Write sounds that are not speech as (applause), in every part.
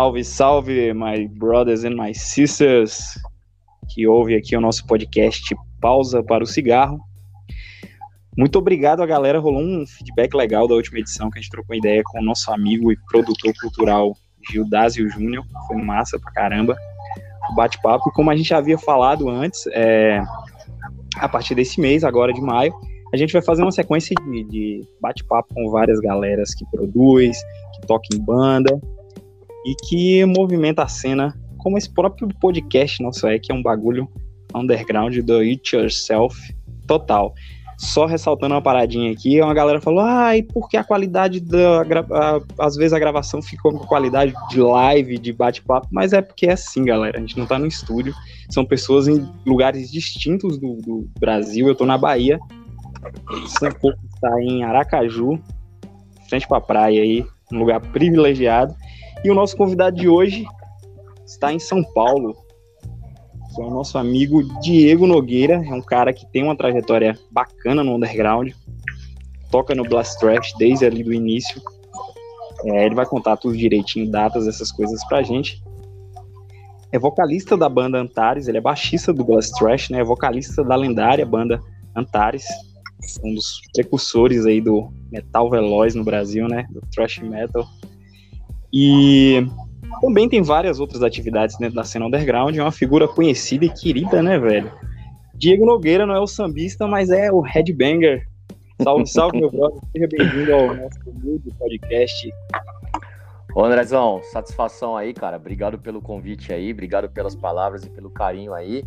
Salve, salve, my brothers and my sisters, que ouve aqui o nosso podcast Pausa para o Cigarro. Muito obrigado a galera, rolou um feedback legal da última edição que a gente trocou ideia com o nosso amigo e produtor cultural Gildásio Júnior, foi massa pra caramba o bate-papo. Como a gente havia falado antes, é, a partir desse mês, agora de maio, a gente vai fazer uma sequência de, de bate-papo com várias galeras que produz, que toca em banda, e que movimenta a cena, como esse próprio podcast nosso é, que é um bagulho underground do it yourself total. Só ressaltando uma paradinha aqui, uma galera falou: ah, e por que a qualidade da. a- Às vezes a gravação ficou com qualidade de live, de bate-papo, mas é porque é assim, galera. A gente não tá no estúdio, são pessoas em lugares distintos do, do Brasil. Eu tô na Bahia, Sanco está em Aracaju, frente pra praia aí, um lugar privilegiado. E o nosso convidado de hoje está em São Paulo, que é o nosso amigo Diego Nogueira. É um cara que tem uma trajetória bacana no underground, toca no Blast Trash desde ali do início. É, ele vai contar tudo direitinho, datas, essas coisas pra gente. É vocalista da banda Antares, ele é baixista do Blast Trash, né? É vocalista da lendária banda Antares, um dos precursores aí do metal veloz no Brasil, né? Do thrash metal. E também tem várias outras atividades dentro da cena underground, é uma figura conhecida e querida, né, velho? Diego Nogueira não é o sambista, mas é o headbanger. Salve, (laughs) salve, meu brother. Seja bem-vindo ao nosso humilde podcast. Ô Andrezão, satisfação aí, cara. Obrigado pelo convite aí, obrigado pelas palavras e pelo carinho aí,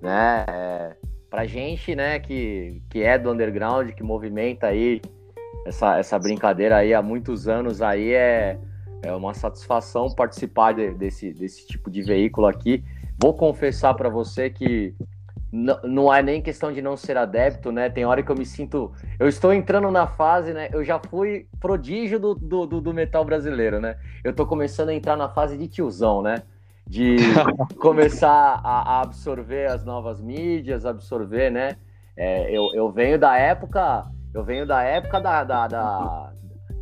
né? É, pra gente, né, que, que é do underground, que movimenta aí essa, essa brincadeira aí há muitos anos aí, é, é uma satisfação participar de- desse, desse tipo de veículo aqui. Vou confessar pra você que n- não é nem questão de não ser adepto, né? Tem hora que eu me sinto. Eu estou entrando na fase, né? Eu já fui prodígio do, do, do- metal brasileiro, né? Eu tô começando a entrar na fase de tiozão, né? De (laughs) começar a, a absorver as novas mídias, absorver, né? É, eu, eu venho da época. Eu venho da época da, da, da-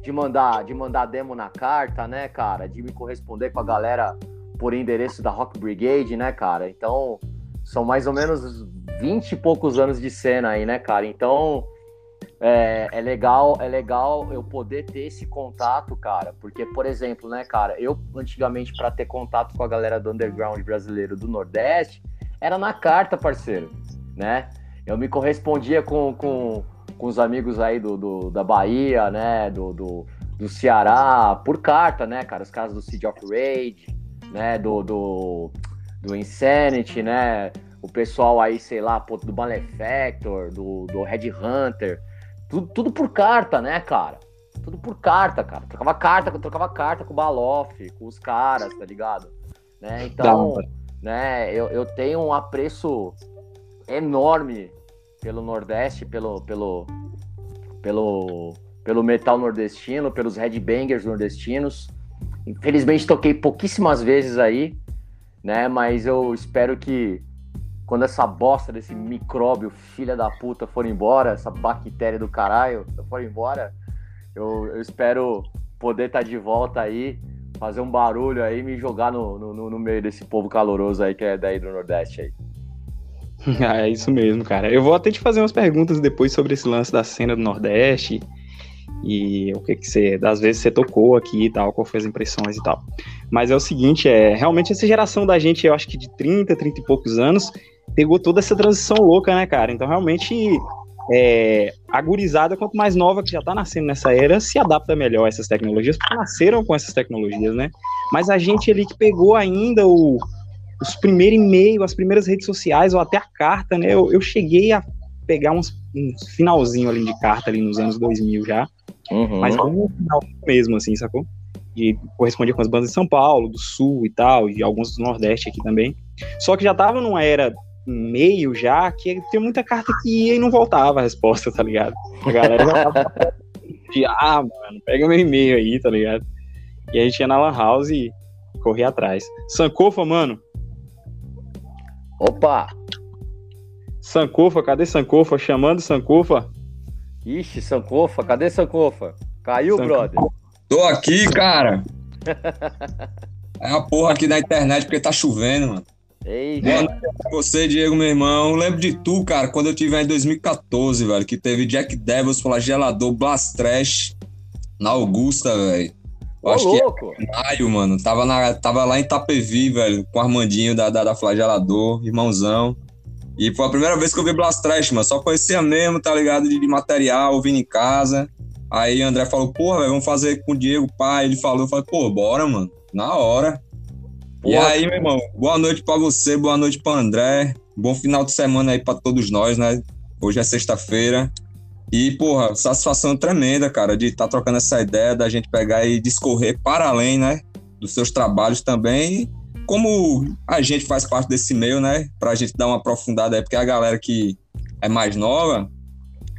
de mandar de mandar demo na carta, né, cara? De me corresponder com a galera por endereço da Rock Brigade, né, cara? Então, são mais ou menos 20 e poucos anos de cena aí, né, cara? Então, é, é legal, é legal eu poder ter esse contato, cara, porque, por exemplo, né, cara, eu antigamente para ter contato com a galera do underground brasileiro do Nordeste, era na carta, parceiro, né? Eu me correspondia com, com, com os amigos aí do, do- da Bahia, né, do, do, do Ceará, por carta, né, cara, os casos do Siege of Rage, né, do, do, do Insanity, né, o pessoal aí, sei lá, pô, do Malefactor, do, do Red Hunter, tudo, tudo por carta, né, cara? Tudo por carta, cara. Trocava carta, trocava carta com o Baloff, com os caras, tá ligado? Né? Então, né, eu, eu tenho um apreço enorme pelo Nordeste, pelo, pelo, pelo, pelo metal nordestino, pelos headbangers nordestinos. Infelizmente toquei pouquíssimas vezes aí, né? Mas eu espero que quando essa bosta desse micróbio filha da puta for embora, essa bactéria do caralho for embora, eu, eu espero poder estar de volta aí, fazer um barulho aí me jogar no, no, no meio desse povo caloroso aí que é daí do Nordeste aí. (laughs) Ah, é isso mesmo, cara. Eu vou até te fazer umas perguntas depois sobre esse lance da cena do Nordeste e o que que você, das vezes você tocou aqui e tal, qual foi as impressões e tal. Mas é o seguinte, é realmente essa geração da gente, eu acho que de 30, 30 e poucos anos, pegou toda essa transição louca, né, cara? Então realmente é, gurizada, quanto mais nova que já tá nascendo nessa era, se adapta melhor a essas tecnologias, porque nasceram com essas tecnologias, né? Mas a gente ali que pegou ainda o, os primeiros e-mails, as primeiras redes sociais, ou até a carta, né? Eu, eu cheguei a pegar uns, uns finalzinho ali de carta ali nos anos 2000 já, Uhum. mas no final mesmo, assim, sacou? E correspondia com as bandas de São Paulo, do Sul e tal, e alguns do Nordeste aqui também. Só que já tava numa era e-mail já, que tem muita carta que ia e não voltava a resposta, tá ligado? A galera já tava (laughs) de, ah, mano, pega meu e-mail aí, tá ligado? E a gente ia na Lan House e corria atrás. Sankofa, mano. Opa! Sankofa, cadê Sankofa? Chamando Sankofa. Ixi, Sankofa, cadê Sankofa? Caiu, Sankofa. brother? Tô aqui, cara. (laughs) É a porra aqui da internet porque tá chovendo, mano. Eita. Boa noite pra você, Diego, meu irmão. Eu lembro de tu, cara, quando eu tive em 2014, velho, que teve Jack Devils, Flagelador, Blast Trash na Augusta, velho. Eu Ô, acho que louco! é maio, mano. Tava, na, tava lá em Itapevi, velho, com o Armandinho da, da, da Flagelador, irmãozão. E foi a primeira vez que eu vi Blast Trash, mano. Só conhecia mesmo, tá ligado? De, de material, ouvindo em casa. Aí o André falou, porra, velho, vamos fazer com o Diego, pai. Ele falou, eu falei, pô, bora, mano. Na hora. E Pô, aí, meu irmão, boa noite pra você, boa noite pra André. Bom final de semana aí pra todos nós, né? Hoje é sexta-feira. E, porra, satisfação tremenda, cara, de estar trocando essa ideia, da gente pegar e discorrer para além, né? Dos seus trabalhos também. Como a gente faz parte desse meio, né? Pra gente dar uma aprofundada aí, porque a galera que é mais nova,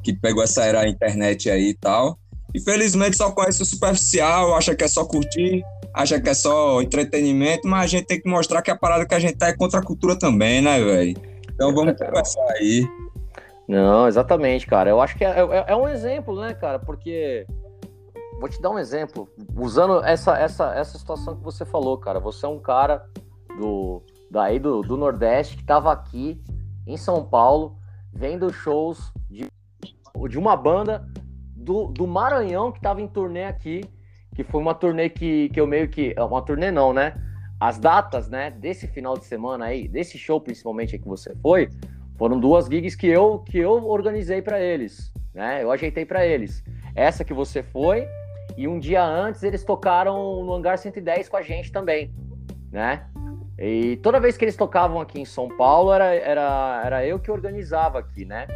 que pegou essa era internet aí e tal, infelizmente só conhece o superficial, acha que é só curtir, acha que é só entretenimento, mas a gente tem que mostrar que a parada que a gente tá é contra a cultura também, né, velho? Então vamos conversar aí. Não, exatamente, cara. Eu acho que é, é- é um exemplo, né, cara? Porque. Vou te dar um exemplo. Usando essa, essa, essa situação que você falou, cara. Você é um cara do, daí do, do Nordeste que tava aqui em São Paulo vendo shows de, de uma banda do, do Maranhão que tava em turnê aqui. Que foi uma turnê que, que eu meio que. Uma turnê não, né? As datas, né, desse final de semana aí, desse show principalmente que você foi, foram duas gigs que eu que eu organizei para eles, né? Eu ajeitei para eles. Essa que você foi e um dia antes eles tocaram no Hangar 110 com a gente também, né? E toda vez que eles tocavam aqui em São Paulo era, era, era eu que organizava aqui, né?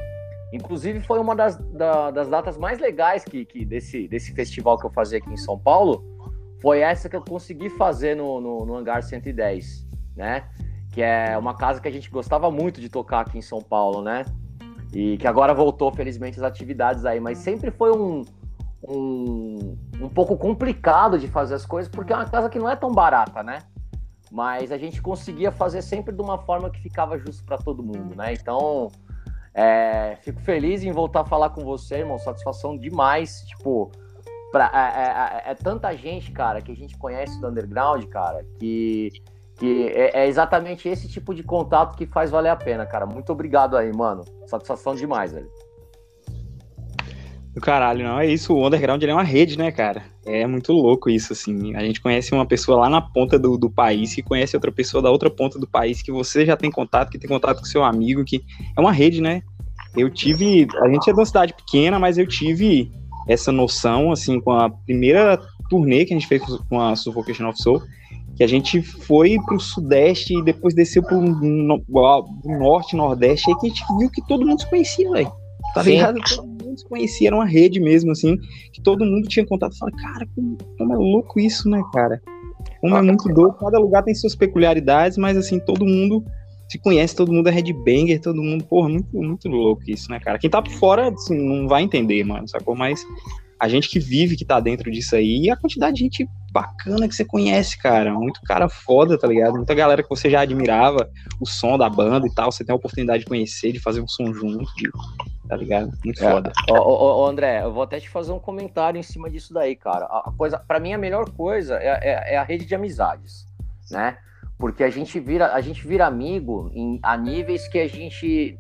Inclusive foi uma das, da- das datas mais legais que, que desse, desse festival que eu fazia aqui em São Paulo. Foi essa que eu consegui fazer no, no, no Hangar 110, né? Que é uma casa que a gente gostava muito de tocar aqui em São Paulo, né? E que agora voltou, felizmente, as atividades aí, mas sempre foi um, um, um pouco complicado de fazer as coisas, porque é uma casa que não é tão barata, né? Mas a gente conseguia fazer sempre de uma forma que ficava justo para todo mundo, né? Então, é, fico feliz em voltar a falar com você, irmão. Satisfação demais. Tipo, pra, é, é- é tanta gente, cara, que a gente conhece do underground, cara, que que é, é exatamente esse tipo de contato que faz valer a pena, cara. Muito obrigado aí, mano. Satisfação demais, velho. Caralho, não, é isso. O underground é uma rede, né, cara? É muito louco isso, assim. A gente conhece uma pessoa lá na ponta do, do país que conhece outra pessoa da outra ponta do país que você já tem contato, que tem contato com seu amigo, que é uma rede, né? Eu tive. A gente é de uma cidade pequena, mas eu tive essa noção, assim, com a primeira turnê que a gente fez com a Suffocation of Soul, que a gente foi pro Sudeste e depois desceu pro, no, pro Norte, Nordeste, aí que a gente viu que todo mundo se conhecia, velho. Tá Sim. ligado? Todo mundo se conhecia, era uma rede mesmo, assim, que todo mundo tinha contato. Fala, cara, como, como é louco isso, né, cara? Como é muito doido. Cada lugar tem suas peculiaridades, mas assim, todo mundo se conhece, todo mundo é headbanger, todo mundo, porra, muito, muito louco isso, né, cara? Quem tá por fora, assim, não vai entender, mano, sacou? Mas a gente que vive, que tá dentro disso aí, e a quantidade de gente bacana que você conhece, cara. Muito cara foda, tá ligado? Muita galera que você já admirava o som da banda e tal, você tem a oportunidade de conhecer, de fazer um som junto, de- tá ligado? Muito É. foda. Ô, ô, ô, André, eu vou até te fazer um comentário em cima disso daí, cara. A coisa, para mim, a melhor coisa é, é- é a rede de amizades, né? Porque a gente vira, a gente vira amigo em, a níveis que a gente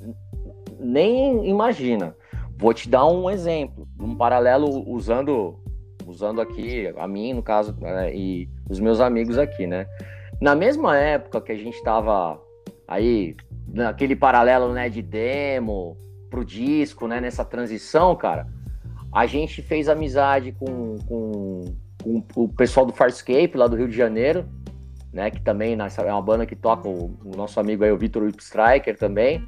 nem imagina. Vou te dar um exemplo, um paralelo usando, usando aqui a mim, no caso, né, e os meus amigos aqui, né? Na mesma época que a gente tava aí, naquele paralelo, né, de demo, pro disco, né, nessa transição, cara, a gente fez amizade com, com, com o pessoal do Farscape, lá do Rio de Janeiro, né, que também nessa, é uma banda que toca o, o nosso amigo aí, o Vitor Striker também,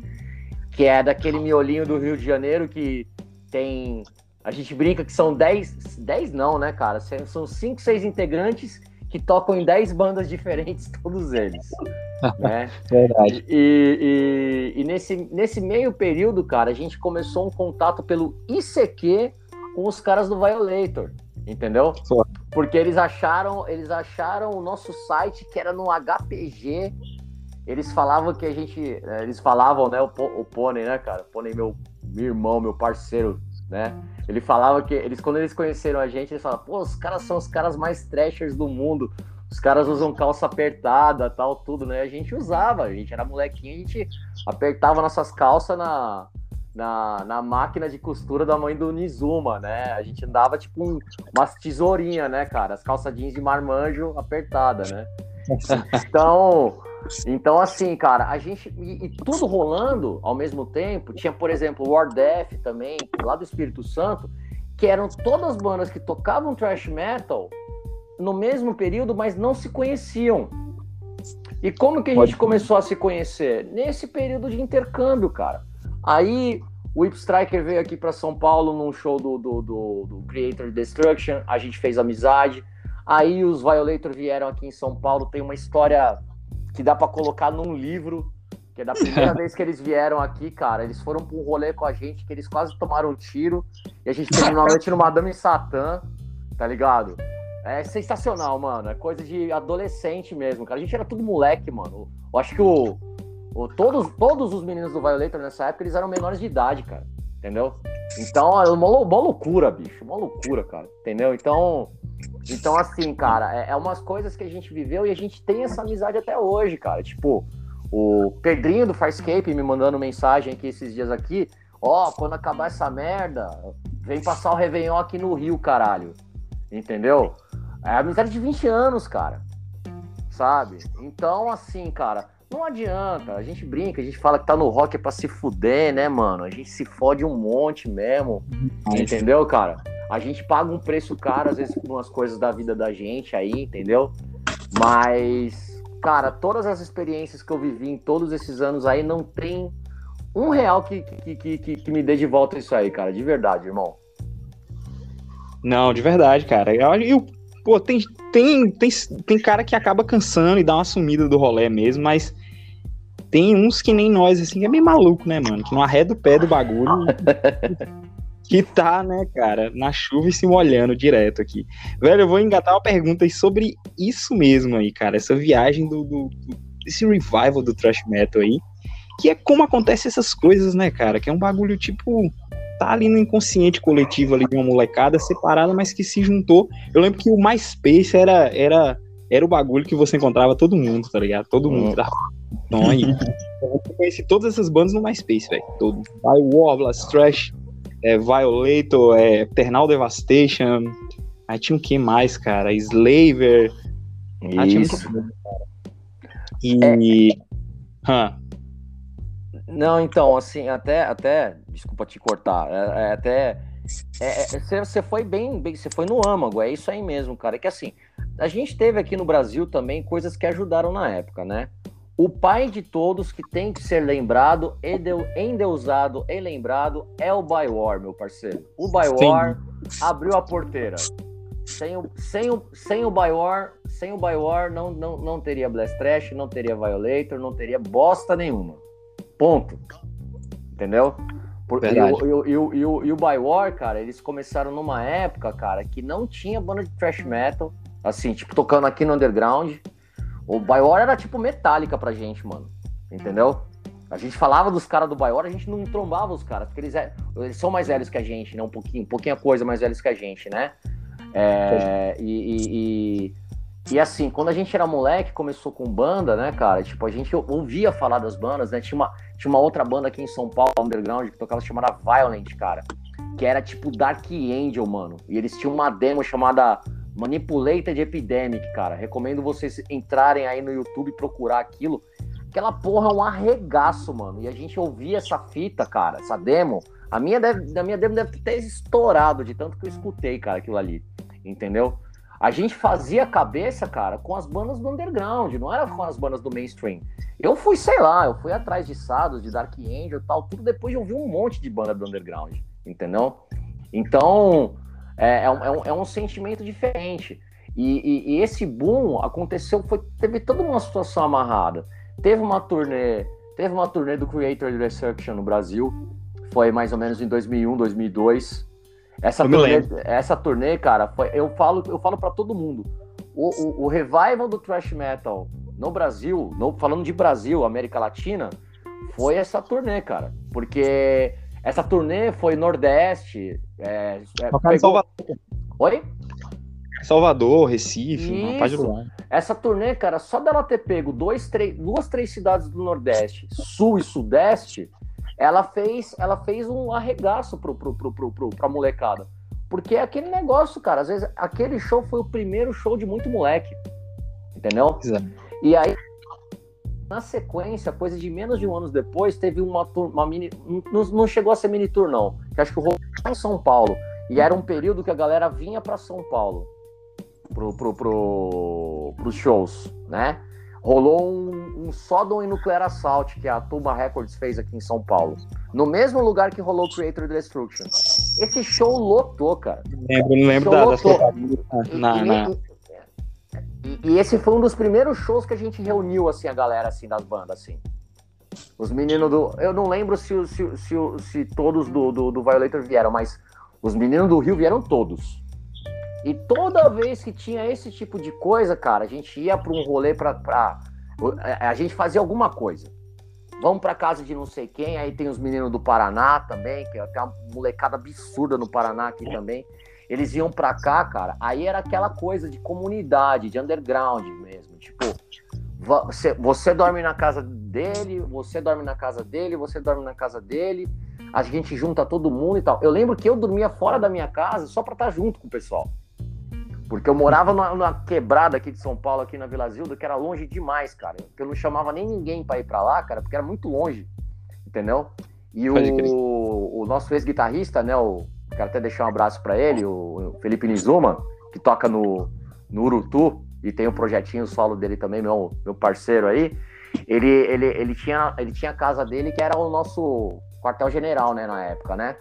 que é daquele miolinho do Rio de Janeiro que tem... A gente brinca que são 10, 10 não, né, cara? São 5, 6 integrantes que tocam em 10 bandas diferentes, (laughs) todos eles. né? (laughs) Verdade. E, e- e nesse, nesse meio período, cara, a gente começou um contato pelo ICQ com os caras do Violator, entendeu? Porque eles acharam, eles acharam o nosso site que era no HPG. Eles falavam que a gente, eh, eles falavam, né, o, o Pônei, né, cara? O Pônei, meu, meu irmão, meu parceiro, né? Ele falava que eles quando eles conheceram a gente, eles falavam, pô, os caras são os caras mais trashers do mundo. Os caras usam calça apertada, tal, tudo, né? A gente usava, a gente era molequinho, a gente apertava nossas calças na, na, na máquina de costura da mãe do Nizuma, né? A gente andava tipo um, umas tesourinhas, né, cara? As calças jeans de marmanjo apertada, né? (laughs) Então, então assim, cara, a gente e, e tudo rolando ao mesmo tempo. Tinha, por exemplo, o War Death também, lá do Espírito Santo, que eram todas bandas que tocavam thrash metal no mesmo período, mas não se conheciam. E como que a gente começou a se conhecer? Nesse período de intercâmbio, cara. Aí o Whip Striker veio aqui para São Paulo num show do, do, do, do Creator Destruction, a gente fez amizade. Aí os Violator vieram aqui em São Paulo, tem uma história que dá para colocar num livro, que é da primeira (laughs) vez que eles vieram aqui, cara. Eles foram pra um rolê com a gente, que eles quase tomaram um tiro, e a gente terminou a noite no Madame Satã, tá ligado? É sensacional, mano. É coisa de adolescente mesmo, cara. A gente era tudo moleque, mano. Eu acho que o, o- todos, todos os meninos do Violator nessa época, eles eram menores de idade, cara. Entendeu? Então, é uma, uma loucura, bicho. Uma loucura, cara. Entendeu? Então, então assim, cara, é, é umas coisas que a gente viveu e a gente tem essa amizade até hoje, cara. Tipo, o Pedrinho do Farscape me mandando mensagem aqui esses dias aqui. Ó, quando acabar essa merda, vem passar o Réveillon aqui no Rio, caralho. Entendeu? É amizade de 20 anos, cara. Sabe? Então, assim, cara, não adianta. A gente brinca, a gente fala que tá no rock é pra se fuder, né, mano? A gente se fode um monte mesmo. Entendeu, cara? A gente paga um preço caro, às vezes, por umas coisas da vida da gente aí, entendeu? Mas, cara, todas as experiências que eu vivi em todos esses anos aí não tem um real que, que, que, que, que me dê de volta isso aí, cara. De verdade, irmão. Não, de verdade, cara. Eu, eu- pô, tem, tem, tem, tem cara que acaba cansando e dá uma sumida do rolê mesmo, mas tem uns que nem nós, assim, que é meio maluco, né, mano? Que não arreda o pé do bagulho. (laughs) que tá, né, cara, na chuva e se molhando direto aqui. Velho, eu vou engatar uma pergunta aí sobre isso mesmo aí, cara. Essa viagem do, do, do- desse revival do thrash metal aí. Que é como acontecem essas coisas, né, cara? Que é um bagulho tipo tá ali no inconsciente coletivo ali de uma molecada separada, mas que se juntou. Eu lembro que o MySpace era, era, era o bagulho que você encontrava todo mundo, tá ligado? Todo mundo da aí, eu conheci todas essas bandas no MySpace, velho. Todo. By War, Blast Trash, é, Violator, é, Eternal Devastation. Aí tinha o que mais, cara? Slaver. Ah, tinha muita Isso. coisa, cara. Não, então, assim, até, até, desculpa te cortar, é, é até, é, é, você, você foi bem, bem, você foi no âmago, é isso aí mesmo, cara, é que assim, a gente teve aqui no Brasil também coisas que ajudaram na época, né? O pai de todos que tem que ser lembrado, endeu- endeusado e lembrado é o Bywar, meu parceiro. O Bywar abriu a porteira. Sem o, sem o, sem o Bywar, sem o Bywar não, não, não teria Blast Trash, não teria Violator, não teria bosta nenhuma. Ponto. Entendeu? E, o, e, o, e, o, o, o Bywar, cara, eles começaram numa época, cara, que não tinha banda de thrash metal, assim, tipo, tocando aqui no underground. O Bywar era tipo metálica pra gente, mano. Entendeu? A gente falava dos caras do Bywar, a gente não trombava os caras, porque eles, é- eles são mais velhos que a gente, né? Um pouquinho, pouquinha coisa mais velhos que a gente, né? É, e, e, e, e assim, quando a gente era moleque, começou com banda, né, cara? Tipo, a gente ouvia falar das bandas, né? Tinha uma, tinha uma outra banda aqui em São Paulo, underground, que tocava chamada Violent, cara. Que era tipo Dark Angel, mano. E eles tinham uma demo chamada Manipulated Epidemic, cara. Recomendo vocês entrarem aí no YouTube e procurar aquilo. Aquela porra é um arregaço, mano. E a gente ouvia essa fita, cara, essa demo. A minha, deve, a minha demo deve ter estourado de tanto que eu escutei, cara, aquilo ali. Entendeu? A gente fazia cabeça, cara, com as bandas do underground, não era com as bandas do mainstream. Eu fui, sei lá, eu fui atrás de Sados, de Dark Angel tal, tudo depois de ouvir um monte de banda do underground, entendeu? Então, é, é um, é um- é um sentimento diferente. E, e, e esse boom aconteceu, foi, teve toda uma situação amarrada. Teve uma turnê, teve uma turnê do Creator Destruction no Brasil, foi mais ou menos em 2001, 2002. Essa Eu turnê, essa turnê, cara, foi, eu falo, eu falo para todo mundo. O, o, o revival do thrash metal no Brasil, no- falando de Brasil, América Latina, foi essa turnê, cara. Porque essa turnê foi Nordeste. É, é, pegou- Salvador, Oi? Salvador, Recife, uma Isso. paz de lugar. Essa turnê, cara, só dela ter pego dois, três, duas, três cidades do Nordeste, Sul e Sudeste, ela fez, ela fez um arregaço pro, pro, pro, pro, pro, pra molecada. Porque é aquele negócio, cara, às vezes aquele show foi o primeiro show de muito moleque. Entendeu? Exato. E aí, na sequência, coisa de menos de um ano depois, teve uma, uma mini. Não, não chegou a ser mini tour, não. Que acho que rolou em São Paulo. E era um período que a galera vinha pra São Paulo pro, pro, pro, pros shows, né? Rolou um, um Sodom e Nuclear Assault que a Tuba Records fez aqui em São Paulo. No mesmo lugar que rolou o Creator Destruction. Esse show lotou, cara. Não lembro, não lembro da, das E, na, e- na- e- e esse foi um dos primeiros shows que a gente reuniu, assim, a galera, assim, das bandas, assim. Os meninos do... Eu não lembro se, se, se, se todos do, do, do Violator vieram, mas os meninos do Rio vieram todos. E toda vez que tinha esse tipo de coisa, cara, a gente ia para um rolê pra, pra... A gente fazia alguma coisa. Vamos pra casa de não sei quem, aí tem os meninos do Paraná também, que tem uma molecada absurda no Paraná aqui também. Eles iam pra cá, cara, aí era aquela coisa de comunidade, de underground mesmo. Tipo, você, você dorme na casa dele, você dorme na casa dele, você dorme na casa dele, a gente junta todo mundo e tal. Eu lembro que eu dormia fora da minha casa só pra estar junto com o pessoal. Porque eu morava numa, numa quebrada aqui de São Paulo, aqui na Vila Zilda, que era longe demais, cara. Eu não chamava nem ninguém pra ir pra lá, cara, porque era muito longe. Entendeu? E o, o nosso ex-guitarrista, né? O, quero até deixar um abraço pra ele, o, Felipe Nizuma, que toca no, no Urutu e tem o projetinho solo dele também, meu, meu parceiro aí. Ele, ele, ele, tinha, ele tinha a casa dele, que era o nosso quartel-general, né, na época, né?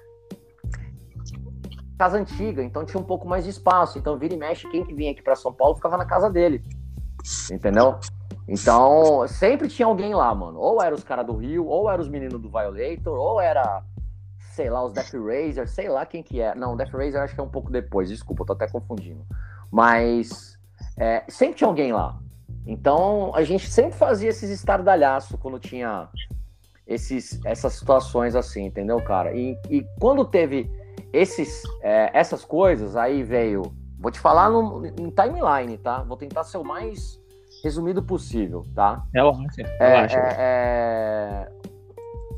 Casa antiga, então tinha um pouco mais de espaço. Então, vira e mexe, quem que vinha aqui pra São Paulo ficava na casa dele. Entendeu? Então, sempre tinha alguém lá, mano. Ou era os caras do Rio, ou era os meninos do Violator, ou era, sei lá, os Death Razer, sei lá quem que é. Não, Death Razer acho que é um pouco depois, desculpa, tô até confundindo. Mas é, sempre tinha alguém lá. Então, a gente sempre fazia esses estardalhaços quando tinha esses, essas situações assim, entendeu, cara? E, e quando teve esses, é, essas coisas, aí veio. Vou te falar no, em timeline, tá? Vou tentar ser o mais resumido possível, tá? Relaxa, É, relaxa. é, é,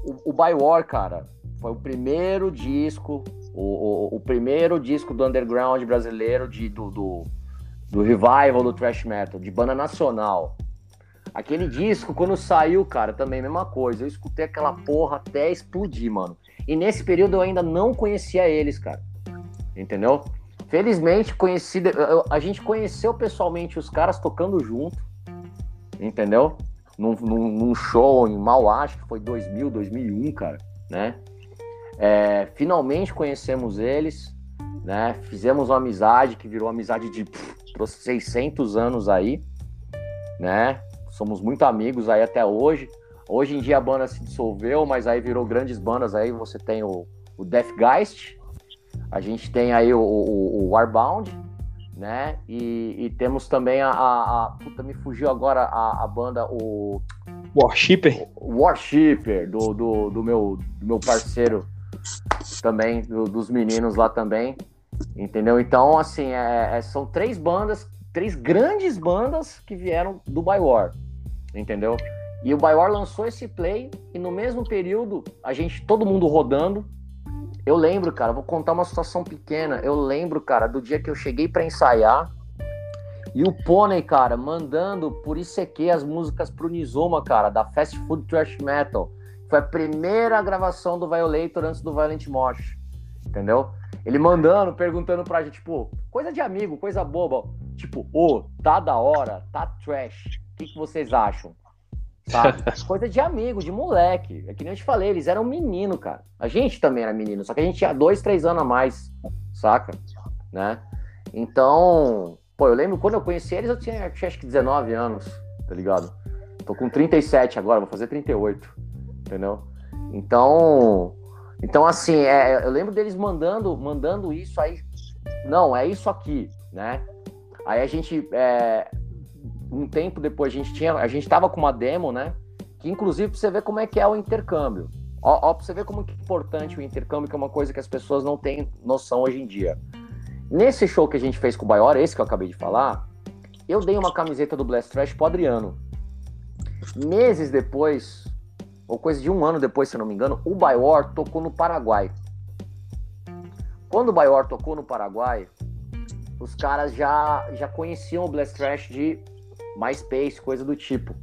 O, o By War, cara, foi o primeiro disco, o, o, o primeiro disco do underground brasileiro de, do, do, do revival do thrash metal, de banda nacional. Aquele disco, quando saiu, cara, também mesma coisa. Eu escutei aquela porra até explodir, mano. E nesse período eu ainda não conhecia eles, cara. Entendeu? Felizmente, conheci, a gente conheceu pessoalmente os caras tocando junto. Entendeu? Num, num- num show em Mauá, acho que foi 2000, 2001, cara, né? É, finalmente conhecemos eles, né? Fizemos uma amizade que virou amizade de pff, trouxe 600 anos aí, né? Somos muito amigos aí até hoje. Hoje em dia a banda se dissolveu, mas aí virou grandes bandas aí. Você tem o, o Deathgeist, a gente tem aí o, o, o Warbound, né? E, e temos também a, a, a- Puta, me fugiu agora a, a banda, o Worshipper. Worshipper, do, do, do, meu, do meu parceiro também, do- dos meninos lá também. Entendeu? Então, assim, é- é- são três bandas, três grandes bandas que vieram do Bywar. Entendeu? E o Bywar lançou esse play e no mesmo período, a gente, todo mundo rodando. Eu lembro, cara, vou contar uma situação pequena. Eu lembro, cara, do dia que eu cheguei pra ensaiar e o Pônei, cara, mandando por ICQ as músicas pro Nizoma, cara, da Fast Food Trash Metal. Foi a primeira gravação do Violator antes do Violent Mosh. Entendeu? Ele mandando, perguntando pra gente, tipo, coisa de amigo, coisa boba. Tipo, ô, tá da hora, tá trash. O que, que vocês acham? Sabe? (laughs) coisa de amigo, de moleque. É que nem eu te falei, eles eram menino, cara. A gente também era menino, só que a gente tinha dois, três anos a mais, saca? Né? Então, Pô, eu lembro quando eu conheci eles, eu tinha, eu tinha acho que 19 anos, tá ligado? Tô com 37 agora, vou fazer 38, entendeu? Então, então assim, é, eu lembro deles mandando, mandando isso aí. Não, é isso aqui, né? Aí a gente, é, um tempo depois, a gente tinha, a gente tava com uma demo, né? Que inclusive pra você ver como é que é o intercâmbio. Ó, ó pra você ver como é importante o intercâmbio, que é uma coisa que as pessoas não têm noção hoje em dia. Nesse show que a gente fez com o Baior, esse que eu acabei de falar, eu dei uma camiseta do Blast Trash pro Adriano. Meses depois, ou coisa de um ano depois, se eu não me engano, o Baior tocou no Paraguai. Quando o Baior tocou no Paraguai, os caras já, já conheciam o Blast Trash de MySpace, coisa do tipo.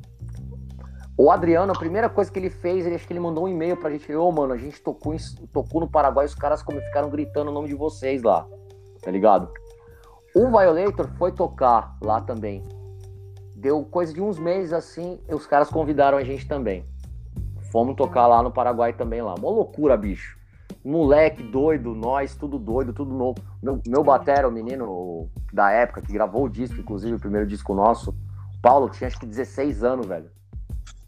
O Adriano, a primeira coisa que ele fez, ele acho que ele mandou um e-mail pra gente, ô oh, mano, a gente tocou, em, tocou no Paraguai, os caras como ficaram gritando o nome de vocês lá tá ligado? O Violator foi tocar lá também. Deu coisa de uns meses assim, e os caras convidaram a gente também. Fomos tocar lá no Paraguai também lá. Uma loucura, bicho. Moleque doido, nós, tudo doido, tudo novo. Meu, meu batera, o menino da época que gravou o disco, inclusive o primeiro disco nosso, Paulo, tinha acho que 16 anos, velho.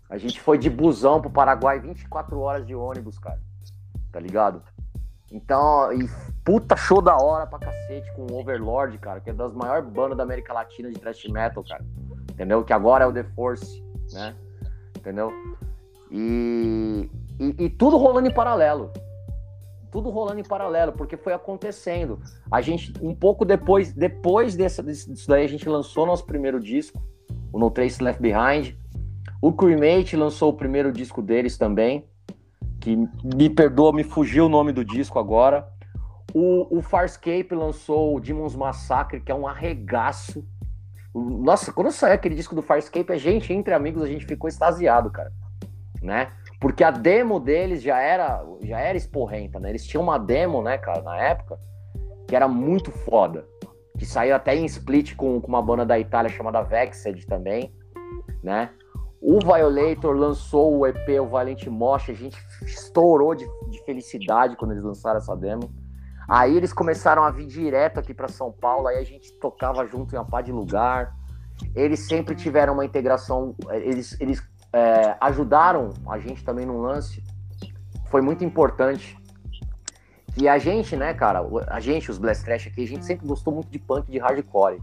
A gente foi de busão pro Paraguai 24 horas de ônibus, cara. Tá ligado? Então, e puta show da hora pra cacete com o Overlord, cara, que é das maiores bandas da América Latina de thrash metal, cara. Entendeu? Que agora é o The Force, né? Entendeu? E, e, e, tudo rolando em paralelo. Tudo rolando em paralelo, porque foi acontecendo. A gente, um pouco depois, depois dessa, disso daí, a gente lançou nosso primeiro disco, o No Trace Left Behind. O Cremate lançou o primeiro disco deles também, que me perdoa, me fugiu o nome do disco agora. O, o Farscape lançou o Demons Massacre, que é um arregaço. Nossa, quando saiu aquele disco do Farscape, a gente, entre amigos, a gente ficou extasiado, cara. Né? Porque a demo deles já era, já era esporrenta, né? Eles tinham uma demo, né, cara, na época, que era muito foda. Que saiu até em split com, com uma banda da Itália chamada Vexed também, né? O Violator lançou o EP, o Valente Mosh, a gente estourou de, de, felicidade quando eles lançaram essa demo. Aí eles começaram a vir direto aqui para São Paulo, aí a gente tocava junto em uma pá de lugar. Eles sempre tiveram uma integração, eles, eles é, ajudaram a gente também no lance. Foi muito importante. E a gente, né, cara, a gente, os Blast Trash aqui, a gente sempre gostou muito de punk, de hardcore.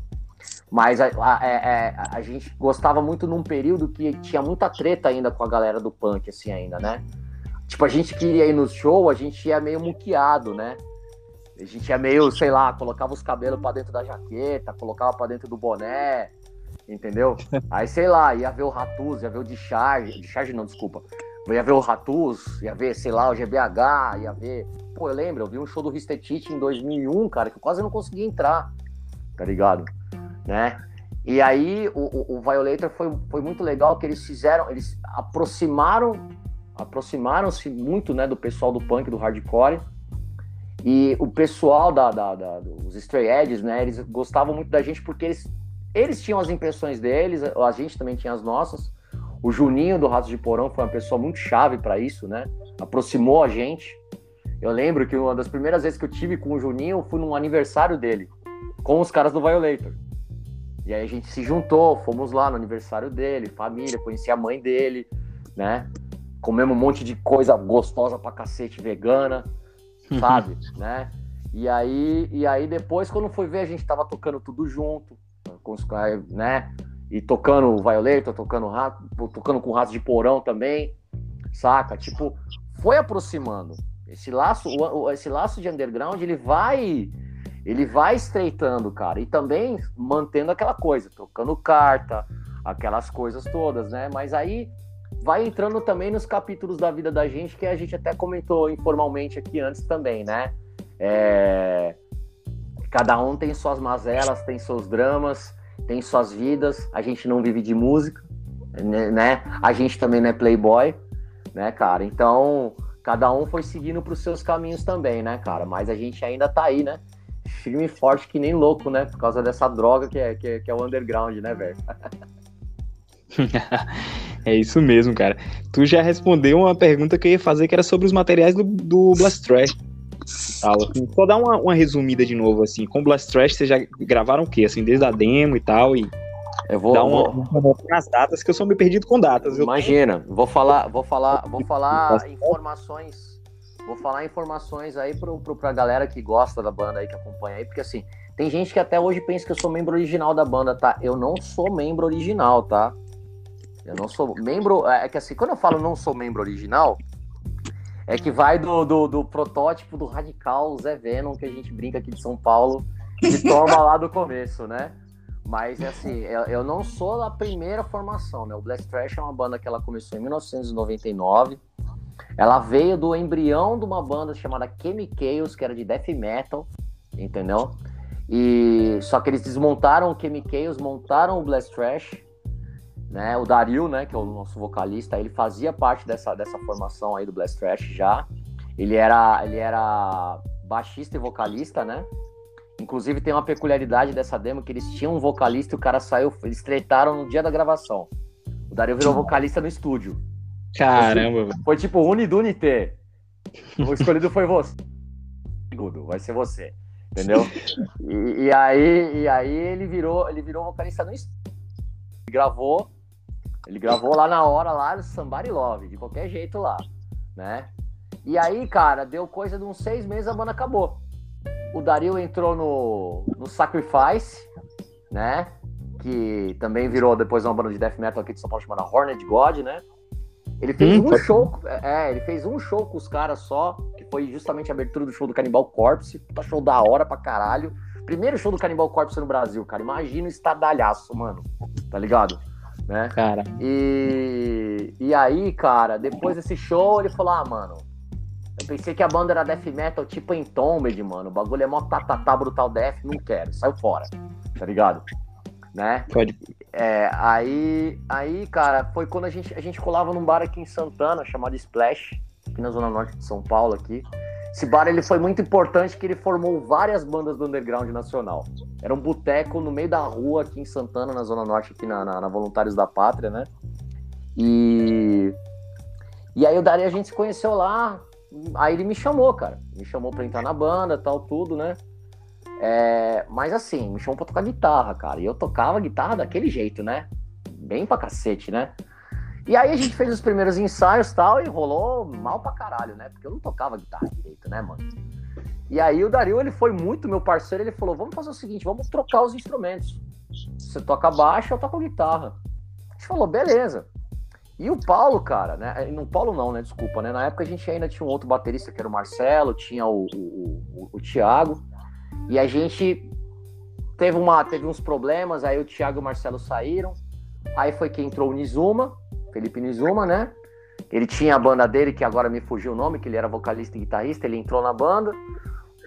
Mas a, a, a, é, é, a, gente gostava muito num período que tinha muita treta ainda com a galera do punk, assim, ainda, né? Tipo, a gente queria ir no show, a gente ia meio muqueado, né? A gente ia meio, sei lá, colocava os cabelos para dentro da jaqueta, colocava para dentro do boné, entendeu? Aí, sei lá, ia ver o Ratus, ia ver o Discharge, Discharge não, desculpa. Ia ver o Ratus, ia ver, sei lá, o GBH, ia ver... Pô, eu lembro, eu vi um show do Ristetite em 2001, cara, que eu quase não conseguia entrar, tá ligado? né? E aí o, o, o Violator foi, foi muito legal que eles fizeram, eles aproximaram, aproximaram-se muito, né, do pessoal do punk, do hardcore. E o pessoal da, da, da, dos Stray Edges, né, eles gostavam muito da gente porque eles, eles tinham as impressões deles, a gente também tinha as nossas. O Juninho do Ratos de Porão foi uma pessoa muito chave para isso, né? Aproximou a gente. Eu lembro que uma das primeiras vezes que eu tive com o Juninho foi num aniversário dele, com os caras do Violator. E aí a gente se juntou, fomos lá no aniversário dele, família, conheci a mãe dele, né? Comemos um monte de coisa gostosa pra cacete vegana, sabe? né? E aí, e aí depois, quando foi ver, a gente tava tocando tudo junto, com os né? E tocando o Violator, tocando rato, tocando com rato de porão também, saca? Tipo, foi aproximando. Esse laço, esse laço de underground, ele vai ele vai estreitando, cara, e também mantendo aquela coisa, trocando carta, aquelas coisas todas, né? Mas aí vai entrando também nos capítulos da vida da gente que a gente até comentou informalmente aqui antes também, né? É... Cada um tem suas mazelas, tem seus dramas, tem suas vidas. A gente não vive de música, né? né? A gente também não é playboy, né, cara? Então, cada um foi seguindo para os seus caminhos também, né, cara? Mas a gente ainda tá aí, né? firme e forte que nem louco, né? Por causa dessa droga que é, que é, que é o underground, né, velho? (laughs) é isso mesmo, cara. Tu já respondeu uma pergunta que eu ia fazer, que era sobre os materiais do, do Blast Trash. Tal, assim. Só dá uma, uma resumida de novo, assim. Com Blast Trash, vocês já gravaram o quê? Assim, desde a demo e tal, e Eu vou, vou- uma, uma nas datas, que eu sou meio perdido com datas. Eu- Imagina, vou falar, vou falar, vou falar informações, vou falar informações aí pro, pro, pra galera que gosta da banda aí, que acompanha aí, porque assim, tem gente que até hoje pensa que eu sou membro original da banda, tá? Eu não sou membro original, tá? Eu não sou membro, é que assim, quando eu falo não sou membro original, é que vai do, do, do protótipo do radical Zé Venom, que a gente brinca aqui de São Paulo, que (laughs) toma lá do começo, né? Mas assim, eu, eu não sou a primeira formação, né? O Blast Trash é uma banda que ela começou em 1999. Ela veio do embrião de uma banda chamada Chemicals, que era de death metal, entendeu? E só que eles desmontaram o Chemicals, montaram o Blast Trash, né? O Dario, né, que é o nosso vocalista, ele fazia parte dessa, dessa formação aí do Blast Trash já. Ele era ele era baixista e vocalista, né? Inclusive tem uma peculiaridade dessa demo que eles tinham um vocalista e o cara saiu, eles tretaram no dia da gravação. O Dario virou vocalista no estúdio. Caramba, velho. Foi tipo Unidunité. O escolhido foi você. Gudo, vai ser você. Entendeu? (laughs) E, e aí, e aí ele virou, ele virou vocalista no estúdio. Gravou, ele gravou lá na hora lá Somebody Love, de qualquer jeito lá, né? E aí, cara, deu coisa de uns seis meses a banda acabou. O Dario entrou no, no Sacrifice, né? Que também virou depois uma banda de death metal aqui de São Paulo chamada Horned God, né? Ele fez Hum, um show, é, ele fez um show com os caras só, que foi justamente a abertura do show do Cannibal Corpse. Puta show da hora pra caralho. Primeiro show do Cannibal Corpse no Brasil, cara. Imagina o estadalhaço, mano. Tá ligado? Né? Cara, E, e aí, cara, depois desse show, ele falou: Ah, mano, eu pensei que a banda era death metal tipo Entombed, mano. O bagulho é mó tatatá brutal death, não quero, saiu fora, tá ligado? Né? pode. É, aí, aí, cara, foi quando a gente, a gente colava num bar aqui em Santana, chamado Splash, aqui na zona norte de São Paulo, aqui. Esse bar, ele foi muito importante que ele formou várias bandas do underground nacional. Era um boteco no meio da rua aqui em Santana, na zona norte, aqui na, na, na Voluntários da Pátria, né? E... E aí o Dari, a gente se conheceu lá, aí ele me chamou, cara. Me chamou pra entrar na banda, tal, tudo, né? É, mas assim, me chamou pra tocar guitarra, cara. E eu tocava guitarra daquele jeito, né? Bem pra cacete, né? E aí a gente fez os primeiros ensaios tal, e rolou mal pra caralho, né? Porque eu não tocava guitarra direito, né, mano? E aí o Dario, ele foi muito meu parceiro, ele falou, vamos fazer o seguinte, vamos trocar os instrumentos. Você toca baixo, eu toco guitarra. A gente falou, beleza. E o Paulo, cara, né? No Paulo não, né? Desculpa, né? Na época a gente ainda tinha um outro baterista que era o Marcelo, tinha o, o, o, o Thiago. E a gente teve, uma, teve uns problemas, aí o Thiago e o Marcelo saíram. Aí foi que entrou o Nizuma, Felipe Nizuma, né? Ele tinha a banda dele, que agora me fugiu o nome, que ele era vocalista e guitarrista, ele entrou na banda.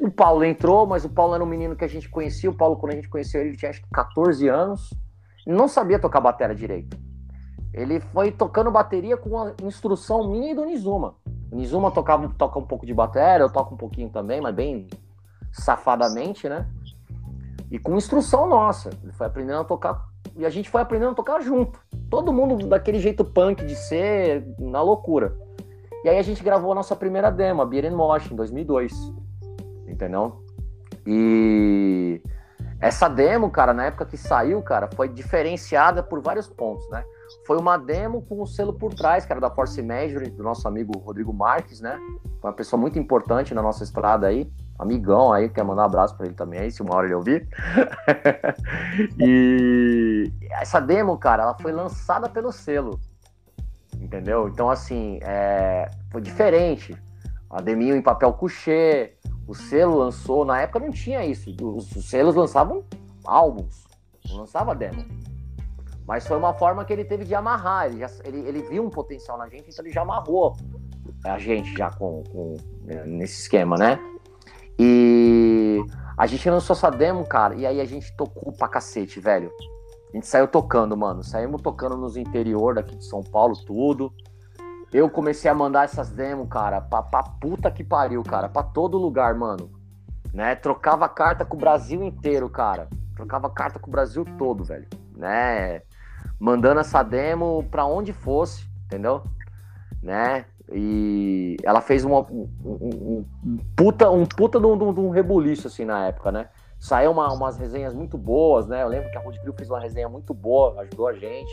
O Paulo entrou, mas o Paulo era um menino que a gente conhecia. O Paulo, quando a gente conheceu ele, tinha acho que 14 anos. Não sabia tocar bateria direito. Ele foi tocando bateria com a instrução minha e do Nizuma. O Nizuma tocava, toca um pouco de bateria, eu toco um pouquinho também, mas bem safadamente, né? E com instrução nossa. Ele foi aprendendo a tocar e a gente foi aprendendo a tocar junto. Todo mundo daquele jeito punk de ser, na loucura. E aí a gente gravou a nossa primeira demo, a Beer and Mosh, em 2002. Entendeu? E essa demo, cara, na época que saiu, cara, foi diferenciada por vários pontos, né? Foi uma demo com o selo por trás, era da Force Major, do nosso amigo Rodrigo Marques, né? Uma pessoa muito importante na nossa estrada aí. Amigão aí, quer mandar um abraço pra ele também aí, se uma hora ele ouvir. (laughs) e essa demo, cara, ela foi lançada pelo selo. Entendeu? Então, assim, é... foi diferente. A deminho em papel couché, o selo lançou, na época não tinha isso. Os, os selos lançavam álbuns, não lançava demo. Mas foi uma forma que ele teve de amarrar. Ele, já, ele, ele viu um potencial na gente, então ele já amarrou a gente já com, com né, nesse esquema, né? E a gente lançou essa demo, cara, e aí a gente tocou pra cacete, velho. A gente saiu tocando, mano. Saímos tocando nos interior daqui de São Paulo, tudo. Eu comecei a mandar essas demos, cara, pra, pra puta que pariu, cara, pra todo lugar, mano. Né? Trocava carta com o Brasil inteiro, cara. Trocava carta com o Brasil todo, velho. Né? Mandando essa demo pra onde fosse, entendeu? Né? E ela fez uma, um, um, puta, um puta de um, de um- de um rebuliço, assim, na época, né? Saiu uma- umas resenhas muito boas, né? Eu lembro que a Road Crew fez uma resenha muito boa, ajudou a gente.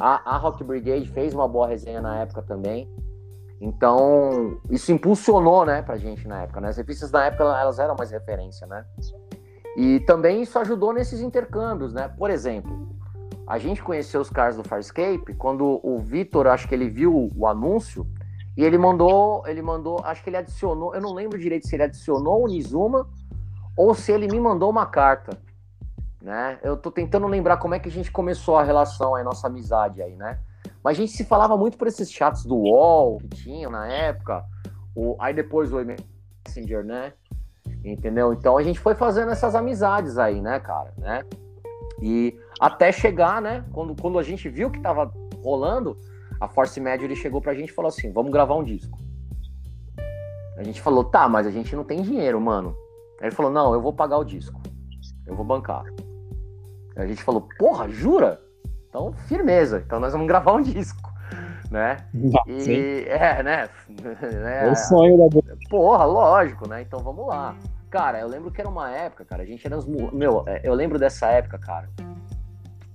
A, a Rock Brigade fez uma boa resenha na época também. Então, isso impulsionou, né, pra gente na época, né? As revistas na época, elas eram mais referência, né? E também isso ajudou nesses intercâmbios, né? Por exemplo, a gente conheceu os caras do Farscape quando o Vitor, acho que ele viu o anúncio e ele mandou, ele mandou, acho que ele adicionou, eu não lembro direito se ele adicionou o Nizuma ou se ele me mandou uma carta, né? Eu tô tentando lembrar como é que a gente começou a relação, a nossa amizade aí, né? Mas a gente se falava muito por esses chats do UOL que tinha na época, o, aí depois o Messenger, né? Entendeu? Então a gente foi fazendo essas amizades aí, né, cara, né? E até chegar, né? Quando, quando a gente viu que tava rolando, a Force Média ele chegou pra gente e falou assim: vamos gravar um disco. A gente falou, tá, mas a gente não tem dinheiro, mano. Aí ele falou, não, eu vou pagar o disco. Eu vou bancar. Aí a gente falou, porra, jura? Então, firmeza. Então nós vamos gravar um disco. Né? Sim. E é, né? (laughs) É o sonho da Porra, lógico, né? Então vamos lá. Cara, eu lembro que era uma época, cara, a gente era uns. Meu, é, eu lembro dessa época, cara.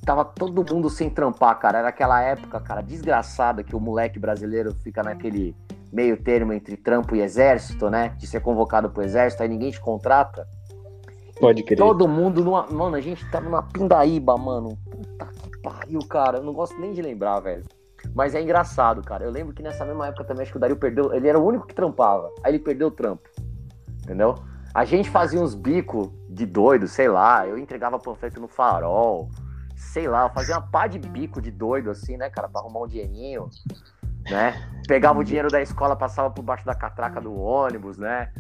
Tava todo mundo sem trampar, cara. Era aquela época, cara, desgraçada que o moleque brasileiro fica naquele meio termo entre trampo e exército, né? De ser convocado pro exército, aí ninguém te contrata. Pode crer. Todo mundo numa. Mano, a gente tava numa pindaíba, mano. Puta que pariu, cara. Eu não gosto nem de lembrar, velho. Mas é engraçado, cara. Eu lembro que nessa mesma época também, acho que o Dario perdeu. Ele era o único que trampava. Aí ele perdeu o trampo. Entendeu? A gente fazia uns bicos de doido, sei lá. Eu entregava panfleto no farol. Sei lá, eu fazia uma pá de bico de doido, assim, né, cara, pra arrumar um dinheirinho, né? Pegava o dinheiro da escola, passava por baixo da catraca do ônibus, né?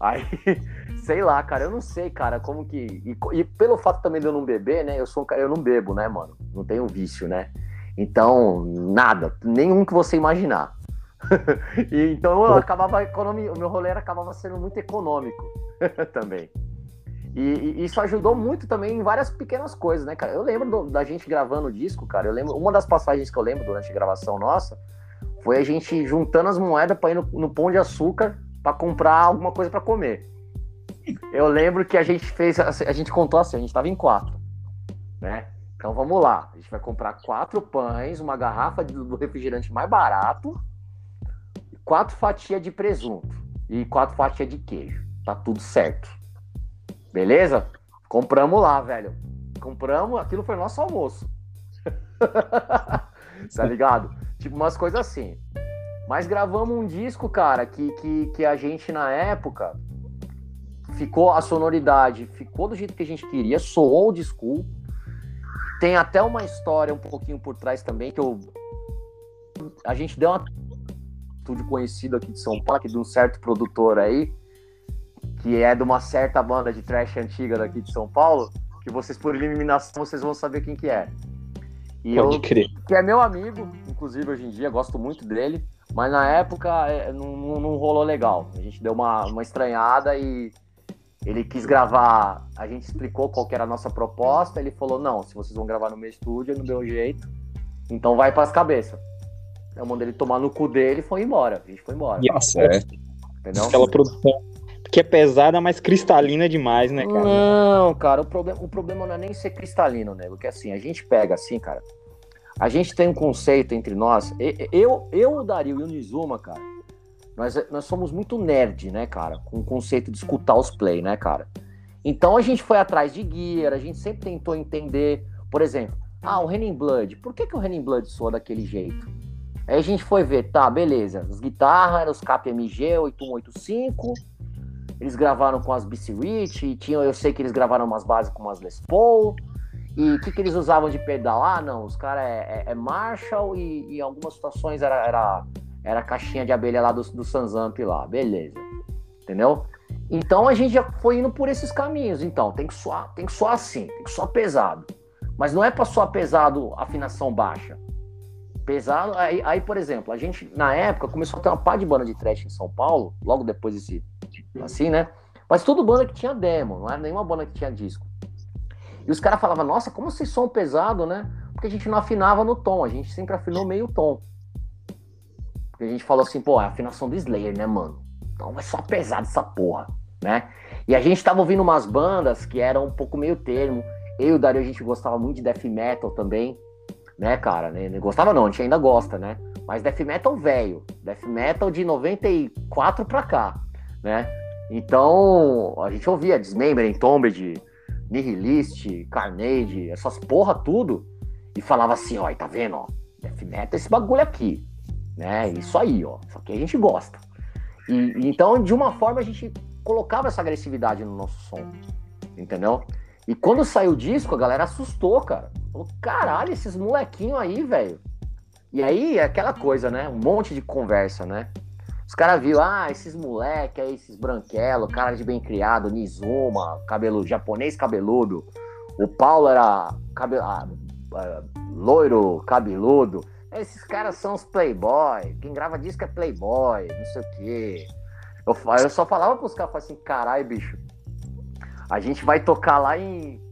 Aí, (laughs) sei lá, cara, eu não sei, cara, como que. E, e pelo fato também de eu não beber, né? Eu sou um cara, eu não bebo, né, mano? Não tenho vício, né? Então, nada, nenhum que você imaginar. (laughs) e, então eu acabava economi... o meu rolê acabava sendo muito econômico (laughs) também. E, e isso ajudou muito também em várias pequenas coisas, né, cara? Eu lembro do- da gente gravando o disco, cara. Eu lembro, uma das passagens que eu lembro durante a gravação nossa foi a gente juntando as moedas para ir no, no pão de açúcar para comprar alguma coisa para comer. Eu lembro que a gente fez, assim, a gente contou assim, a gente tava em quatro, né? Então vamos lá, a gente vai comprar quatro pães, uma garrafa do refrigerante mais barato, quatro fatias de presunto e quatro fatias de queijo. Tá tudo certo. Beleza? Compramos lá, velho. Compramos, aquilo foi nosso almoço. (laughs) tá ligado? Tipo, umas coisas assim. Mas gravamos um disco, cara, que, que, que a gente na época ficou a sonoridade, ficou do jeito que a gente queria, soou old school. Tem até uma história um pouquinho por trás também que eu a gente deu uma estúdio conhecido aqui de São Paulo, aqui de um certo produtor aí, que é de uma certa banda de trash antiga daqui de São Paulo, que vocês por eliminação vocês vão saber quem que é. E Pode eu, crer. que é meu amigo, inclusive hoje em dia, gosto muito dele, mas na época é, não, não- não rolou legal. A gente deu uma, uma estranhada e ele quis gravar, a gente explicou qual que era a nossa proposta, ele falou, não, se vocês vão gravar no meu estúdio, não deu jeito, então vai pras cabeças. Eu mandei ele tomar no cu dele e foi embora. A gente foi embora. E Tá certo. Entendeu? aquela produção que é pesada, mas cristalina demais, né, cara? Não, cara, o problema, o problema não é nem ser cristalino, né? Porque assim, a gente pega assim, cara. A gente tem um conceito entre nós. Eu, eu o Dario e o Nizuma, cara, nós, nós somos muito nerd, né, cara? Com o conceito de escutar os play, né, cara? Então a gente foi atrás de gear, a gente sempre tentou entender, por exemplo, ah, o Renin Blood, por que, que o Renin Blood soa daquele jeito? Aí a gente foi ver, tá, beleza, as guitarras os KPMG 8185, eles gravaram com as BC Rich, tinham, eu sei que eles gravaram umas bases com umas Les Paul. E o que, que eles usavam de pedal? Ah, não, os caras é, é- é Marshall e, em algumas situações era, era, era caixinha de abelha lá do, do Sanzamp lá, beleza. Entendeu? Então a gente já foi indo por esses caminhos. Então, tem que soar, tem que soar assim, tem que soar pesado. Mas não é pra soar pesado afinação baixa. Pesado, aí, aí, por exemplo, a gente, na época, começou a ter uma pá de banda de trash em São Paulo, logo depois desse, assim, né? Mas tudo banda que tinha demo, não era nenhuma banda que tinha disco. E os caras falavam, nossa, como vocês são pesado, né? Porque a gente não afinava no tom, a gente sempre afinou meio tom. Porque a gente falou assim, pô, é a afinação do Slayer, né, mano? Então vai só pesado essa porra, né? E a gente tava ouvindo umas bandas que eram um pouco meio termo. Eu e o Dario, a gente gostava muito de death metal também, né, cara? Né? Gostava não, a gente ainda gosta, né? Mas death metal velho, death metal de 94 pra cá, né? Então, a gente ouvia Dismember, Entombed, Nihilist, Carnage, essas porra tudo, e falava assim, ó, tá vendo, ó, death metal é esse bagulho aqui, né? Isso aí, ó, isso aqui a gente gosta. E, então, de uma forma, a gente colocava essa agressividade no nosso som, entendeu? E quando saiu o disco, a galera assustou, cara. Falou, caralho, esses molequinhos aí, velho. E aí, é aquela coisa, né? Um monte de conversa, né? Os caras viram, ah, esses moleque aí, esses branquelos, cara de bem criado, Nizuma, cabelo japonês cabeludo. O Paulo era cabelo, ah, ah, loiro, cabeludo. Esses caras são os playboy. Quem grava disco é playboy, não sei o quê. Eu, eu só falava pros caras assim, caralho, bicho. A gente vai tocar lá em.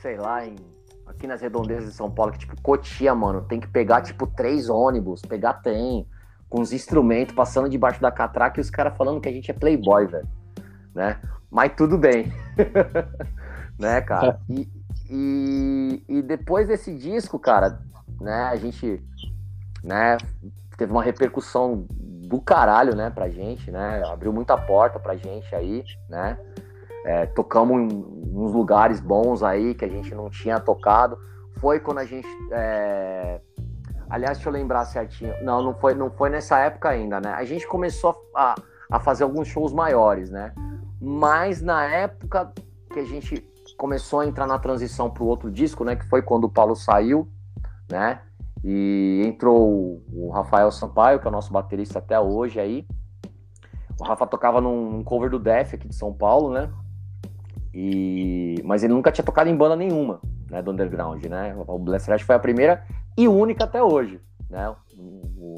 Sei lá, em. Aqui nas redondezas de São Paulo, que tipo, Cotia, mano. Tem que pegar, tipo, três ônibus, pegar trem com os instrumentos passando debaixo da catraca e os caras falando que a gente é playboy, velho. Né? Mas tudo bem. (laughs) né, cara? E, e, e, depois desse disco, cara, né, a gente né, teve uma repercussão do caralho, né, pra gente, né? Abriu muita porta pra gente aí, né? É, tocamos em uns lugares bons aí que a gente não tinha tocado. Foi quando a gente é, Aliás, deixa eu lembrar certinho. Não, não foi, não foi nessa época ainda, né? A gente começou a, a fazer alguns shows maiores, né? Mas na época que a gente começou a entrar na transição para o outro disco, né? Que foi quando o Paulo saiu, né? E entrou o Rafael Sampaio, que é o nosso baterista até hoje aí. O Rafa tocava num cover do Def aqui de São Paulo, né? E... Mas ele nunca tinha tocado em banda nenhuma, né? Do underground, né? O Blast Trash foi a primeira e única até hoje, né? O,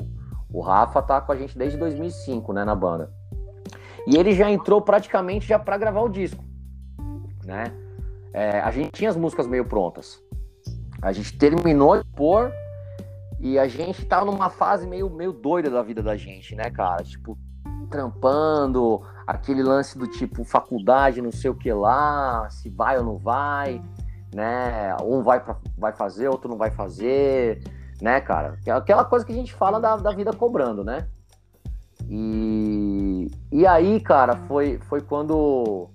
o, Rafa tá com a gente desde 2005, né, na banda. E ele já entrou praticamente já para gravar o disco, né? É, a gente tinha as músicas meio prontas. A gente terminou de pôr e a gente tá numa fase meio, meio doida da vida da gente, né, cara? Tipo, trampando, aquele lance do tipo faculdade, não sei o que lá, se vai ou não vai né? Um vai, pra, vai fazer, outro não vai fazer, né, cara? É aquela coisa que a gente fala da, da vida cobrando, né? E, e aí, cara, foi, foi quando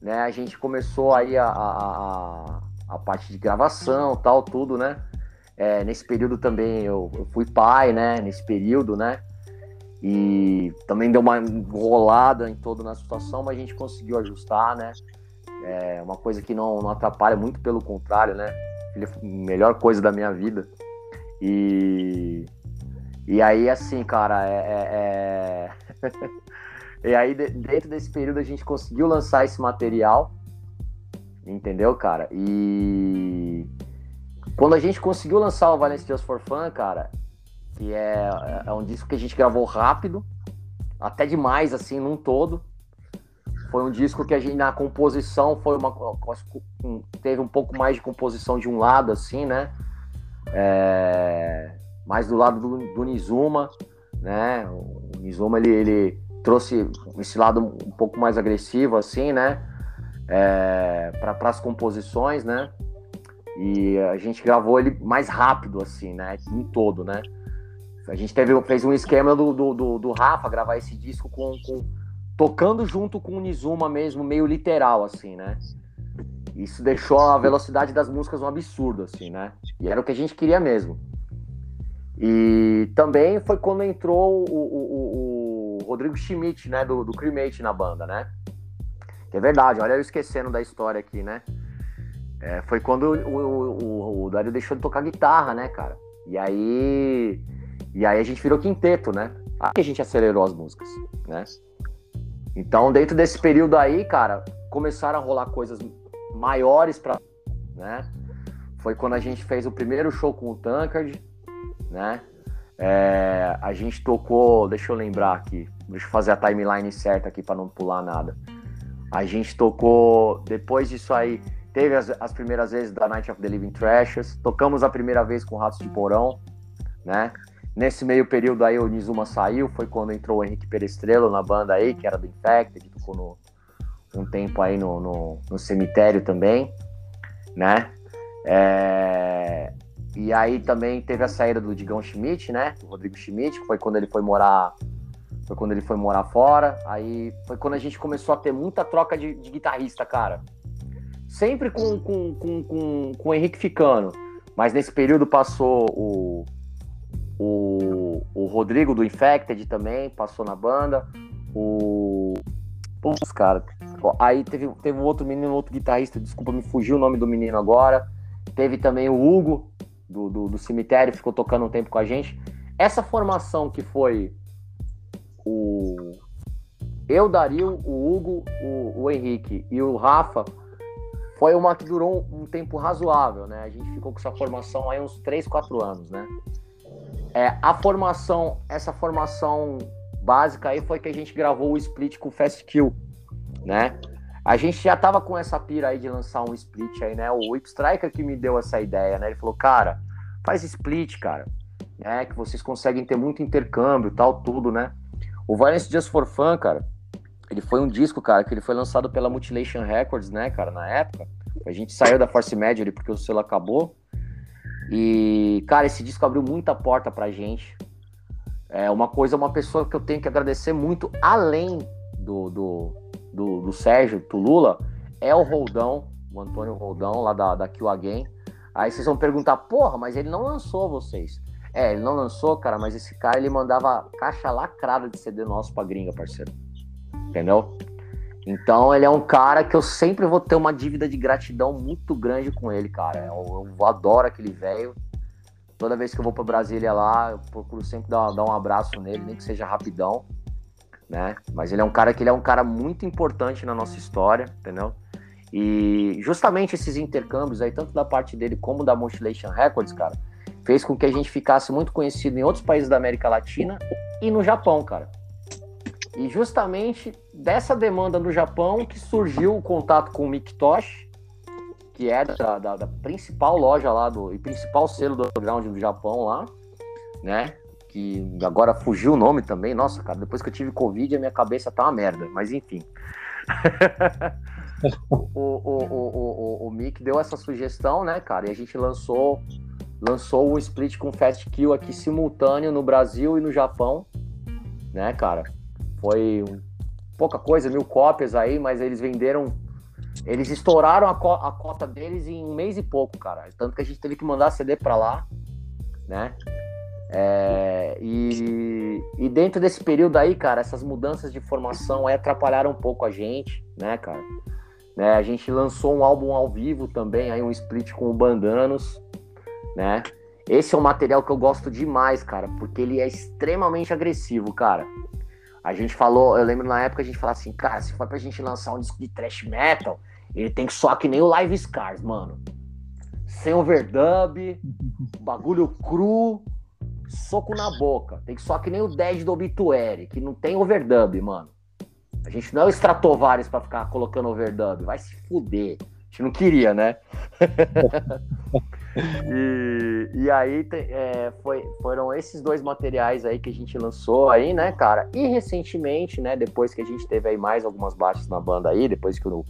né, a gente começou aí a, a, a, a parte de gravação, tal, tudo, né? É, nesse período também eu, eu, fui pai, né? Nesse período, né? E também deu uma enrolada em toda na situação, mas a gente conseguiu ajustar, né? É uma coisa que não, não atrapalha, muito pelo contrário, né? A melhor coisa da minha vida. E, e aí, assim, cara, é. é... é (laughs) e aí, dentro desse período, a gente conseguiu lançar esse material, entendeu, cara? E quando a gente conseguiu lançar o Valence Just for Fun, cara, que é, é um disco que a gente gravou rápido, até demais, assim, num todo. Foi um disco que a gente, na composição, foi uma. Teve um pouco mais de composição de um lado, assim, né? É, mais do lado do, do Nizuma, né? O Nizuma, ele, ele trouxe esse lado um pouco mais agressivo, assim, né? É, para as composições, né? E a gente gravou ele mais rápido, assim, né? Em todo, né? A gente teve, fez um esquema do, do, do, do Rafa gravar esse disco com, com tocando junto com o Nizuma mesmo, meio literal, assim, né? Isso deixou a velocidade das músicas um absurdo, assim, né? E era o que a gente queria mesmo. E também foi quando entrou o, o, o Rodrigo Schmidt, né, do, do Cremate na banda, né? Que é verdade, olha eu esquecendo da história aqui, né? É, foi quando o, o, o Dario deixou de tocar guitarra, né, cara? E aí, e aí a gente virou quinteto, né? Aí a gente acelerou as músicas, né? Então, dentro desse período aí, cara, começaram a rolar coisas maiores para, né? Foi quando a gente fez o primeiro show com o Tankard, né? É, a gente tocou, deixa eu lembrar aqui, deixa eu fazer a timeline certa aqui para não pular nada. A gente tocou, depois disso aí, teve as, as, primeiras vezes da Night of the Living Trashers, tocamos a primeira vez com Ratos de Porão, né? Nesse meio período aí o Nizuma saiu, foi quando entrou o Henrique Perestrelo na banda aí, que era do Infected, tocou no, um tempo aí no, no, no cemitério também, né? É, e aí também teve a saída do Digão Schmidt, né? Do Rodrigo Schmidt, que foi quando ele foi morar. Foi quando ele foi morar fora. Aí foi quando a gente começou a ter muita troca de, de guitarrista, cara. Sempre com, com, com, com, com o Henrique ficando. Mas nesse período passou o, o, o Rodrigo do Infected também, passou na banda. O. Putz, cara. Aí teve, teve um outro menino, outro guitarrista, desculpa, me fugiu o nome do menino agora. Teve também o Hugo, do, do, do cemitério, ficou tocando um tempo com a gente. Essa formação que foi o eu, Dario, o Hugo, o, o Henrique e o Rafa, foi uma que durou um, um, tempo razoável, né? A gente ficou com essa formação aí uns 3, 4 anos, né? É, a formação, essa formação básica aí foi que a gente gravou o split com o Fast Kill, né? A gente já tava com essa pira aí de lançar um split aí, né? O Whip Striker que me deu essa ideia, né? Ele falou, cara, faz split, cara. É, que vocês conseguem ter muito intercâmbio tal, tudo, né? O Violence Just for Fun, cara, ele foi um disco, cara, que ele foi lançado pela Mutilation Records, né, cara, na época. A gente saiu da Force Major porque o selo acabou. E, cara, esse disco abriu muita porta pra gente. É uma coisa, uma pessoa que eu tenho que agradecer muito, além do, do, do, do Sérgio Tulula, é o Roldão, o Antônio Roldão, lá da, da Kill Again. Aí vocês vão perguntar, porra, mas ele não lançou vocês. É, ele não lançou, cara, mas esse cara ele mandava caixa lacrada de CD nosso pra gringa, parceiro. Entendeu? Então ele é um cara que eu sempre vou ter uma dívida de gratidão muito grande com ele, cara. Eu, eu adoro aquele velho. Toda vez que eu vou para Brasília lá, eu procuro sempre dar, dar um abraço nele, nem que seja rapidão, né? Mas ele é um cara que ele é um cara muito importante na nossa história, entendeu? E justamente esses intercâmbios aí, tanto da parte dele como da Modulation Records, cara, fez com que a gente ficasse muito conhecido em outros países da América Latina e no Japão, cara. E justamente dessa demanda no Japão que surgiu o contato com o Mikitoshi, que é da, da, da, principal loja lá do e principal selo do underground do Japão lá, né? Que agora fugiu o nome também. Nossa, cara, depois que eu tive Covid, a minha cabeça tá uma merda, mas enfim. (laughs) o, o, o, o, o Mick deu essa sugestão, né, cara? E a gente lançou lançou um split com Fast Kill aqui simultâneo no Brasil e no Japão, né, cara? Foi pouca coisa, mil cópias aí, mas eles venderam. Eles estouraram a, co a cota deles em um mês e pouco, cara. Tanto que a gente teve que mandar CD pra lá, né? É, e, e dentro desse período aí, cara, essas mudanças de formação aí atrapalharam um pouco a gente, né, cara? Né, a gente lançou um álbum ao vivo também, aí um split com o Bandanos, né? Esse é um material que eu gosto demais, cara, porque ele é extremamente agressivo, cara. A gente falou, eu lembro na época a gente falava assim, cara, se for pra gente lançar um disco de thrash metal, ele tem que soar que nem o Live Scars, mano. Sem overdub, bagulho cru, soco na boca. Tem que soar que nem o Dead do Obituary, que não tem overdub, mano. A gente não é o Stratovarius pra ficar colocando overdub. Vai se fuder. A gente não queria, né? (laughs) E, e aí é, foi, foram esses dois materiais aí que a gente lançou aí, né, cara? E recentemente, né, depois que a gente teve aí mais algumas baixas na banda aí, depois que o,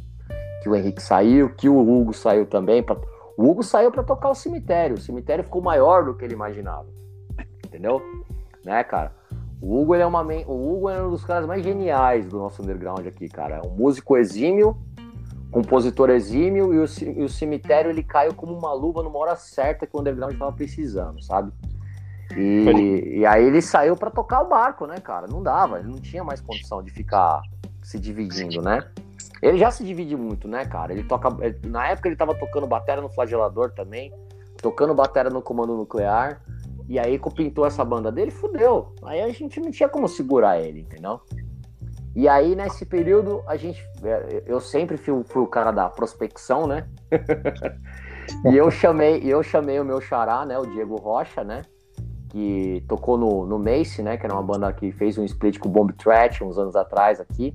que o Henrique saiu, que o Hugo saiu também, pra, o Hugo saiu para tocar o cemitério. O cemitério ficou maior do que ele imaginava. Entendeu? Né, cara? O Hugo, ele é uma, o Hugo é um dos caras mais geniais do nosso underground aqui, cara. É um músico exímio, compositor exímio e o, e o cemitério ele caiu como uma luva numa hora certa que o underground estava precisando, sabe? E, e, aí ele saiu para tocar o barco, né, cara? Não dava, ele não tinha mais condição de ficar se dividindo, né? Ele já se divide muito, né, cara? Ele toca. Na época ele tava tocando bateria no flagelador também, tocando bateria no comando nuclear. E aí, pintou essa banda dele, fudeu. Aí a gente não tinha como segurar ele, entendeu? E aí, nesse período, a gente. É, eu sempre fui, fui o cara da prospecção, né? (laughs) e eu chamei, eu chamei o meu xará, né? O Diego Rocha, né? Que tocou no, no Mace, né? Que era uma banda que fez um split com o Bomb Trash uns anos atrás aqui.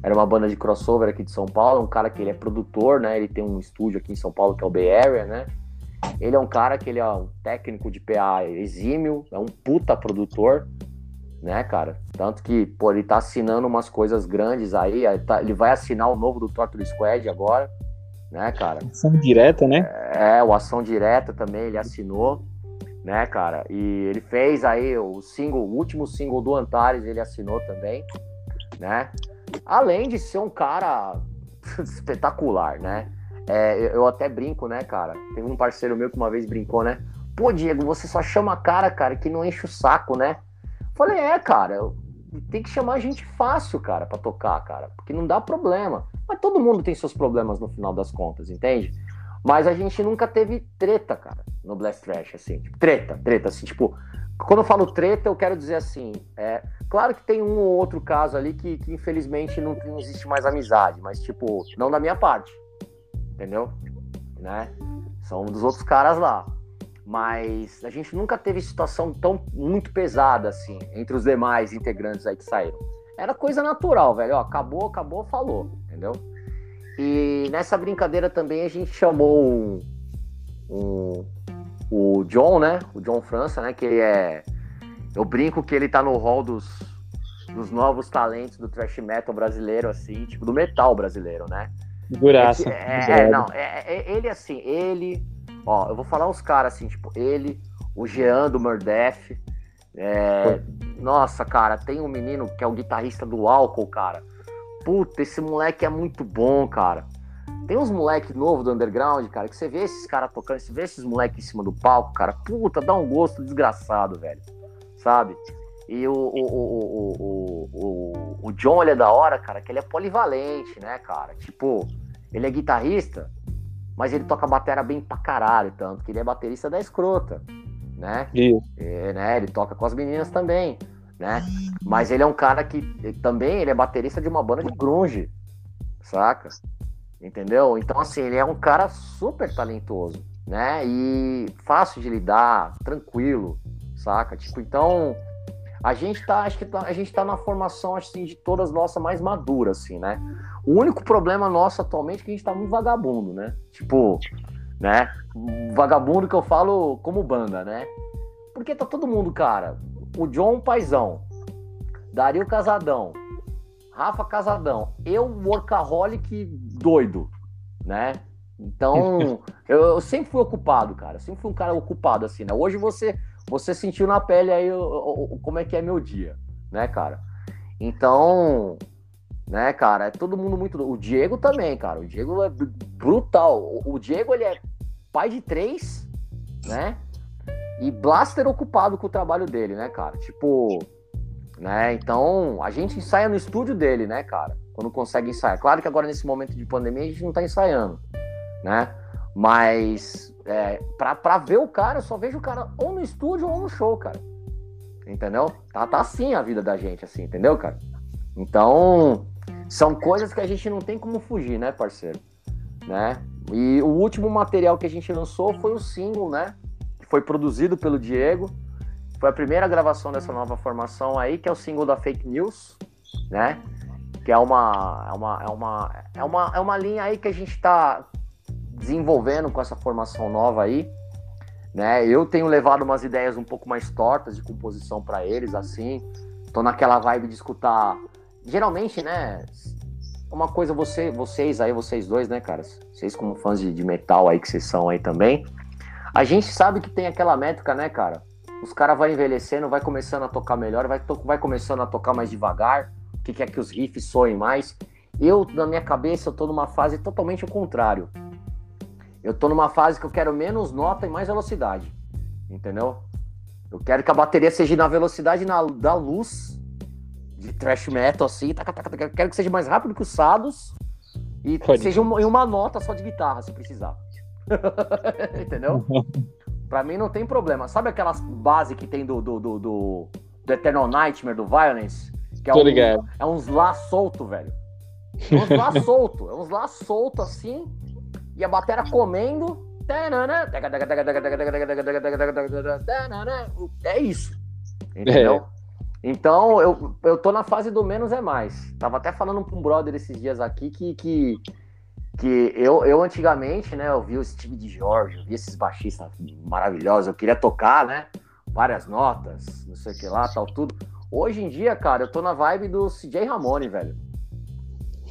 Era uma banda de crossover aqui de São Paulo, um cara que ele é produtor, né? Ele tem um estúdio aqui em São Paulo que é o Bay Area, né? Ele é um cara que ele é um técnico de PA exímio, é um puta produtor, né, cara? Tanto que, pô, ele tá assinando umas coisas grandes aí, tá- ele vai assinar o novo do Torture Squad agora, né, cara? Ação direta, né? É, o Ação Direta também ele assinou, né, cara? E ele fez aí o single, o último single do Antares, ele assinou também, né? Além de ser um cara (laughs) espetacular, né? É, eu- eu até brinco, né, cara? Tem um parceiro meu que uma vez brincou, né? Pô, Diego, você só chama cara, cara, que não enche o saco, né? Falei, é, cara, tem que chamar gente fácil, cara, pra tocar, cara, porque não dá problema. Mas todo mundo tem seus problemas no final das contas, entende? Mas a gente nunca teve treta, cara, no Blast Trash, assim. Tipo, treta, treta, assim, tipo. Quando eu falo treta, eu quero dizer assim, é. Claro que tem um ou outro caso ali que, que infelizmente não, não existe mais amizade, mas, tipo, não da minha parte. Entendeu? Né? São dos outros caras lá. Mas a gente nunca teve situação tão muito pesada, assim, entre os demais integrantes aí que saíram. Era coisa natural, velho. Ó, acabou, acabou, falou, entendeu? E nessa brincadeira também a gente chamou um, um- o John, né? O John França, né? Que ele é. Eu brinco que ele tá no hall dos, dos novos talentos do thrash metal brasileiro, assim, tipo, do metal brasileiro, né? Figuraça. É, é, não, é, é- ele assim, ele, ó, eu vou falar uns caras assim, tipo, ele, o Jean do Murdef, é, nossa, cara, tem um menino que é o guitarrista do álcool, cara. Puta, esse moleque é muito bom, cara. Tem uns moleques novos do underground, cara, que você vê esses caras tocando, você vê esses moleques em cima do palco, cara, puta, dá um gosto desgraçado, velho. Sabe? E o, o, o, o, o, o John, ele é da hora, cara, que ele é polivalente, né, cara? Tipo, ele é guitarrista, mas ele toca batera bem pra caralho, tanto que ele é baterista da escrota, né? Isso. É, né? Ele toca com as meninas também, né? Mas ele é um cara que também ele é baterista de uma banda de grunge, saca? Entendeu? Então assim, ele é um cara super talentoso, né? E fácil de lidar, tranquilo, saca? Tipo, então a gente tá, acho que tá- a gente tá na formação assim de todas nossa mais madura assim, né? O único problema nosso atualmente é que a gente tá muito vagabundo, né? Tipo, né? Vagabundo que eu falo como banda, né? Porque tá todo mundo, cara. O John Paizão, Dario Casadão, Rafa Casadão, eu workaholic doido, né? Então, (laughs) eu, eu sempre fui ocupado, cara. Eu sempre fui um cara ocupado, assim, né? Hoje você, você sentiu na pele aí o- o- o- como é que é meu dia, né, cara? Então, né, cara, é todo mundo muito. O Diego também, cara. O Diego é br- brutal. O, o Diego, ele é pai de três, né? E blaster ocupado com o trabalho dele, né, cara? Tipo, né? Então, a gente ensaia no estúdio dele, né, cara? Quando consegue ensaiar. Claro que agora, nesse momento de pandemia, a gente não tá ensaiando, né? Mas, é, pra, pra ver o cara, eu só vejo o cara ou no estúdio ou no show, cara. Entendeu? Tá, tá assim a vida da gente, assim, entendeu, cara? Então, são coisas que a gente não tem como fugir, né, parceiro? Né? E o último material que a gente lançou foi o single, né? Que foi produzido pelo Diego. Foi a primeira gravação dessa nova formação aí, que é o single da Fake News, né? Que é uma, é uma, é uma, é uma, é uma linha aí que a gente tá desenvolvendo com essa formação nova aí, né? Eu tenho levado umas ideias um pouco mais tortas de composição para eles, assim. Tô naquela vibe de escutar. Geralmente, né? Uma coisa, você, vocês aí, vocês dois, né, cara? Vocês como fãs de, de metal aí que vocês são aí também. A gente sabe que tem aquela métrica, né, cara? Os caras vão envelhecendo, vai começando a tocar melhor, vai, to- vai começando a tocar mais devagar, que quer que os riffs soem mais. Eu, na minha cabeça, eu tô numa fase totalmente ao contrário. Eu tô numa fase que eu quero menos nota e mais velocidade. Entendeu? Eu quero que a bateria seja na velocidade na, da luz de thrash metal, assim. taca, taca, taca. Quero que seja mais rápido que os Sados e Pode. seja em uma nota só de guitarra, se precisar. (laughs) Entendeu? (laughs) Pra mim não tem problema. Sabe aquelas bases que tem do, do, do, do, do Eternal Nightmare, do Violence? Que é, Tô um- ligado. é uns lá solto, velho. É uns lá (laughs) solto. É uns lá solto assim. E a batera comendo. É isso. Entendeu? Então, eu, eu tô na fase do menos é mais. Tava até falando pra um brother esses dias aqui que, que que eu, eu antigamente, né, eu vi o Steve de George, eu vi esses baixistas maravilhosos, eu queria tocar, né, várias notas, não sei o que lá, tal, tudo. Hoje em dia, cara, eu tô na vibe do CJ Ramone, velho.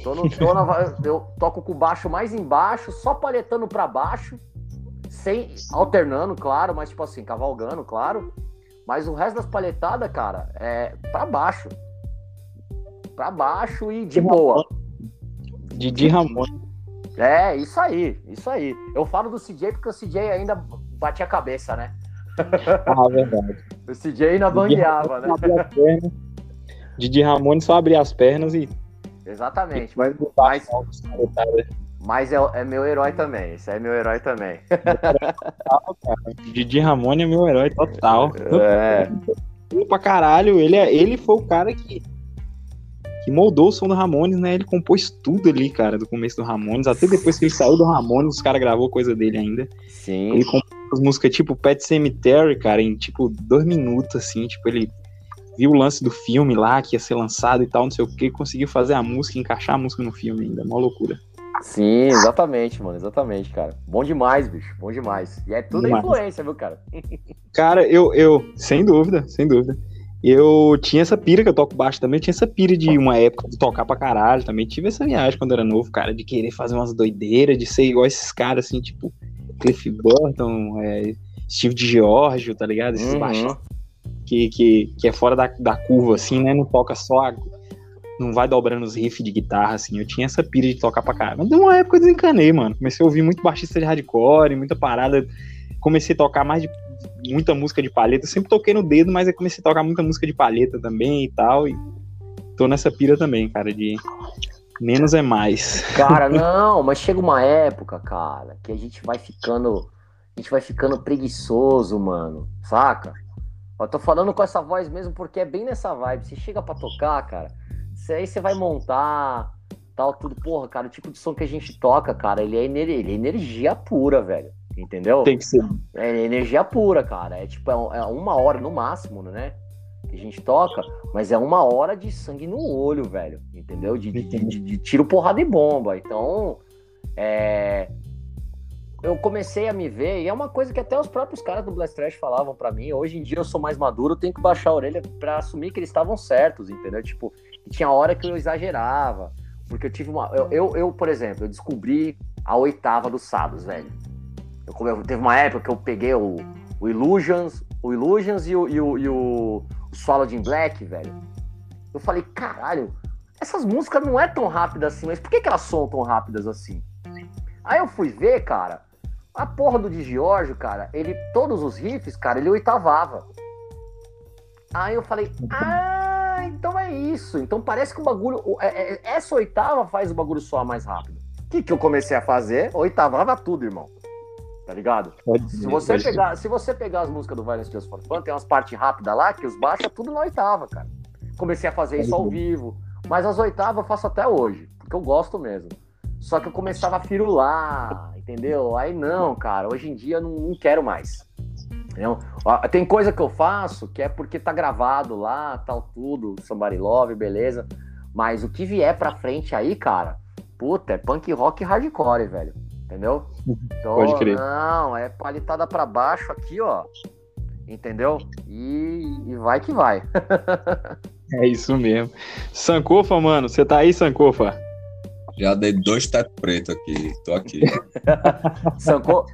Tô no, tô na, eu toco com o baixo mais embaixo, só paletando pra baixo, sem alternando, claro, mas tipo assim, cavalgando, claro. Mas o resto das palhetadas, cara, é pra baixo. Pra baixo e de boa. Didi Ramone. É, isso aí, isso aí. Eu falo do CJ porque o CJ ainda batia a cabeça, né? (laughs) Ah, verdade. O CJ ainda bangueava, né? Pernas. Didi Ramone só abrir as pernas e Exatamente. Mas, mas. Mas é, é meu herói também. Esse é meu herói também. Didi Ramone é meu herói total. É, pra caralho. Ele, é, ele foi o cara que, que moldou o som do Ramones, né? Ele compôs tudo ali, cara, do começo do Ramones. Até depois que ele saiu do Ramones, os caras gravou coisa dele ainda. sim. Ele compôs as músicas tipo Pet Cemetery, cara, em tipo dois minutos, assim. Tipo, ele viu o lance do filme lá, que ia ser lançado e tal, não sei o que, conseguiu fazer a música, encaixar a música no filme ainda. Mó loucura. Sim, exatamente, mano. Exatamente, cara. Bom demais, bicho. Bom demais. E é tudo Demais. influência, viu, cara? (laughs) Cara, eu, eu, sem dúvida, sem dúvida. Eu tinha essa pira que eu toco baixo também, eu tinha essa pira de uma época de tocar pra caralho também. Tive essa viagem quando era novo, cara, de querer fazer umas doideiras, de ser igual esses caras, assim, tipo Cliff Burton, é, Steve de Georgio, tá ligado? Esses Uhum. baixos que, que, que é fora da, da curva, assim, né? Não toca só, a- não vai dobrando os riffs de guitarra, assim. Eu tinha essa pira de tocar pra caralho. Mas deu uma época eu desencanei, mano. Comecei a ouvir muito baixista de hardcore, muita parada. Comecei a tocar mais de muita música de palheta. Eu sempre toquei no dedo, mas eu comecei a tocar muita música de palheta também e tal. E tô nessa pira também, cara, de menos é mais. Cara, (laughs) não, mas chega uma época, cara, que a gente vai ficando. A gente vai ficando preguiçoso, mano. Saca? Eu tô falando com essa voz mesmo porque é bem nessa vibe. Você chega pra tocar, cara. Aí você vai montar, tal, tudo. Porra, cara, o tipo de som que a gente toca, cara, ele é, ener- ele é energia pura, velho. Entendeu? Tem que ser. É energia pura, cara. É tipo, é é uma hora no máximo, né? Que a gente toca, mas é uma hora de sangue no olho, velho. Entendeu? De, de, de- de- de tiro, porrada e bomba. Então, é. Eu comecei a me ver, e é uma coisa que até os próprios caras do Blast Trash falavam pra mim. Hoje em dia eu sou mais maduro, eu tenho que baixar a orelha pra assumir que eles estavam certos, entendeu? Tipo, e tinha hora que eu exagerava. Porque eu tive uma. Eu, eu, eu, por exemplo, eu descobri a oitava do Sados, velho. Eu, eu- teve uma época que eu peguei o, o Illusions, o Illusions e o, e o, e o, Swallowed in Black, velho. Eu falei, caralho, essas músicas não é tão rápidas assim, mas por que, que elas são tão rápidas assim? Aí eu fui ver, cara, a porra do Di Giorgio, cara, ele, todos os riffs, cara, ele oitavava. Aí eu falei, ah, então é isso. Então parece que o bagulho, é- é- essa oitava faz o bagulho soar mais rápido. O que, que eu comecei a fazer? Oitavava tudo, irmão. Tá ligado? Se você, Pode- pegar, se você pegar as músicas do Violence Just for Fun, tem umas partes rápidas lá que os baixos é tudo na oitava, cara. Comecei a fazer isso ao vivo. Mas as oitavas eu faço até hoje, porque eu gosto mesmo. Só que eu começava a firular, entendeu? Aí não, cara, hoje em dia eu não, não quero mais. Entendeu? Tem coisa que eu faço que é porque tá gravado lá, tal, tudo, Somebody Love, beleza. Mas o que vier pra frente aí, cara, puta, é punk rock e hardcore, velho. Entendeu? Então, Pode crer. Não, é palitada pra baixo aqui, ó. Entendeu? E, e vai que vai. (laughs) É isso mesmo. Sankofa, mano, você tá aí, Sankofa? Já dei dois teto preto aqui. Tô aqui. Sanko,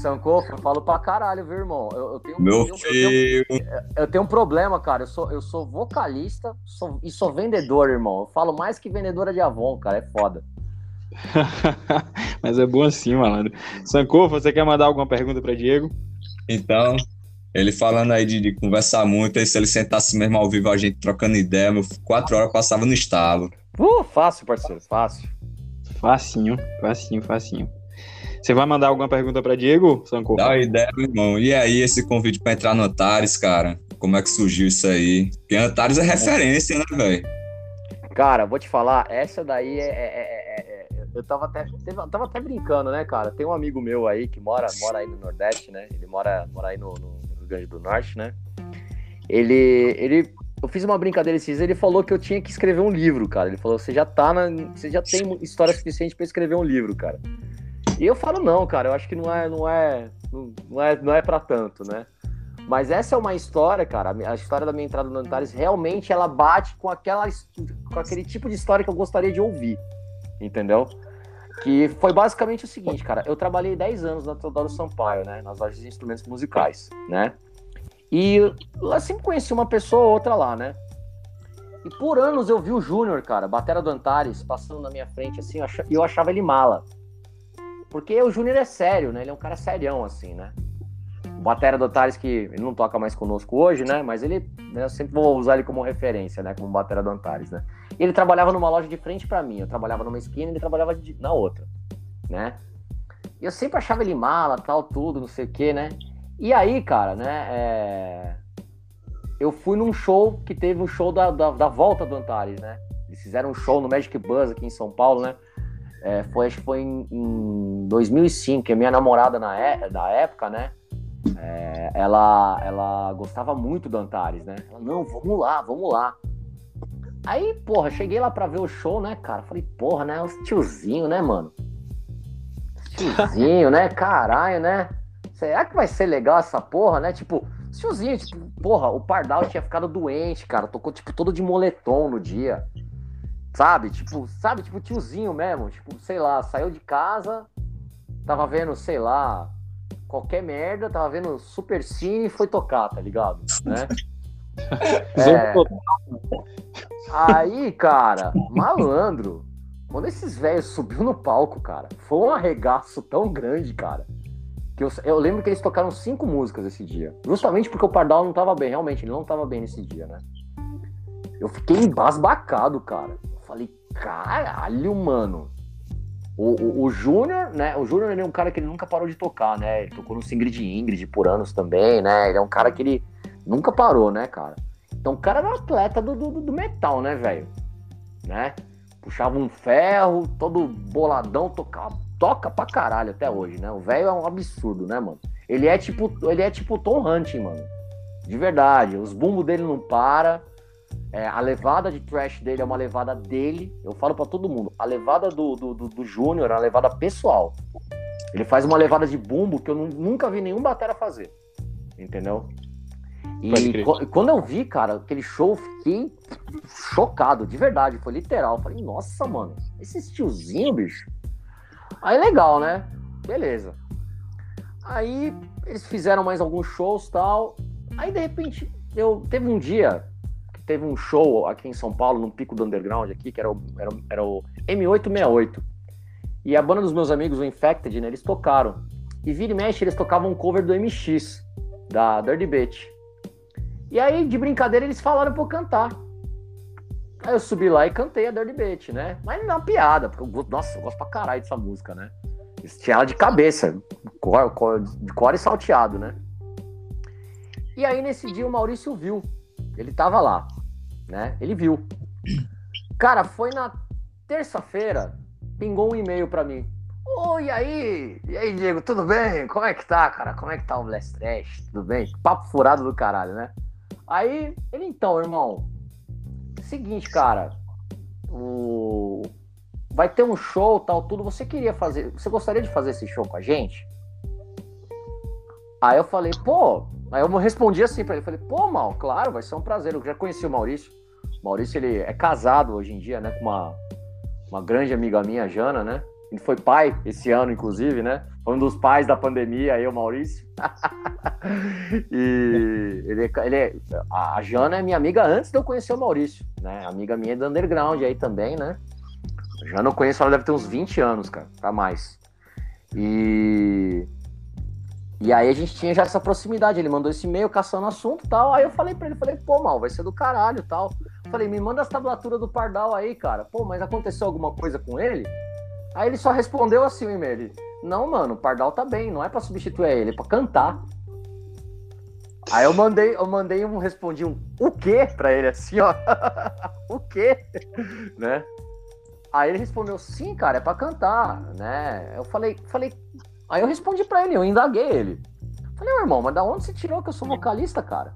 Sanko, eu falo pra caralho, viu, irmão? Eu, eu tenho, Meu eu, eu tenho, filho. eu tenho um problema, cara. Eu sou, eu sou vocalista sou- e sou vendedor, irmão. Eu falo mais que vendedora de Avon, cara. É foda. (laughs) Mas é bom assim, malandro. Sankofa, você quer mandar alguma pergunta pra Diego? Então, ele falando aí de, de conversar muito, aí se ele sentasse mesmo ao vivo, a gente trocando ideia, meu, quatro horas passava no estalo. Uh, fácil, parceiro, fácil. Facinho, facinho, facinho. Você vai mandar alguma pergunta pra Diego, Sankofa? Dá uma ideia, meu irmão. E aí, esse convite pra entrar no Antares, cara? Como é que surgiu isso aí? Porque Antares é referência, né, velho? Cara, vou te falar, essa daí é. é- é- é- é- eu tava até, tava até brincando, né, cara? Tem um amigo meu aí que mora, mora aí no Nordeste, né? Ele mora, mora aí no, no Rio Grande do Norte, né? Ele, ele eu fiz uma brincadeira esses dias, ele falou que eu tinha que escrever um livro, cara. Ele falou, você já tá na. Você já tem história suficiente para escrever um livro, cara. E eu falo, não, cara, eu acho que não é, não é, não é, não é para tanto, né? Mas essa é uma história, cara. A história da minha entrada no Antares realmente ela bate com aquela com aquele tipo de história que eu gostaria de ouvir. Entendeu? Que foi basicamente o seguinte, cara. Eu trabalhei 10 anos na Teodoro Sampaio, né? Nas lojas de instrumentos musicais, né? E lá sempre conheci uma pessoa ou outra lá, né? E por anos eu vi o Júnior, cara, batera do Antares, passando na minha frente, assim, e eu achava ele mala. Porque o Júnior é sério, né? Ele é um cara serião, assim, né? O batera do Antares, que ele não toca mais conosco hoje, né? Mas ele, né, eu sempre vou usar ele como referência, né? Como batera do Antares, né? E ele trabalhava numa loja de frente para mim. Eu trabalhava numa esquina e ele trabalhava de, na outra, né? E eu sempre achava ele mala, tal, tudo, não sei o quê, né? E aí, cara, né? É... Eu fui num show que teve um show da, da, da, volta do Antares, né? Eles fizeram um show no Magic Buzz aqui em São Paulo, né? É, foi, acho que foi em, em 2005, que a minha namorada na, é, época, né? É, ela, ela gostava muito do Antares, né? Ela, não, vamos lá, vamos lá. Aí, porra, cheguei lá pra ver o show, né, cara? Falei, porra, né? Os tiozinho, né, mano? Os tiozinho, né? Caralho, né? Será que vai ser legal essa porra, né? Tipo, tiozinho, tipo, porra, o Pardal tinha ficado doente, cara. Tocou, tipo, todo de moletom no dia. Sabe? Tipo, sabe? Tipo, tiozinho mesmo. Tipo, sei lá, saiu de casa, tava vendo, sei lá, qualquer merda, tava vendo Super Cine e foi tocar, tá ligado? Né? (laughs) É... Aí, cara, malandro, quando esses velhos subiu no palco, cara, foi um arregaço tão grande, cara. Que eu, eu, lembro que eles tocaram cinco músicas esse dia. Justamente porque o Pardal não tava bem, realmente, ele não tava bem nesse dia, né? Eu fiquei embasbacado, cara. Eu falei, caralho, mano. O, o, o Júnior, né? O Júnior é um cara que ele nunca parou de tocar, né? Ele tocou no Singrid Ingrid por anos também, né? Ele é um cara que ele nunca parou, né, cara? Então o cara era um atleta do, do, do metal, né, velho? Né? Puxava um ferro, todo boladão, tocava, toca pra caralho até hoje, né? O velho é um absurdo, né, mano? Ele é tipo, ele é tipo Tom Hunting, mano. De verdade. Os bumbos dele não para. É, a levada de trash dele é uma levada dele. Eu falo para todo mundo. A levada do, do, do, do Júnior é uma levada pessoal. Ele faz uma levada de bumbo que eu nunca vi nenhum batera fazer. Entendeu? E quando eu vi, cara, aquele show, fiquei chocado, de verdade. Foi literal. falei, nossa, mano, esse tiozinho, bicho. Aí legal, né? Beleza. Aí eles fizeram mais alguns shows tal. Aí de repente, eu teve um dia teve um show aqui em São Paulo, num pico do underground aqui, que era o, era, era o M868. E a banda dos meus amigos, o Infected, né, eles tocaram. E vira e mexe, eles tocavam um cover do MX, da Dirty Bitch. E aí, de brincadeira, eles falaram pra eu cantar. Aí eu subi lá e cantei a Dirty Bitch, né? Mas não é uma piada, porque eu, nossa, eu gosto pra caralho dessa música, né? Tinha ela de cabeça, cor, cor, de core salteado, né? E aí, nesse dia, o Maurício viu. Ele tava lá né? Ele viu. Cara, foi na terça-feira, pingou um e-mail para mim. Oi, e aí? E aí, Diego, tudo bem? Como é que tá, cara? Como é que tá o Blast Trash? Tudo bem? Papo furado do caralho, né? Aí, ele então, irmão. Seguinte, cara. O... Vai ter um show, tal, tudo. Você queria fazer. Você gostaria de fazer esse show com a gente? Aí eu falei, pô. Aí eu respondi assim pra ele. Falei, pô, mal, claro, vai ser um prazer. Eu já conheci o Maurício. Maurício ele é casado hoje em dia, né, com uma, uma grande amiga minha, Jana, né? Ele foi pai esse ano, inclusive, né? Foi um dos pais da pandemia, o Maurício. (laughs) e ele, é, ele é, a Jana é minha amiga antes de eu conhecer o Maurício, né? Amiga minha do underground aí também, né? Jana eu conheço, ela deve ter uns 20 anos, cara, pra mais. E e aí a gente tinha já essa proximidade. Ele mandou esse e-mail caçando assunto e tal. Aí eu falei pra ele, falei, pô, mal, vai ser do caralho tal. Falei, me manda as tablaturas do Pardal aí, cara. Pô, mas aconteceu alguma coisa com ele? Aí ele só respondeu assim o e-mail. Não, mano, o Pardal tá bem, não é para substituir ele, é pra cantar. Aí eu mandei, eu mandei um, respondi um o quê pra ele assim, ó. (laughs) o quê? né? Aí ele respondeu, sim, cara, é pra cantar, né? Eu falei, falei, Aí eu respondi pra ele, eu indaguei ele. Falei, meu irmão, mas da onde você tirou que eu sou vocalista, cara?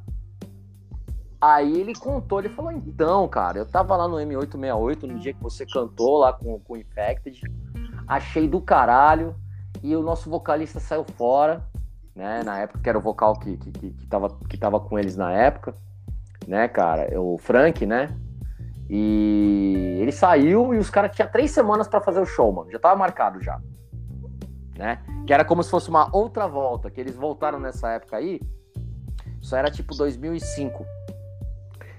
Aí ele contou, ele falou, então, cara, eu tava lá no M868 no dia que você cantou lá com, o Infected, achei do caralho, e o nosso vocalista saiu fora, né, na época que era o vocal que, que, que, que, tava, que tava com eles na época, né, cara, o Frank, né, e ele saiu e os caras tinham três semanas para fazer o show, mano, já tava marcado já, né, que era como se fosse uma outra volta, que eles voltaram nessa época aí, isso era tipo 2005,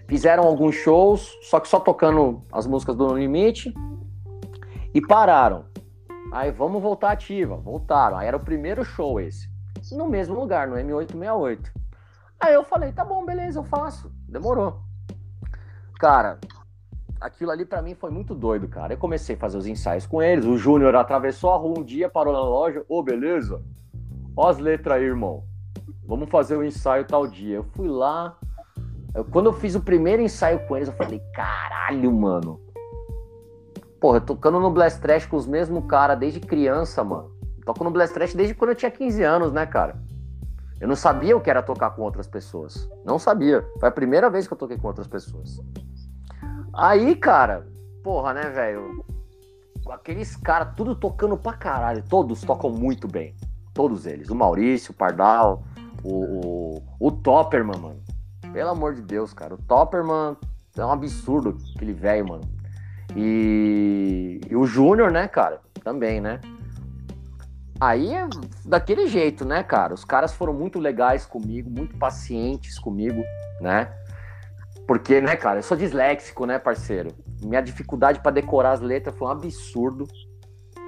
Fizeram alguns shows, só que só tocando as músicas do No Limite e pararam. Aí vamos voltar ativa, voltaram. Aí era o primeiro show esse, no mesmo lugar, no M868. Aí eu falei, tá bom, beleza, eu faço. Demorou. Cara, aquilo ali para mim foi muito doido, cara. Eu comecei a fazer os ensaios com eles. O Júnior atravessou a rua um dia, parou na loja. Ô, oh, beleza? Ó as letras aí, irmão. Vamos fazer o ensaio tal dia. Eu fui lá, eu, quando eu fiz o primeiro ensaio com eles, eu falei, caralho, mano. Porra, tocando no Blast Trash com os mesmos caras desde criança, mano. Toco no Blast Trash desde quando eu tinha 15 anos, né, cara? Eu não sabia o que era tocar com outras pessoas. Não sabia. Foi a primeira vez que eu toquei com outras pessoas. Aí, cara, porra, né, velho? Aqueles caras, tudo tocando pra caralho. Todos tocam muito bem. Todos eles. O Maurício, o Pardal, o, o, o Topperman, mano. Pelo amor de Deus, cara. O Topperman é um absurdo aquele velho, mano. E, e o Júnior, né, cara? Também, né? Aí é daquele jeito, né, cara? Os caras foram muito legais comigo, muito pacientes comigo, né? Porque, né, cara, eu sou disléxico, né, parceiro? Minha dificuldade para decorar as letras foi um absurdo,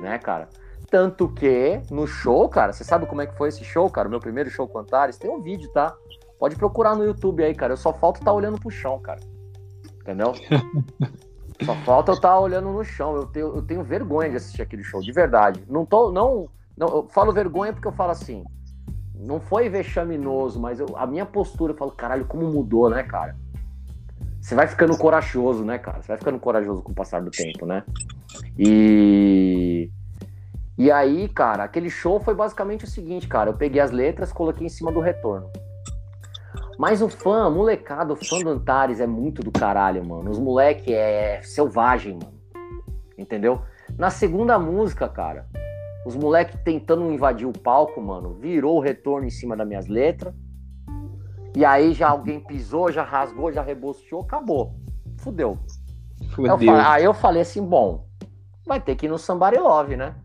né, cara? Tanto que no show, cara, você sabe como é que foi esse show, cara? O meu primeiro show com Antares? Tem um vídeo, tá? Pode procurar no YouTube aí, cara. Eu só falta estar tá olhando pro chão, cara. Entendeu? (laughs) só falta eu estar tá olhando no chão. Eu tenho, eu tenho vergonha de assistir aquele show, de verdade. Não tô. Não, não, eu falo vergonha porque eu falo assim. Não foi vexaminoso, mas eu, a minha postura, eu falo, caralho, como mudou, né, cara? Você vai ficando corajoso, né, cara? Você vai ficando corajoso com o passar do tempo, né? E. E aí, cara, aquele show foi basicamente o seguinte, cara. Eu peguei as letras, coloquei em cima do retorno. Mas o fã, molecado, o fã do Antares é muito do caralho, mano. Os moleque é selvagem, mano. Entendeu? Na segunda música, cara, os moleque tentando invadir o palco, mano, virou o retorno em cima das minhas letras. E aí já alguém pisou, já rasgou, já rebosteou, acabou. Fudeu. Fudeu. Eu falei, aí eu falei assim, bom, vai ter que ir no Somebody Love, né?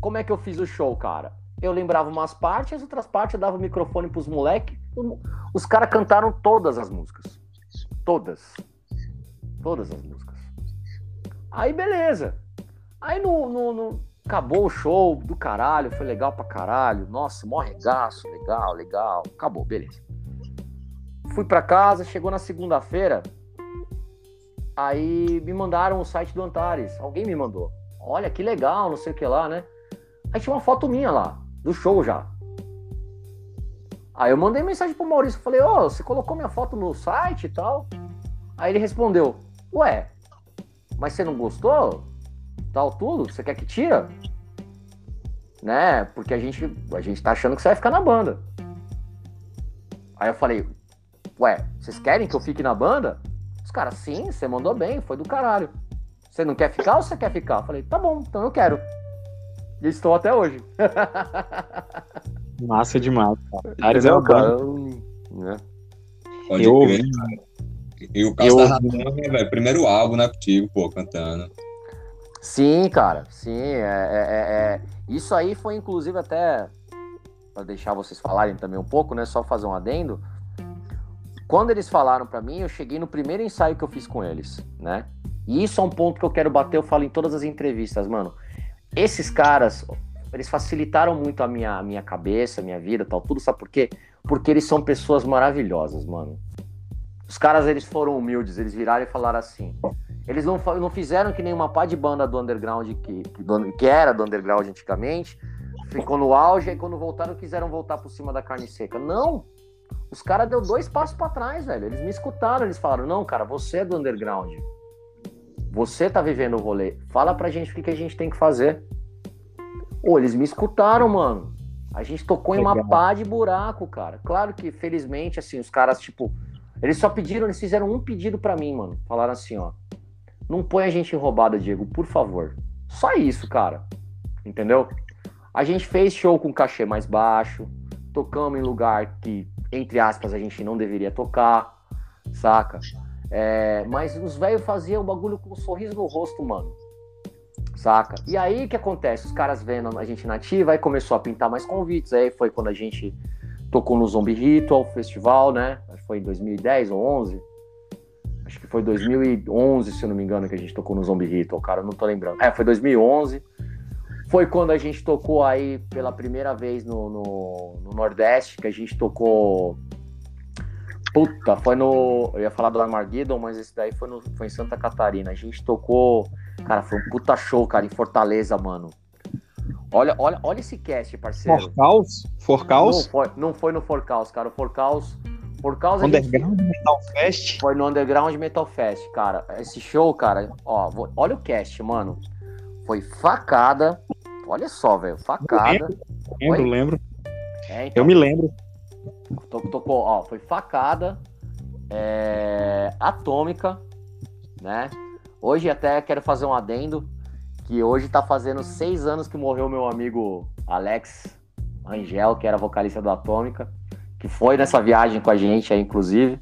Como é que eu fiz o show, cara? Eu lembrava umas partes, as outras partes eu dava o microfone pros moleques os caras cantaram todas as músicas. Todas. Todas as músicas. Aí beleza. Aí no, no, no, acabou o show do caralho, foi legal pra caralho. Nossa, mó regaço, legal, legal. Acabou, beleza. Fui pra casa, chegou na segunda-feira. Aí me mandaram o site do Antares. Alguém me mandou. Olha que legal, não sei o que lá, né? Aí tinha uma foto minha lá, do show já. Aí eu mandei mensagem pro Maurício, falei, ô, oh, você colocou minha foto no site e tal? Aí ele respondeu, ué, mas você não gostou? Tal, tudo? Você quer que tira? Né? Porque a gente, a gente tá achando que você vai ficar na banda. Aí eu falei, ué, vocês querem que eu fique na banda? Os caras, sim, você mandou bem, foi do caralho. Você não quer ficar ou você quer ficar? Eu falei, tá bom, então eu quero. E estou até hoje. (laughs) Massa demais, cara. Ares é o cara. Né? Pode eu crer, E o caso da né, velho? Primeiro álbum, né, contigo, pô, cantando. Sim, cara, sim. É, é, é, é. Isso aí foi, inclusive, até para deixar vocês falarem também um pouco, né? Só fazer um adendo. Quando eles falaram para mim, eu cheguei no primeiro ensaio que eu fiz com eles, né? E isso é um ponto que eu quero bater, eu falo em todas as entrevistas, mano. Esses caras, eles facilitaram muito a minha, a minha cabeça, a minha vida, tal, tudo, sabe por quê? Porque eles são pessoas maravilhosas, mano. Os caras, eles foram humildes, eles viraram e falaram assim. Eles não, não fizeram que nenhuma pá de banda do underground que, que, que era do underground antigamente, ficou no auge, e quando voltaram, quiseram voltar por cima da carne seca. Não! Os caras deu dois passos para trás, velho. Eles me escutaram, eles falaram: não, cara, você é do underground. Você tá vivendo o rolê. Fala pra gente o que, que a gente tem que fazer. Pô, eles me escutaram, mano. A gente tocou Legal. em uma pá de buraco, cara. Claro que, felizmente, assim, os caras, tipo, Eles só pediram, eles fizeram um pedido pra mim, mano. Falaram assim, ó. Não põe a gente em roubada, Diego, por favor. Só isso, cara. Entendeu? A gente fez show com cachê mais baixo, tocamos em lugar que, entre aspas, a gente não deveria tocar, saca? É, mas os velhos faziam o bagulho com um sorriso no rosto, mano. Saca? E aí o que acontece? Os caras vendo a gente nativa, aí começou a pintar mais convites. Aí foi quando a gente tocou no Zombie Ritual Festival, né? Acho que foi em 2010 ou 11. Acho que foi 2011, se eu não me engano, que a gente tocou no Zombie Ritual, cara, não tô lembrando. É, foi 2011. Foi quando a gente tocou aí pela primeira vez no, no, no Nordeste, que a gente tocou. Puta, foi no. Eu ia falar do Armageddon, mas esse daí foi, no, foi em Santa Catarina. A gente tocou. Cara, foi um puta show, cara, em Fortaleza, mano. Olha, olha, olha esse cast, parceiro. Forcaus? Forcaus? Não foi, não foi no Forcaus, cara. O Forcaus. Forcaus gente- Underground Metal Fest? foi no Underground Metal Fest, cara. Esse show, cara, ó, vou- olha o cast, mano. Foi facada. Olha só, velho, facada. Lembro, Oi? lembro. É, então, Eu me lembro. to- tocou, ó, foi facada, é, atômica, né? Hoje até quero fazer um adendo, que hoje tá fazendo seis anos que morreu meu amigo Alex Angel, que era vocalista do Atômica, que foi nessa viagem com a gente aí, inclusive.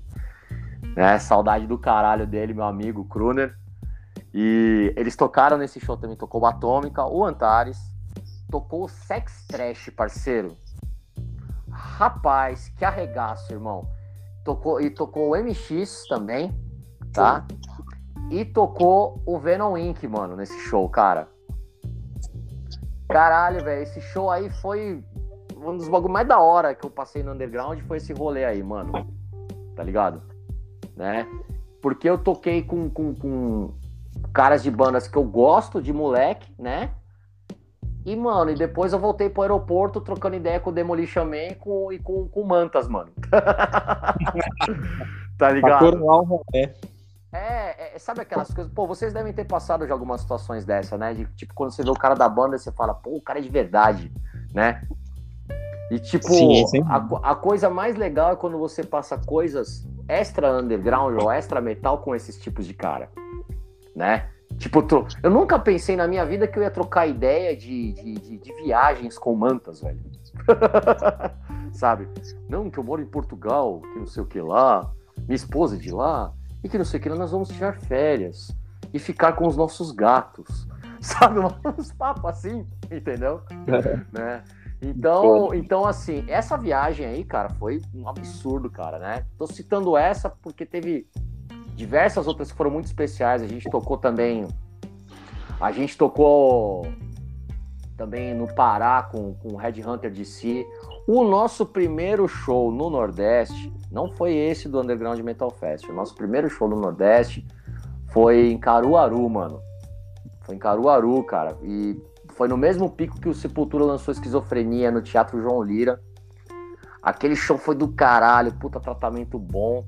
Né? Saudade do caralho dele, meu amigo Kruner. E eles tocaram nesse show também, tocou o Atômica, o Antares, tocou o Sex Trash, parceiro. Rapaz, que arregaço, irmão. Tocou, e tocou o MX também, tá? E tocou o Venom Inc., mano, nesse show, cara. Caralho, velho, esse show aí foi um dos bagulhos mais da hora que eu passei no underground foi esse rolê aí, mano. Tá ligado? Né? Porque eu toquei com, com, com caras de bandas que eu gosto de moleque, né? E, mano, e depois eu voltei pro aeroporto trocando ideia com o Demolition Man e com, e com, com Mantas, mano. (laughs) tá Pra ligado? coroar o rolê. É, é, sabe aquelas coisas? Pô, vocês devem ter passado de algumas situações dessa, né? De, tipo, quando você vê o cara da banda, você fala, pô, o cara é de verdade, né? E tipo, Sim, sim. a, a coisa mais legal é quando você passa coisas extra underground ou extra metal com esses tipos de cara, né? Tipo, eu nunca pensei na minha vida que eu ia trocar ideia de, de, de- de viagens com mantas, velho. (laughs) Sabe? Não, que eu moro em Portugal, que não sei o que lá, minha esposa é de lá, e que não sei o que nós vamos tirar férias e ficar com os nossos gatos. (laughs) Sabe? Uns papos assim, entendeu? né? Então, então, assim, essa viagem aí, cara, foi um absurdo, cara, né? Tô citando essa porque teve diversas outras que foram muito especiais. A gente tocou também. A gente tocou também no Pará com, com o Red Hunter DC. O nosso primeiro show no Nordeste não foi esse do Underground Metal Fest. O nosso primeiro show no Nordeste foi em Caruaru, mano. Foi em Caruaru, cara. E foi no mesmo pico que o Sepultura lançou Esquizofrenia no Teatro João Lira. Aquele show foi do caralho, puta tratamento bom,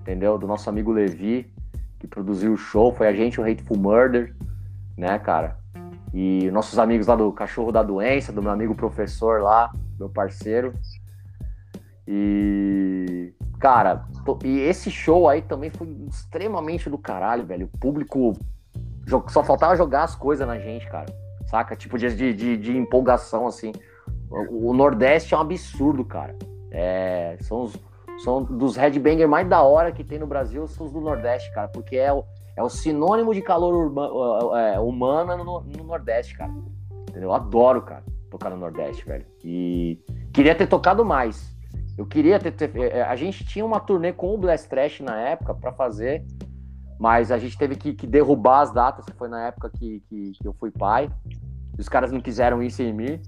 entendeu? Do nosso amigo Levi, que produziu o show. Foi a gente, o Hateful Murder, né, cara? E nossos amigos lá do Cachorro da Doença, do meu amigo professor lá, meu parceiro. E. Cara, to- e esse show aí também foi extremamente do caralho, velho. O público. Só faltava jogar as coisas na gente, cara. Saca? Tipo de, de, de, empolgação, assim. O, o Nordeste é um absurdo, cara. É, são os. São dos headbanger mais da hora que tem no Brasil, são os do Nordeste, cara. Porque é o, é o sinônimo de calor urba, é, humana no, no Nordeste, cara. Entendeu? Eu adoro, cara, tocar no Nordeste, velho. E queria ter tocado mais. Eu queria ter, ter- é, A gente tinha uma turnê com o Blast Trash na época pra fazer, mas a gente teve que, que derrubar as datas, que foi na época que, que, que eu fui pai. Os caras não quiseram ir sem mim.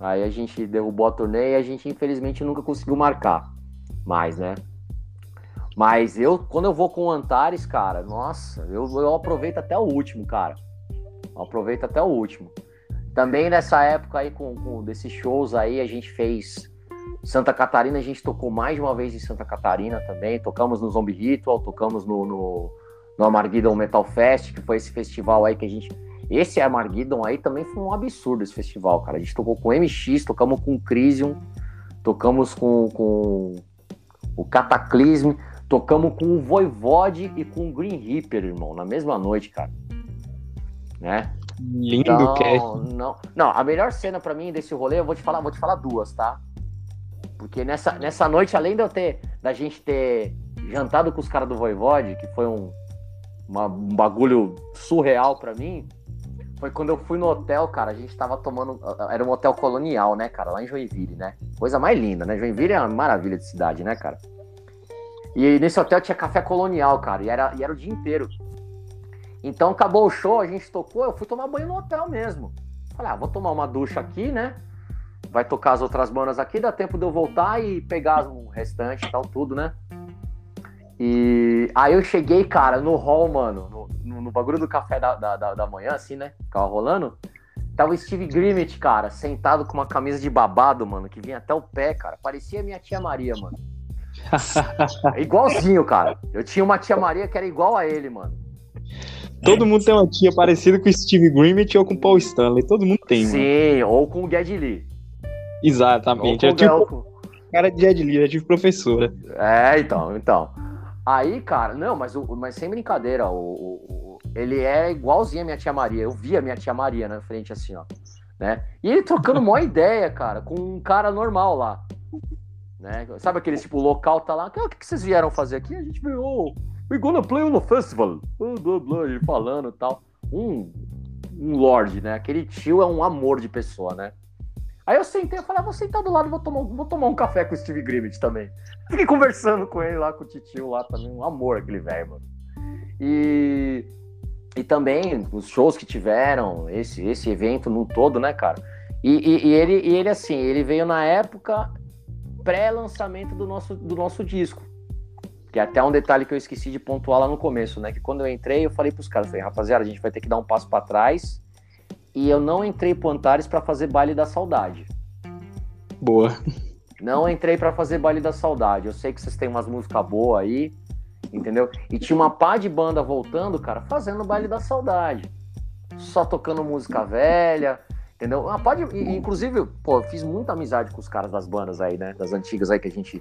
Aí a gente derrubou a turnê e a gente, infelizmente, nunca conseguiu marcar mais, né? Mas eu, quando eu vou com o Antares, cara, nossa, eu, eu aproveito até o último, cara. Eu aproveito até o último. Também nessa época aí, com, com desses shows aí, a gente fez Santa Catarina, a gente tocou mais de uma vez em Santa Catarina também. Tocamos no Zombie Ritual, tocamos no, no, no Armageddon Metal Fest, que foi esse festival aí que a gente. Esse Armageddon aí também foi um absurdo esse festival, cara. A gente tocou com MX, tocamos com Crisium, tocamos com, com o Cataclisme. Tocamos com o Voivode e com o Green Reaper, irmão, na mesma noite, cara. Né? Lindo Então, cast. não, não, a melhor cena pra mim desse rolê, eu vou te falar, vou te falar duas, tá? Porque nessa, nessa noite, além de eu ter, da gente ter jantado com os caras do Voivode, que foi um, uma- um bagulho surreal pra mim, foi quando eu fui no hotel, cara, a gente tava tomando, era um hotel colonial, né, cara, lá em Joinville, né? Coisa mais linda, né? Joinville é uma maravilha de cidade, né, cara? E nesse hotel tinha café colonial, cara, e era, e era o dia inteiro. Então acabou o show, a gente tocou, eu fui tomar banho no hotel mesmo. Falei, ah, vou tomar uma ducha aqui, né? Vai tocar as outras bandas aqui, dá tempo de eu voltar e pegar o restante e tal, tudo, né? E aí eu cheguei, cara, no hall, mano, no, no- bagulho do café da, da, da- da manhã, assim, né? Ficava rolando. Tava o Steve Grimmett, cara, sentado com uma camisa de babado, mano, que vinha até o pé, cara. Parecia minha tia Maria, mano. (laughs) Igualzinho, cara. Eu tinha uma tia Maria que era igual a ele, mano. Todo mundo tem uma tia parecida com o Steve Grimmett ou com o Paul Stanley. Todo mundo tem, mano. Sim, ou com o Geddy Lee. Exatamente. Eu o tive com- cara de Ed Lee, eu tive professora. É, então, então. Aí, cara, não, mas, mas sem brincadeira, o, o- ele é igualzinho a minha tia Maria. Eu vi a minha tia Maria na frente, assim, ó. Né? E ele trocando uma ideia, cara, com um cara normal lá. Né? Sabe aquele tipo local tá lá? "Ah, O que, vocês vieram fazer aqui? A gente veio. oh, We gonna play on the festival. Ele falando e tal. Um, um lord, né? Aquele tio é um amor de pessoa, né? Aí eu sentei e falei, ah, vou sentar do lado, vou tomar, vou tomar um café com o Steve Grimmett também. Fiquei conversando com ele lá, com o titio lá também, um amor aquele velho, mano. E, e também os shows que tiveram, esse, esse evento no todo, né, cara? E, e- e ele, e ele, assim, ele veio na época pré-lançamento do nosso, do nosso disco. Que é até um detalhe que eu esqueci de pontuar lá no começo, né? Que quando eu entrei, eu falei pros caras, falei, rapaziada, a gente vai ter que dar um passo pra trás. E eu não entrei pro Antares pra fazer baile da saudade. Boa. Não entrei pra fazer baile da saudade. Eu sei que vocês têm umas músicas boas aí, entendeu? E tinha uma pá de banda voltando, cara, fazendo baile da saudade. Só tocando música velha, entendeu? Uma pá de... e, Inclusive, pô, eu fiz muita amizade com os caras das bandas aí, né? Das antigas aí que a gente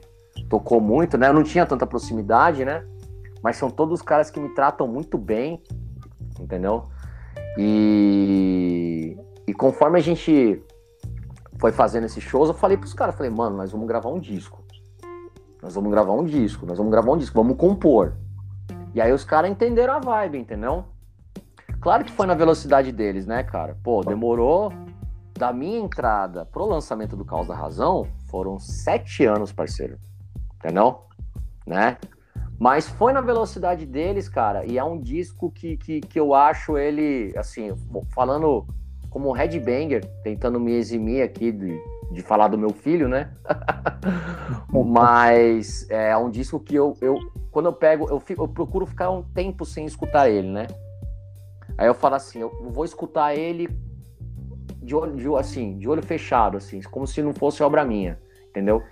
tocou muito, né? Eu não tinha tanta proximidade, né? Mas são todos caras que me tratam muito bem, entendeu? E, e conforme a gente foi fazendo esses shows, eu falei pros caras, falei, mano, nós vamos gravar um disco. Nós vamos gravar um disco, nós vamos gravar um disco, vamos compor. E aí os caras entenderam a vibe, entendeu? Claro que foi na velocidade deles, né, cara? Pô, demorou da minha entrada pro lançamento do Caos da Razão, foram sete anos, parceiro. Entendeu? Né? Mas foi na velocidade deles, cara, e é um disco que, que, que eu acho ele, assim, falando como um headbanger, tentando me eximir aqui de, de falar do meu filho, né? (laughs) Mas é um disco que eu, eu quando eu pego, eu, fico- eu procuro ficar um tempo sem escutar ele, né? Aí eu falo assim, eu vou escutar ele de olho, de, assim, de olho fechado, assim, como se não fosse obra minha, entendeu?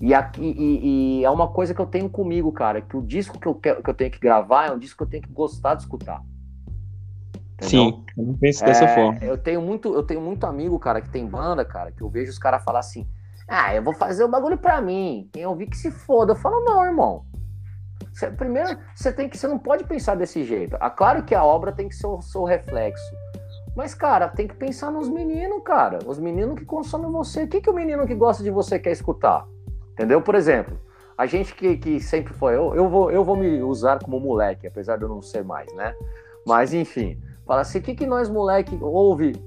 E, aqui, e, e é uma coisa que eu tenho comigo, cara, que o disco que eu, quero, que eu tenho que gravar é um disco que eu tenho que gostar de escutar. Entendeu? Sim, eu não penso dessa É, forma. Eu tenho muito, eu tenho muito amigo, cara, que tem banda, cara, que eu vejo os caras falar assim: "Ah, eu vou fazer o bagulho pra mim. Quem ouvir que se foda". Eu falo: "Não, irmão. Você- primeiro, você tem que, você não pode pensar desse jeito. Ah, claro que a obra tem que ser o seu reflexo. Mas, cara, tem que pensar nos meninos, cara. Os meninos que consomem você. O que, que o menino que gosta de você quer escutar? Entendeu? Por exemplo, a gente que, que sempre foi. Eu, eu, vou, eu vou me usar como moleque, apesar de eu não ser mais, né? Mas, enfim. Fala assim, o que, que nós, moleque, ouve?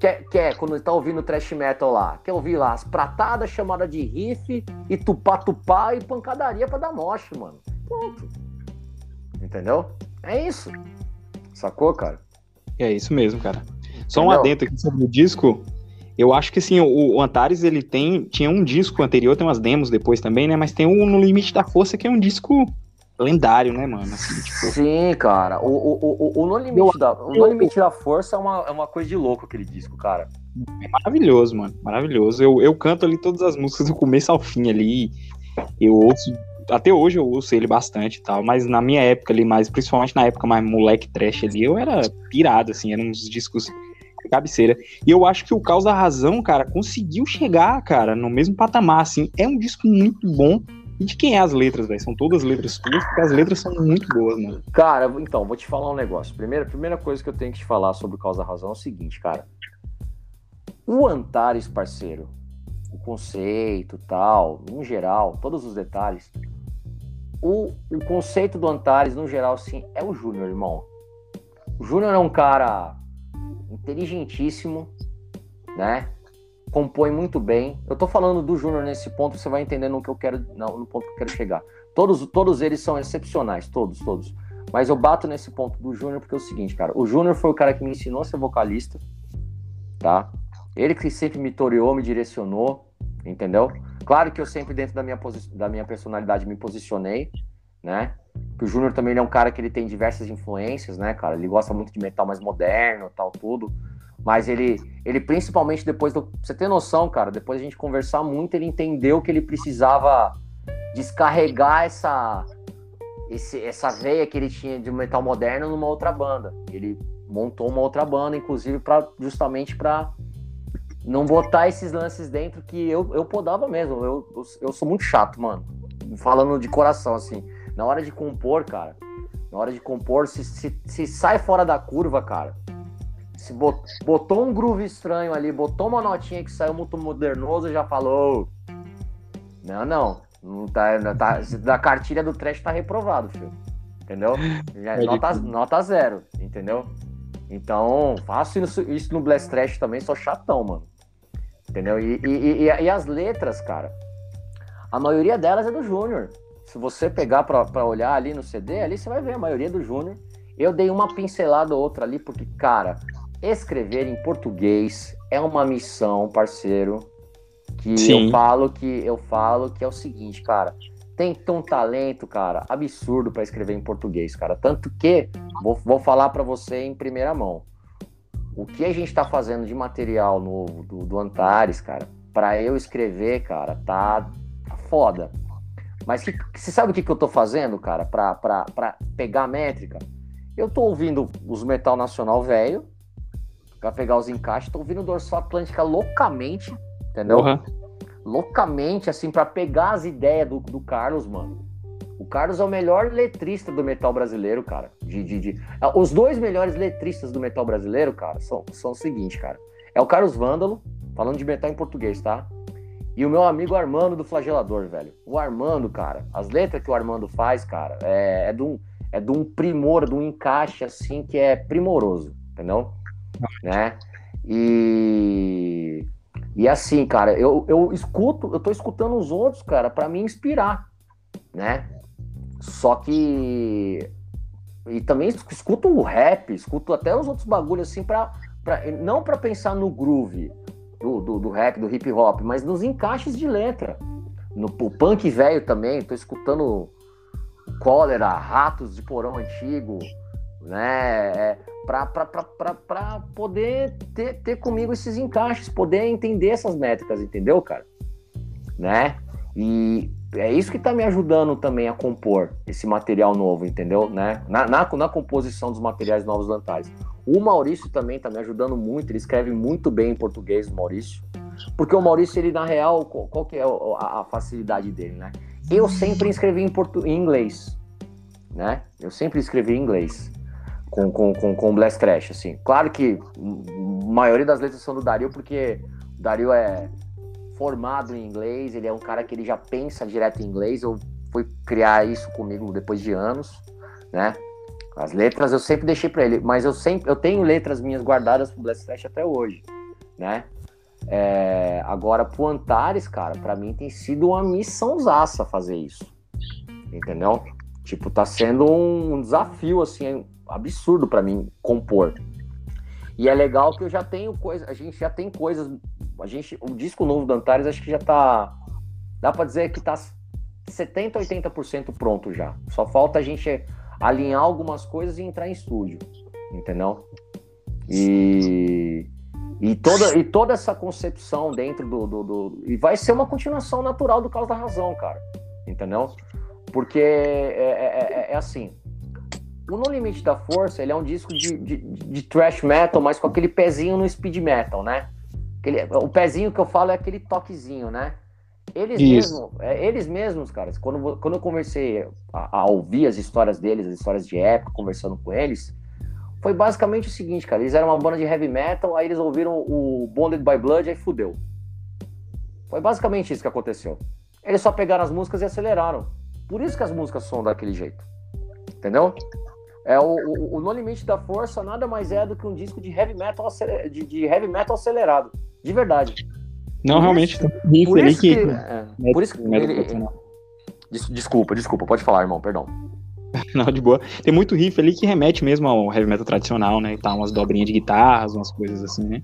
Quer, quer, quando tá ouvindo trash metal lá? Quer ouvir lá as pratadas chamadas de riff e tupá-tupá e pancadaria pra dar moche, mano. Pronto. Entendeu? É isso. Sacou, cara? É isso mesmo, cara. Só um Entendeu? adendo aqui sobre o disco. Eu acho que assim, o, o Antares ele tem tinha um disco anterior, tem umas demos depois também, né? Mas tem o No Limite da Força que é um disco lendário, né, mano? Assim, tipo, Sim, cara. O, o, o, o, no limite da, o No Limite da Força é uma, é uma coisa de louco aquele disco, cara. é maravilhoso, mano. Maravilhoso. Eu, eu canto ali todas as músicas do começo ao fim ali. Eu ouço até hoje eu ouço ele bastante e tal, mas na minha época ali, mais principalmente na época mais moleque trash ali, eu era pirado, assim, eram uns discos cabeceira. E eu acho que o Caos da Razão, cara, conseguiu chegar, cara, no mesmo patamar, assim. É um disco muito bom, E de quem é as letras, velho? São todas letras tuas, porque as letras são muito boas, mano. Cara, então, vou te falar um negócio. Primeira, primeira coisa que eu tenho que te falar sobre Causa Razão é o seguinte, cara. O Antares, parceiro, o conceito tal, em geral, todos os detalhes. O, o conceito do Antares, no geral, sim, é o Júnior, irmão. O Júnior é um cara inteligentíssimo, né? Compõe muito bem. Eu tô falando do Júnior nesse ponto, você vai entender no que eu quero, não, no ponto que eu quero chegar. Todos, todos eles são excepcionais, todos, todos. Mas eu bato nesse ponto do Júnior porque é o seguinte, cara. O Júnior foi o cara que me ensinou a ser vocalista, tá? Ele que sempre me toreou, me direcionou, entendeu? Claro que eu sempre, dentro da minha, da minha personalidade, me posicionei, né? Que o Júnior também é um cara que ele tem diversas influências, né, cara? Ele gosta muito de metal mais moderno, tal, tudo. Mas ele, ele principalmente depois do. Você tem noção, cara? Depois a gente conversar muito, ele entendeu que ele precisava descarregar essa, esse, essa veia que ele tinha de metal moderno numa outra banda. Ele montou uma outra banda, inclusive, para justamente para não botar esses lances dentro que eu, eu podava mesmo. Eu, eu, eu, sou muito chato, mano. Falando de coração, assim. Na hora de compor, cara, na hora de compor, se, se, se sai fora da curva, cara, se botou um groove estranho ali, botou uma notinha que saiu muito modernoso, já falou. Não, não. não tá, não tá, da cartilha do trash tá reprovado, filho. Entendeu? Já, nota, nota zero, entendeu? Então, faço isso, no Blast Trash também, sou chatão, mano. Entendeu? E, e, e, e as letras, cara, a maioria delas é do Júnior. Se você pegar para olhar ali no CD, ali você vai ver a maioria do Júnior. Eu dei uma pincelada ou outra ali, porque, cara, escrever em português é uma missão, parceiro, que Sim. eu falo que eu falo que é o seguinte, cara, tem um talento, cara, absurdo para escrever em português, cara. Tanto que vou, vou falar para você em primeira mão. O que a gente tá fazendo de material novo do, do Antares, cara, para eu escrever, cara, tá, tá foda. Mas que, você sabe o que, que eu tô fazendo, cara, pra, pra, pra pegar a métrica? Eu tô ouvindo os metal nacional velho, pra pegar os encaixes, tô ouvindo o Dorsal Atlântica loucamente, entendeu? Uhum. Loucamente, assim, para pegar as ideias do, do Carlos, mano. O Carlos é o melhor letrista do metal brasileiro, cara. De, de, de... Ah, os dois melhores letristas do metal brasileiro, cara, são, são o seguinte, cara. É o Carlos Vândalo, falando de metal em português, tá? E o meu amigo Armando do Flagelador, velho. O Armando, cara, as letras que o Armando faz, cara, é, é, de, um, é de um primor, de um encaixe, assim, que é primoroso, entendeu? Né? E. E assim, cara, eu, eu escuto, eu tô escutando os outros, cara, para me inspirar, né? Só que. E também escuto o rap, escuto até os outros bagulhos assim, pra, pra, não para pensar no groove, do, do, do, rap, do hip hop, mas nos encaixes de letra. No o punk velho também, tô escutando cólera, ratos de porão antigo, né? É, para poder ter, ter comigo esses encaixes, poder entender essas métricas, entendeu, cara? Né? E é isso que está me ajudando também a compor esse material novo, entendeu? Né? Na, na, na composição dos materiais novos do. O Maurício também está me ajudando muito, ele escreve muito bem em português, o Maurício. Porque o Maurício, ele na real, qual, qual que é a, a, facilidade dele, né? Eu sempre escrevi em, portu, em inglês, né? Eu sempre escrevi em inglês com, com, com, com Blast Trash, assim. Claro que a maioria das letras são do Dario, porque o Dario é formado em inglês, ele é um cara que ele já pensa direto em inglês, eu fui criar isso comigo depois de anos, né? As letras eu sempre deixei para ele, mas eu sempre eu tenho letras minhas guardadas pro Blast Trash até hoje, né? É, agora pro Antares, cara, para mim tem sido uma missãozaça fazer isso. Entendeu? Tipo, tá sendo um desafio assim absurdo para mim compor. E é legal que eu já tenho coisa, a gente já tem coisas, a gente, o disco novo do Antares acho que já tá, dá para dizer que tá 70, 80% pronto já. Só falta a gente alinhar algumas coisas e entrar em estúdio, entendeu? E, e, toda, e toda essa concepção dentro do, do, do, E vai ser uma continuação natural do Caos da Razão, cara, entendeu? Porque é, é, é, é assim. O No Limite da Força, ele é um disco de, de, de thrash metal, mas com aquele pezinho no speed metal, né? Aquele, o pezinho que eu falo é aquele toquezinho, né? eles mesmos, é, eles mesmos, cara, quando, quando eu comecei a, a ouvir as histórias deles, as histórias de época, conversando com eles, foi basicamente o seguinte, cara, eles eram uma banda de heavy metal, aí eles ouviram o Bonded by Blood, aí fudeu. Foi basicamente isso que aconteceu. Eles só pegaram as músicas e aceleraram. Por isso que as músicas são daquele jeito. Entendeu? É o, o, o No Limite da Força nada mais é do que um disco de heavy metal, acele- de, de heavy metal acelerado. De verdade. Não, Por realmente, isso- Por isso que. que. é, por isso que ele- Desculpa, desculpa, pode falar, irmão, perdão. Não, de boa. Tem muito riff ali que remete mesmo ao heavy metal tradicional, né? E tá umas dobrinhas de guitarras, umas coisas assim, né?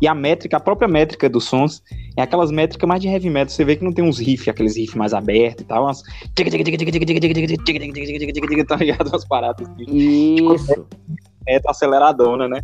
E a métrica, a própria métrica dos sons, é aquelas métricas mais de heavy metal. Você vê que não tem uns riffs, aqueles riffs mais abertos e tal, umas. Tá ligado? Umas paradas assim. Isso. É aceleradona, né?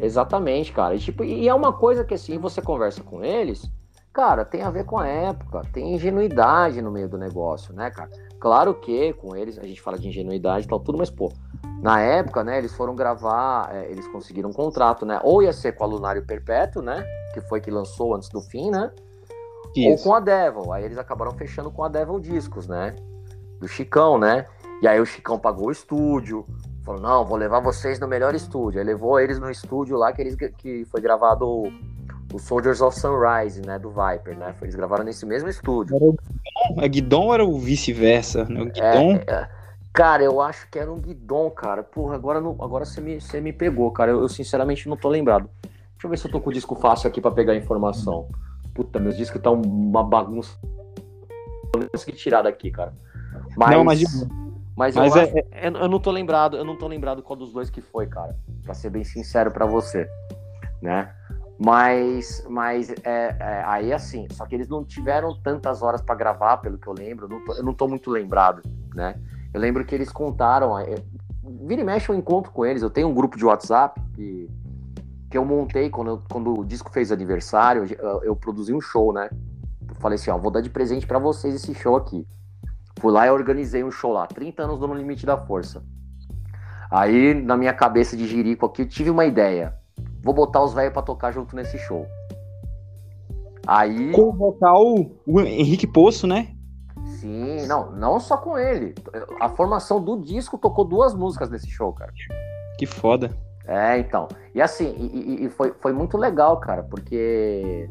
Exatamente, cara. E, tipo, e é uma coisa que assim, você conversa com eles, cara, tem a ver com a época, tem ingenuidade no meio do negócio, né, cara? Claro que com eles, a gente fala de ingenuidade e tal, tudo, mas, pô, na época, né, eles foram gravar, é, eles conseguiram um contrato, né? Ou ia ser com a Lunário Perpétuo, né? Que foi que lançou antes do fim, né? Ou Isso. com a Devil. Aí eles acabaram fechando com a Devil Discos, né? Do Chicão, né? E aí o Chicão pagou o estúdio. Falou, não, vou levar vocês no melhor estúdio. Aí levou eles no estúdio lá que, eles, que foi gravado o, o Soldiers of Sunrise, né? Do Viper, né? Eles gravaram nesse mesmo estúdio. A Guidon era o vice-versa, né? O É, Guidon. é, cara, eu acho que era um guidon, cara. Porra, agora, não, agora você, me, você me pegou, cara. Eu, eu sinceramente não tô lembrado. Deixa eu ver se eu tô com o disco fácil aqui pra pegar a informação. Puta, meus discos tá uma bagunça. Eu não consegui tirar daqui, cara. Mas, Não, mas de mas eu, Mas acho- é- eu, eu não tô lembrado, eu não tô lembrado qual dos dois que foi, cara. Pra ser bem sincero pra você, né? Mas, mas é, é, aí assim, só que eles não tiveram tantas horas pra gravar, pelo que eu lembro. Não, tô, eu não tô muito lembrado, né? Eu lembro que eles contaram. é, vira e mexe eu encontro com eles. Eu tenho um grupo de WhatsApp que, que eu montei quando, eu- quando o disco fez aniversário. Eu, eu produzi um show, né? Eu falei assim: ó, vou dar de presente pra vocês esse show aqui. Fui lá e organizei um show lá, 30 anos No Limite da Força. Aí, na minha cabeça de jirico aqui, eu tive uma ideia. Vou botar os velhos pra tocar junto nesse show. Aí, Com o vocal, o Henrique Poço, né? sim, não, não só com ele. A formação do disco tocou duas músicas nesse show, cara. Que foda. É, então. E assim, e, e- e foi, foi muito legal, cara, porque.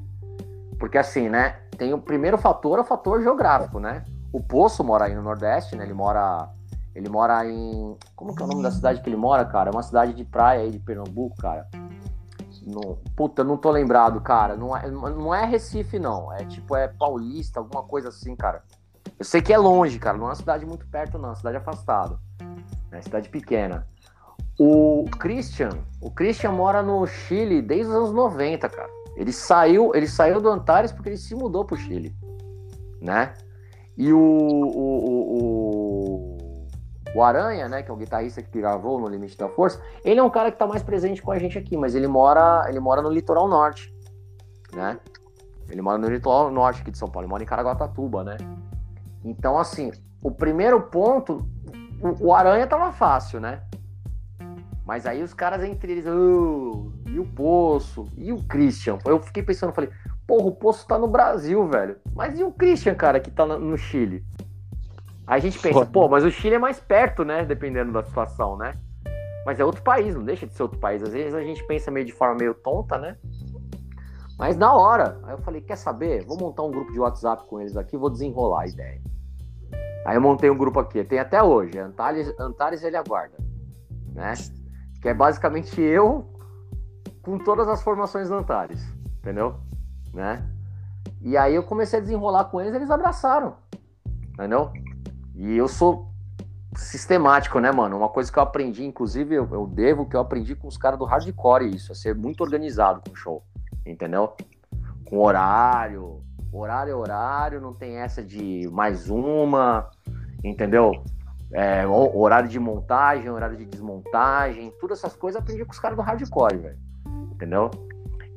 Porque assim, né? Tem o primeiro fator, é o fator geográfico, né? O Poço mora aí no Nordeste, né? Ele mora. Ele mora em. Como que é o nome da cidade que ele mora, cara? É uma cidade de praia aí de Pernambuco, cara. No, puta, não tô lembrado, cara. Não é, não é Recife, não. É tipo, é Paulista, alguma coisa assim, cara. Eu sei que é longe, cara. Não é uma cidade muito perto, não. É uma cidade afastada. É uma cidade pequena. O Christian, o Christian mora no Chile desde os anos 90, cara. Ele saiu, ele saiu do Antares porque ele se mudou pro Chile, né? E o, o, o, o, o Aranha, né, que é o guitarrista que gravou no Limite da Força, ele é um cara que tá mais presente com a gente aqui, mas ele mora, ele mora no litoral norte, né? Ele mora no litoral norte aqui de São Paulo, ele mora em Caraguatatuba, né? Então, assim, o primeiro ponto, o, o Aranha tava fácil, né? Mas aí os caras entre eles, "Oh, e o Poço, e o Christian. Eu fiquei pensando, falei, porra, o Poço tá no Brasil, velho. Mas e o Christian, cara, que tá no Chile? Aí a gente pensa, Foda. pô, mas o Chile é mais perto, né? Dependendo da situação, né? Mas é outro país, não deixa de ser outro país. Às vezes a gente pensa meio de forma meio tonta, né? Mas na hora. Aí eu falei, quer saber? Vou montar um grupo de WhatsApp com eles aqui, vou desenrolar a ideia. Aí eu montei um grupo aqui, tem até hoje, Antares, Antares ele aguarda, né? Que é basicamente eu com todas as formações do Antares, entendeu? Né? E aí eu comecei a desenrolar com eles, eles abraçaram, entendeu? E eu sou sistemático, né, mano? Uma coisa que eu aprendi, inclusive eu, eu devo que eu aprendi com os caras do hardcore isso, a ser muito organizado com o show, entendeu? Com horário, horário é horário, não tem essa de mais uma, entendeu? É, ho- horário de montagem, horário de desmontagem, todas essas coisas eu aprendi com os caras do hardcore, velho. Entendeu?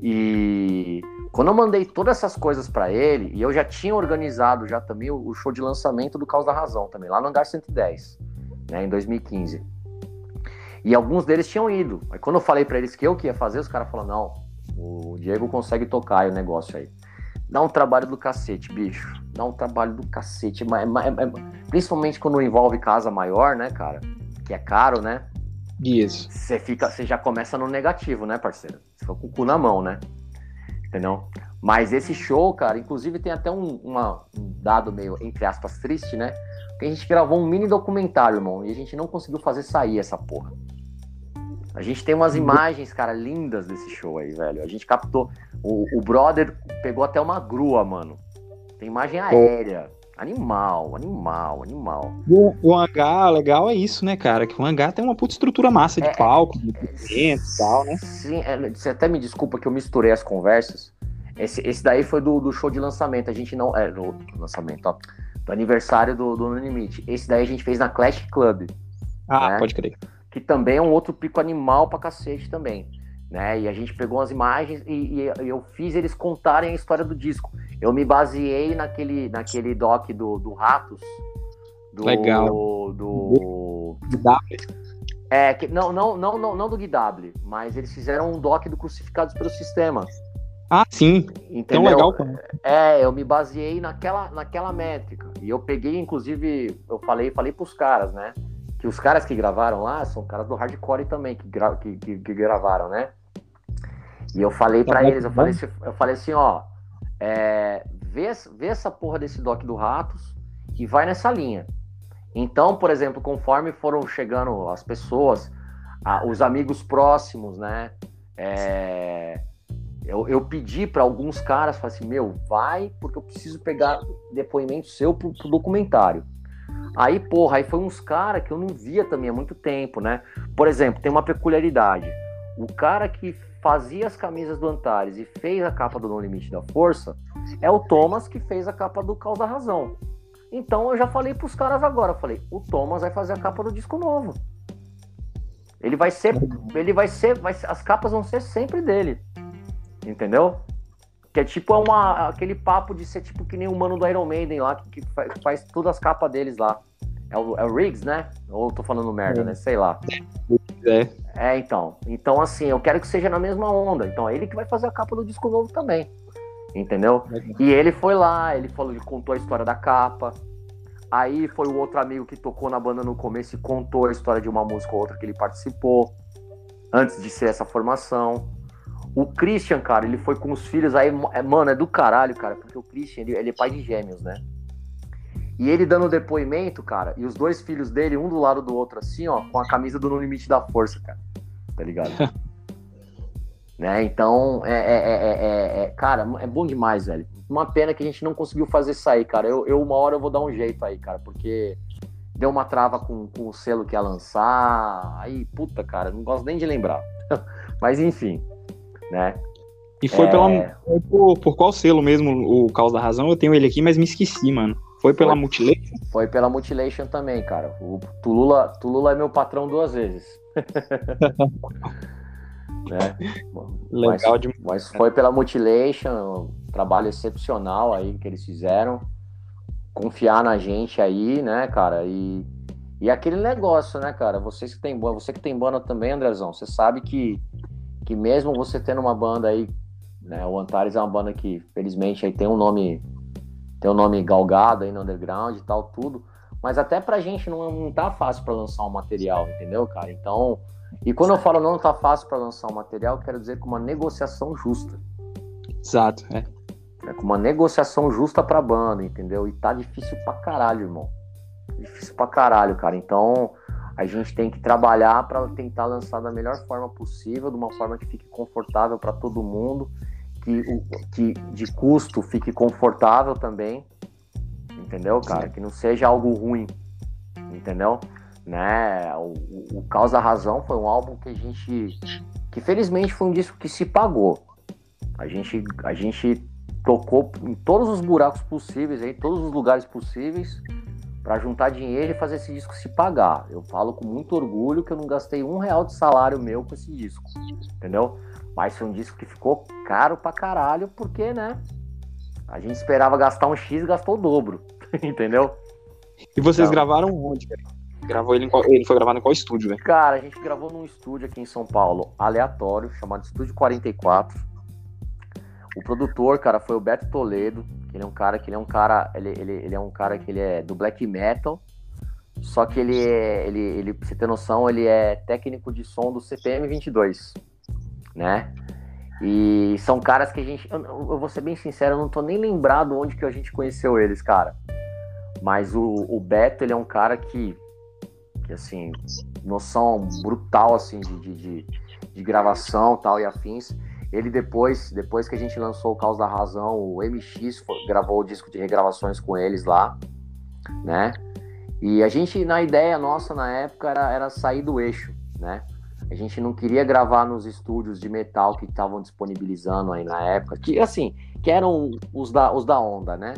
E quando eu mandei todas essas coisas pra ele, e eu já tinha organizado já também o, o show de lançamento do Caos da Razão também, lá no Hangar 110, né, em 2015. E alguns deles tinham ido. Aí quando eu falei pra eles que eu que ia fazer, os caras falaram: "Não, o Diego consegue tocar aí o negócio aí". Dá um trabalho do cacete, bicho. Dá um trabalho do cacete. Mas, mas- mas- principalmente quando envolve casa maior, né, cara? Que é caro, né? Isso. Você fica, você já começa no negativo, né, parceiro? Você fica com o cu na mão, né? Entendeu? Mas esse show, cara, inclusive tem até um, uma- um dado meio, entre aspas, triste, né? Porque a gente gravou um mini documentário, irmão, e a gente não conseguiu fazer sair essa porra. A gente tem umas imagens, cara, lindas desse show aí, velho. A gente captou. O, o brother pegou até uma grua, mano. Tem imagem aérea. Animal, animal, animal. O, o hangar legal é isso, né, cara? Que o hangar tem uma puta estrutura massa de É, palco, de equipamento e tal, né? Sim, é, você até me desculpa que eu misturei as conversas. Esse, esse daí foi do, do show de lançamento. A gente não. É, do lançamento, ó. Do aniversário do, do No Limite. Esse daí a gente fez na Clash Club, Ah, É. pode crer. que também é um outro pico animal pra cacete também. Né? E a gente pegou as imagens e, e eu fiz eles contarem a história do disco. Eu me baseei naquele, naquele doc do, do Ratos. Do, Legal. Do, dar- é, que, não, não, não, não, não do GW, mas eles fizeram um doc do Crucificados pelo Sistema. Ah, sim. Entendeu? Tão legal como. É, eu me baseei naquela, naquela métrica. E eu peguei, inclusive, eu falei, falei pros caras, né? Que os caras que gravaram lá são caras do hardcore também, que, gra que, que, que gravaram, né? E eu falei Tá pra bom, eles, eu tá falei, assim, eu falei assim, ó, é, vê, vê essa porra desse doc do Ratos e vai nessa linha. Então, por exemplo, conforme foram chegando as pessoas, a- os amigos próximos, né? é, eu, eu pedi para alguns caras, falei assim, meu, vai, porque eu preciso pegar depoimento seu pro, pro documentário. Aí, porra, aí foi uns caras que eu não via também há muito tempo, né? Por exemplo, tem uma peculiaridade. O cara que fazia as camisas do Antares e fez a capa do No Limite da Força é o Thomas que fez a capa do Caos da Razão. Então eu já falei pros caras agora, eu falei, o Thomas vai fazer a capa do disco novo. Ele vai ser, ele vai ser, vai as capas vão ser sempre dele. Entendeu? Que é tipo é uma, aquele papo de ser tipo que nem o mano do Iron Maiden lá, que, que faz, faz todas as capas deles lá. É o, é o Riggs, né? Ou eu tô falando merda, É. né? Sei lá. É. É, então. Então, assim, eu quero que seja na mesma onda. Então, é ele que vai fazer a capa do disco novo também. Entendeu? E ele foi lá, ele falou, ele contou a história da capa. Aí foi o outro amigo que tocou na banda no começo e contou a história de uma música ou outra que ele participou antes de ser essa formação. O Christian, cara, ele foi com os filhos aí, é, mano, é do caralho, cara, porque o Christian, ele, ele é pai de gêmeos, né? E ele dando depoimento, cara, e os dois filhos dele, um do lado do outro, assim, ó, com a camisa do No Limite da Força, cara. Tá ligado? (laughs) né? Então, é, é, é, é- é- cara, é bom demais, velho. Uma pena que a gente não conseguiu fazer sair, cara. Eu, eu uma hora eu vou dar um jeito aí, cara, porque deu uma trava com, com o selo que ia lançar. Aí, puta, cara, não gosto nem de lembrar. (laughs) Mas enfim, né? E foi É. pela. foi por, por qual selo mesmo o Caos da Razão? Eu tenho ele aqui, mas me esqueci, mano. Foi pela Foi. Mutilation? Foi pela Mutilation também, cara. O Tulula, Tulula é meu patrão duas vezes. (laughs) né? Mas, Legal demais. mas foi pela Mutilation, um trabalho excepcional aí que eles fizeram. Confiar na gente aí, né, cara? E, e aquele negócio, né, cara? Vocês que tem banda, você que tem banda também, Andrezão, você sabe que, que mesmo você tendo uma banda aí, né? O Antares é uma banda que, felizmente, aí tem um nome tem um nome galgado aí no underground e tal, tudo. Mas até pra gente não, não tá fácil pra lançar um material, entendeu, cara? Então, e quando eu falo não tá fácil pra lançar um material, quero dizer com uma negociação justa. Exato, é. né? Com uma negociação justa pra banda, entendeu? E tá difícil pra caralho, irmão. Difícil pra caralho, cara. Então, a gente tem que trabalhar pra tentar lançar da melhor forma possível, de uma forma que fique confortável pra todo mundo, que, que de custo fique confortável também, entendeu, cara? Que não seja algo ruim, entendeu? Né? O, o, o Causa Razão foi um álbum que a gente. que felizmente foi um disco que se pagou. A gente, a gente tocou em todos os buracos possíveis, em todos os lugares possíveis, para juntar dinheiro e fazer esse disco se pagar. Eu falo com muito orgulho que eu não gastei um real de salário meu com esse disco, entendeu? Mas foi um disco que ficou caro pra caralho, porque, né? A gente esperava gastar um X e gastou o dobro, (laughs) entendeu? E vocês Não. gravaram onde, cara? Gravou ele, em qual- ele foi gravado em qual estúdio, velho? Cara, a gente gravou num estúdio aqui em São Paulo, aleatório, chamado Estúdio 44. O produtor, cara, foi o Beto Toledo, que ele é um cara que ele é um cara, ele, ele, ele é um cara que ele é do black metal, só que ele é, ele, ele, pra você ter noção, ele é técnico de som do CPM 22, né? E são caras que a gente, eu, eu vou ser bem sincero, eu não tô nem lembrado onde que a gente conheceu eles, cara. Mas o, o Beto, ele é um cara que, que assim, noção brutal, assim, de, de, de, de gravação tal e afins. Ele depois, depois que a gente lançou o Caos da Razão, o MX foi- gravou o disco de regravações com eles lá, né? E a gente, na ideia nossa na época, era, era sair do eixo, né? A gente não queria gravar nos estúdios de metal que estavam disponibilizando aí na época, que assim, que eram os da, os da onda, né?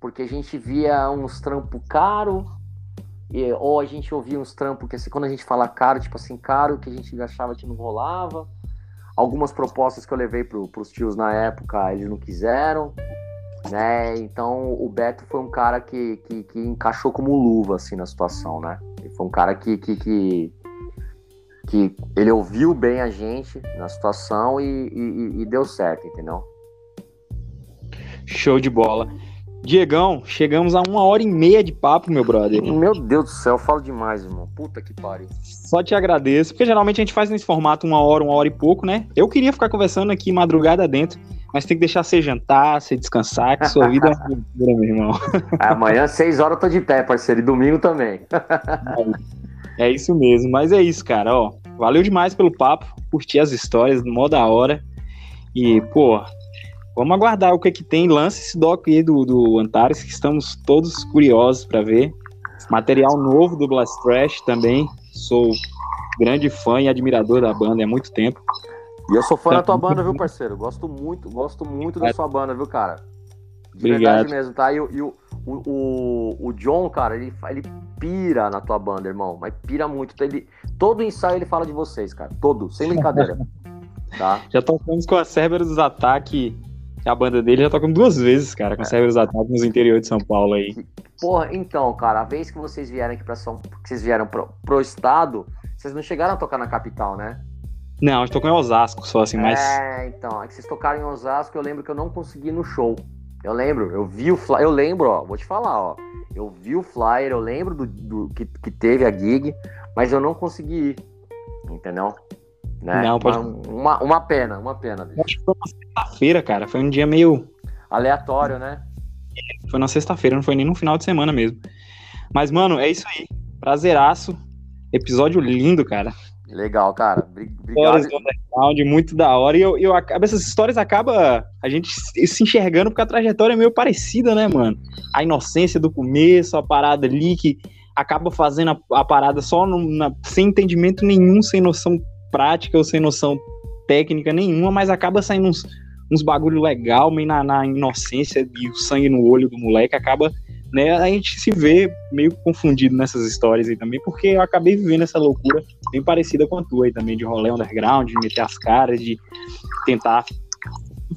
Porque a gente via uns trampos caro, e- ou a gente ouvia uns trampos que assim, quando a gente fala caro, tipo assim, caro, que a gente achava que não rolava. Algumas propostas que eu levei pro, pros tios na época, eles não quiseram, né? Então o Beto foi um cara que, que, que encaixou como luva, assim, na situação, né? Ele foi um cara que, que, que, que ele ouviu bem a gente na situação e, e- e deu certo, entendeu? Show de bola. Diegão, chegamos a uma hora e meia de papo, meu brother. Meu Deus do céu, eu falo demais, irmão. Puta que pariu. Só te agradeço, porque geralmente a gente faz nesse formato uma hora, uma hora e pouco, né? Eu queria ficar conversando aqui madrugada dentro, mas tem que deixar você jantar, você descansar, que sua vida é uma loucura, meu irmão. (laughs) Amanhã, seis horas, eu tô de pé, parceiro. E domingo também. (laughs) É isso mesmo, mas é isso, cara, ó. Valeu demais pelo papo, curti as histórias, mó da hora. E, pô, vamos aguardar o que que tem. Lança esse doc aí do, do Antares, que estamos todos curiosos pra ver. Material novo do Blast Trash também. Sou grande fã e admirador da banda há muito tempo. E eu sou fã da tua banda, viu, parceiro? Gosto muito, gosto muito da sua banda, viu, cara? De Obrigado. verdade mesmo, tá? E, e o, o, o, o John, cara, ele, ele pira na tua banda, irmão. Mas pira muito. Ele, todo ensaio ele fala de vocês, cara. Todo, sem (laughs) brincadeira. tá? Já tocamos com a Cerberus Ataque, que é a banda dele, já tocamos duas vezes, cara, com a Cerberus Ataque nos interiores de São Paulo aí. Porra, então, cara, a vez que vocês vieram aqui pra São que vocês vieram pro, pro estado, vocês não chegaram a tocar na capital, né? Não, a gente tocou em Osasco só, assim, mas. É, então, é que vocês tocaram em Osasco, eu lembro que eu não consegui no show. Eu lembro, eu vi o flyer, eu lembro, ó, vou te falar, ó. Eu vi o flyer, eu lembro do, do- que, que teve a gig, mas eu não consegui ir. Entendeu? Né? Não, pode- uma, uma, uma pena, uma pena. bicho. Acho que foi na sexta-feira, cara. Foi um dia meio. Aleatório, né? Foi na sexta-feira, não foi nem no final de semana mesmo. Mas, mano, é isso aí. Prazeraço. Episódio lindo, cara. Legal, cara. Obrigado. muito da hora. E eu, eu essas histórias acaba a gente se se enxergando porque a trajetória é meio parecida, né, mano? A inocência do começo, a parada ali que acaba fazendo a, a parada só no- na- sem entendimento nenhum, sem noção prática ou sem noção técnica nenhuma, mas acaba saindo uns, uns bagulho legal, meio na, na inocência e o sangue no olho do moleque, acaba, né, a gente se vê meio confundido nessas histórias aí também, porque eu acabei vivendo essa loucura bem parecida com a tua aí também, de rolê underground, de meter as caras, de tentar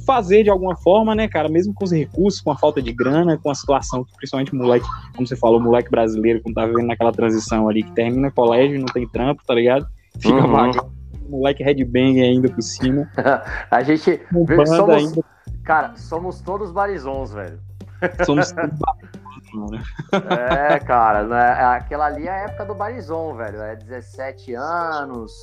fazer de alguma forma, né, cara, mesmo com os recursos, com a falta de grana, com a situação, que principalmente o moleque, como você falou, moleque brasileiro, como tá vivendo naquela transição ali, que termina colégio não tem trampo, tá ligado? Fica Uhum. vagando, moleque headbang ainda por cima, (laughs) A gente, somos- ainda, cara, somos todos barizons, velho. somos tudo mano. É, cara, né? aquela ali é a época do Barizon, velho. É 17 anos,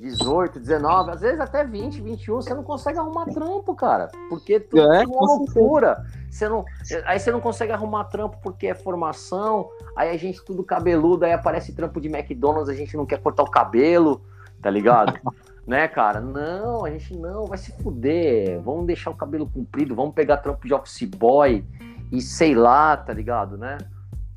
18, 19, às vezes até 20, 21, você não consegue arrumar trampo, cara. Porque tudo É, é uma loucura. Você não, aí você não consegue arrumar trampo porque é formação, aí a gente tudo cabeludo, aí aparece trampo de McDonald's, a gente não quer cortar o cabelo, tá ligado? (laughs) né, cara? Não, a gente não, vai se fuder. Vamos deixar o cabelo comprido, vamos pegar trampo de office boy e sei lá, tá ligado, né?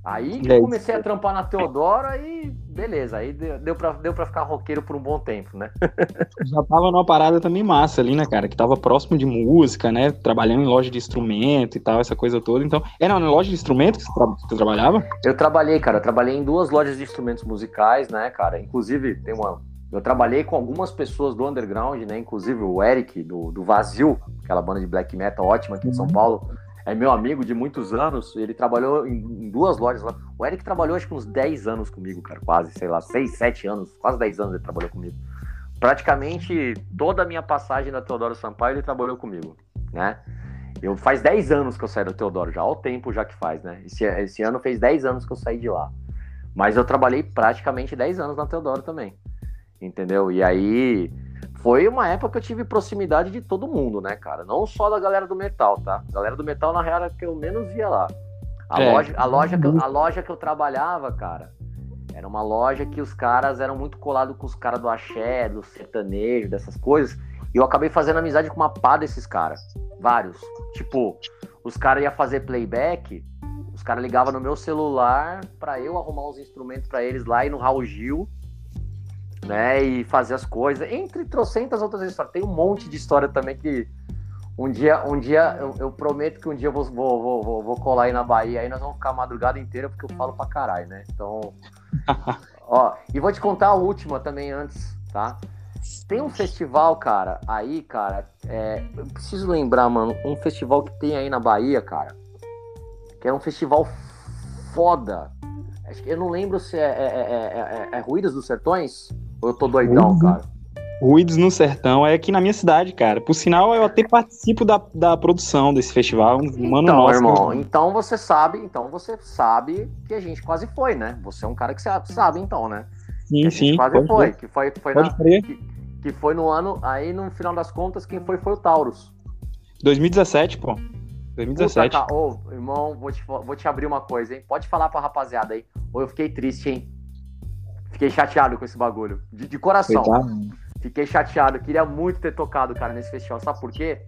Aí que É eu isso. comecei a trampar na Teodora e beleza, aí deu, pra, deu pra ficar roqueiro por um bom tempo, né? (laughs) já tava numa parada também massa ali, né, cara? Que tava próximo de música, né? Trabalhando em loja de instrumento e tal, essa coisa toda. Então, era na loja de instrumento que você, tra- você trabalhava? Eu trabalhei, cara, eu trabalhei em duas lojas de instrumentos musicais, né, cara? Inclusive, tem uma. Eu trabalhei com algumas pessoas do underground, né? Inclusive o Eric, do, do Vazio, aquela banda de black metal ótima aqui de São Paulo. É meu amigo de muitos anos. Ele trabalhou em, em duas lojas lá. O Eric trabalhou acho que uns 10 anos comigo, cara, quase, sei lá, 6, 7 anos, quase 10 anos ele trabalhou comigo. praticamente toda a minha passagem na Teodoro Sampaio ele trabalhou comigo, né? Eu faz 10 anos que eu saí da Teodoro, já, ao tempo já que faz, né? Esse, esse ano fez 10 anos que eu saí de lá. Mas eu trabalhei praticamente 10 anos na Teodoro também. Entendeu? E aí foi uma época que eu tive proximidade de todo mundo, né, cara? Não só da galera do metal, tá? A galera do metal, na real, era que eu menos via lá. A, É. loja, a, loja que eu, a loja que eu trabalhava, cara, era uma loja que os caras eram muito colados com os caras do axé, do sertanejo, dessas coisas. E eu acabei fazendo amizade com uma pá desses caras. Vários. Tipo, os caras iam fazer playback, os caras ligavam no meu celular pra eu arrumar os instrumentos pra eles lá e no Raul Gil, né? E fazer as coisas. Entre trocentas outras histórias. Tem um monte de história também que um dia, um dia eu, eu prometo que um dia eu vou, vou, vou, vou, colar aí na Bahia, aí nós vamos ficar a madrugada inteira porque eu falo pra caralho, né? Então. (laughs) ó, e vou te contar a última também antes, tá? Tem um festival, cara, aí, cara, é, eu preciso lembrar, mano, um festival que tem aí na Bahia, cara, que é um festival foda. Acho que eu não lembro se é, é, é, é, é Ruídas dos Sertões ou eu tô doidão, Uhum. cara. Ruídos no Sertão é aqui na minha cidade, cara. Por sinal, eu até participo da, da produção desse festival. Um mano então, nosso. irmão, então você sabe, então você sabe que a gente quase foi, né? Você é um cara que sabe, sabe então, né? Que Sim, a gente sim. quase foi, crer. que foi, que foi, na- crer. que foi no ano, aí no final das contas, quem foi foi o Taurus. 2017, pô. 2017. Puta, ca- Ô, irmão, vou te, vou te abrir uma coisa, hein? Pode falar pra rapaziada aí. Ou eu fiquei triste, hein? Fiquei chateado com esse bagulho. De, de coração. Coitado. Fiquei chateado. Queria muito ter tocado, cara, nesse festival. Sabe por quê?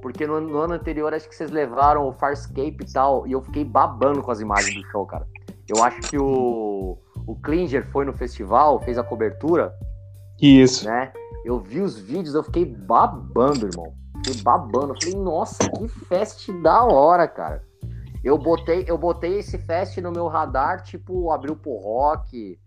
Porque no, no ano anterior, acho que vocês levaram o Farscape e tal. E eu fiquei babando com as imagens do show, cara. Eu acho que o, o Klinger foi no festival, fez a cobertura, Isso. né? Eu vi os vídeos, eu fiquei babando, irmão. Fiquei babando. Eu falei, nossa, que fest da hora, cara. Eu botei, eu botei esse fest no meu radar, tipo, abriu pro rock,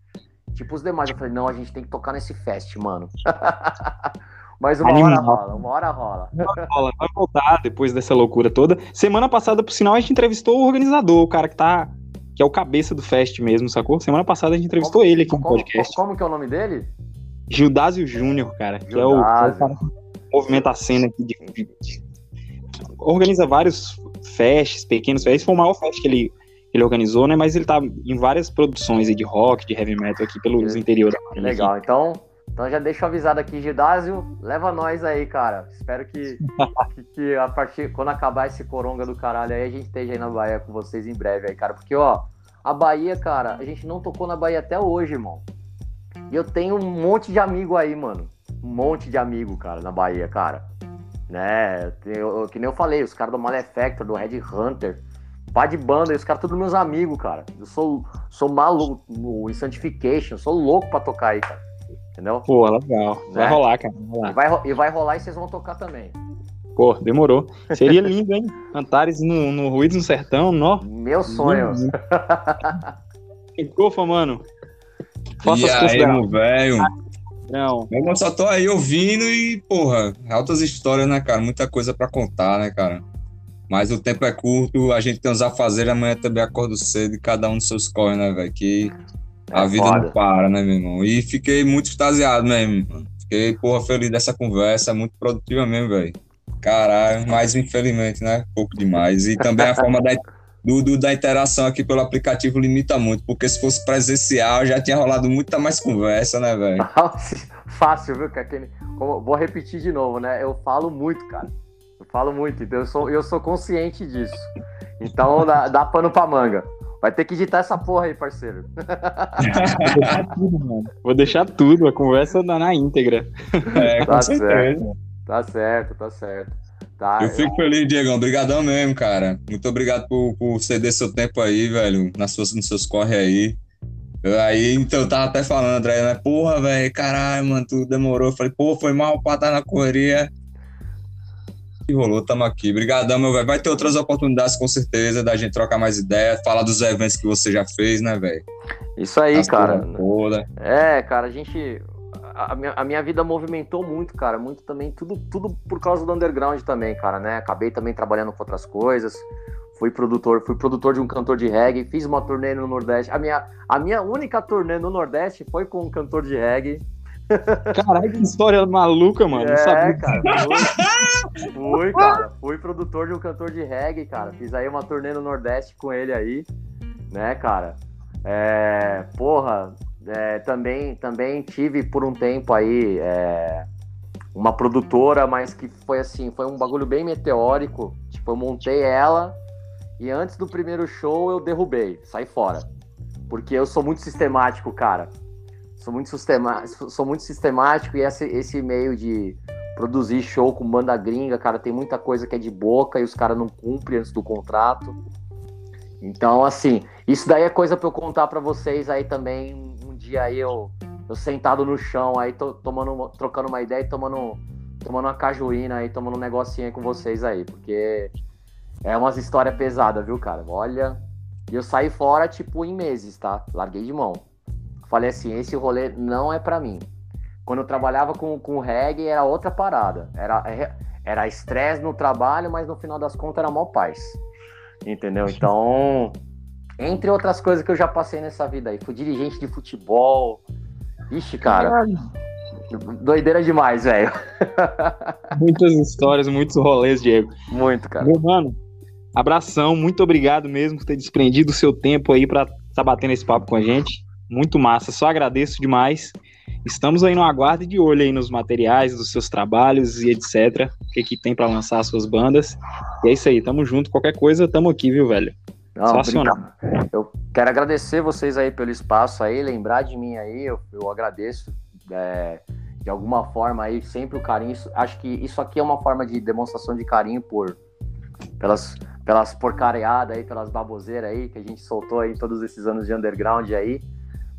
tipo os demais. Eu falei, não, a gente tem que tocar nesse fest, mano. (laughs) Mas uma hora Animal. rola, uma hora rola. Rola, Vai voltar depois dessa loucura toda. Semana passada, por sinal, a gente entrevistou o organizador, o cara que tá. Que é o cabeça do fest mesmo, sacou? Semana passada a gente entrevistou ele aqui no Como, podcast. como que é o nome dele? Gildásio Júnior, cara. Que é o, que é o Gildásio. cara que movimenta a cena aqui de, de- de- Organiza vários fests, pequenos fests. Foi o maior fest que ele, ele organizou, né? Mas ele tá em várias produções aí de rock, de heavy metal aqui pelos Que- interior da Que Bahia, legal. Então, então já deixo avisado aqui, Gidásio, leva nós aí, cara. Espero que, (laughs) que, que a partir quando acabar esse coronga do caralho aí, a gente esteja aí na Bahia com vocês em breve aí, cara. Porque, ó, a Bahia, cara, a gente não tocou na Bahia até hoje, irmão. E eu tenho um monte de amigo aí, mano. Um monte de amigo, cara, na Bahia, cara. Né? Eu, eu- que nem eu falei, os caras do Malefactor, do Red Hunter, pá de banda, e os caras todos meus amigos, cara. Eu sou, sou maluco no Sanctification, sou louco pra tocar aí, cara. Entendeu? Pô, legal. Vai Né? rolar, cara. Vai E vai, e vai rolar e vocês vão tocar também. Pô, demorou. Seria lindo, hein? Antares no, no Ruídos no Sertão, nó. Meu sonho. Cofa, (laughs) mano. Faça E as aí, meu velho? Não. Eu só tô aí ouvindo e, porra, altas histórias, né, cara? Muita coisa pra contar, né, cara? Mas o tempo é curto, a gente tem uns afazeres, amanhã também acordo cedo e cada um dos seus corre, né, velho? Que a É vida foda. não para, né, meu irmão? E fiquei muito extasiado mesmo, mano. Fiquei, porra, feliz dessa conversa, muito produtiva mesmo, velho. Caralho, mas infelizmente, né? Pouco demais. E também a (laughs) forma da, do, do- da interação aqui pelo aplicativo limita muito, porque se fosse presencial já tinha rolado muita mais conversa, né, velho? Fácil, viu? Que aquele... como- Vou repetir de novo, né? Eu falo muito, cara. Eu falo muito, então eu sou, eu sou consciente disso. Então dá, dá pano pra manga. Vai ter que editar essa porra aí, parceiro. Vou deixar tudo, mano. Vou deixar tudo, a conversa na, na íntegra. É, com Tá certeza. Tá certo, tá certo. Tá, Eu fico feliz, Diegão. Obrigadão mesmo, cara. Muito obrigado por, por ceder seu tempo aí, velho, nas suas, nos seus corre aí. Eu, aí, então, eu tava até falando, André, né? Porra, velho, caralho, mano, tu demorou. Eu falei, pô, foi mal pra estar na correria. E rolou, tamo aqui. Obrigadão, meu velho. Vai ter outras oportunidades, com certeza, da gente trocar mais ideia, falar dos eventos que você já fez, né, velho? Isso aí, As cara. Toda. É, cara, a gente. A a minha, a minha vida movimentou muito, cara. Muito também, tudo, tudo por causa do underground também, cara, né? Acabei também trabalhando com outras coisas. Fui produtor, fui produtor de um cantor de reggae, fiz uma turnê no Nordeste. A minha, a minha única turnê no Nordeste foi com um cantor de reggae. Caralho, que história maluca, mano. Não É, sabia. cara. (laughs) Fui, fui, cara. Fui produtor de um cantor de reggae, cara. Fiz aí uma turnê no Nordeste com ele aí, né, cara? É, porra, é, também, também tive por um tempo aí é, uma produtora, mas que foi assim, foi um bagulho bem meteórico. Tipo, eu montei ela e antes do primeiro show eu derrubei, saí fora. Porque eu sou muito sistemático, cara. Sou muito, sistema, sou muito sistemático e esse, esse meio de produzir show com banda gringa, cara, tem muita coisa que é de boca e os caras não cumprem antes do contrato. Então, assim, isso daí é coisa pra eu contar pra vocês aí também. Um um dia aí eu, eu sentado no chão aí, tô, tomando, trocando uma ideia e tomando, tomando uma cajuína aí, tomando um negocinho aí com vocês aí, porque é umas histórias pesadas, viu, cara? Olha. E eu saí fora, tipo, em meses, tá? Larguei de mão. Falei assim, esse rolê não é pra mim. Quando eu trabalhava com, com reggae, era outra parada. Era era estresse no trabalho, mas no final das contas era mó paz. Entendeu? Então, entre outras coisas que eu já passei nessa vida aí, fui dirigente de futebol. Ixi, cara, doideira demais, velho. (laughs) Muitas histórias, muitos rolês, Diego. Muito, cara. Meu mano, abração, muito obrigado mesmo por ter desprendido o seu tempo aí pra estar batendo esse papo com a gente. Muito massa, só agradeço demais. Estamos aí no aguardo e de olho aí nos materiais dos seus trabalhos e etc. O que, que tem pra lançar as suas bandas. E é isso aí, tamo junto. Qualquer coisa, tamo aqui, viu, velho? Não. Eu quero agradecer vocês aí pelo espaço aí, lembrar de mim aí, eu, eu agradeço é, de alguma forma aí, sempre o carinho. Isso- acho que isso aqui é uma forma de demonstração de carinho por pelas, pelas porcareadas aí, pelas baboseiras aí que a gente soltou aí todos esses anos de underground aí.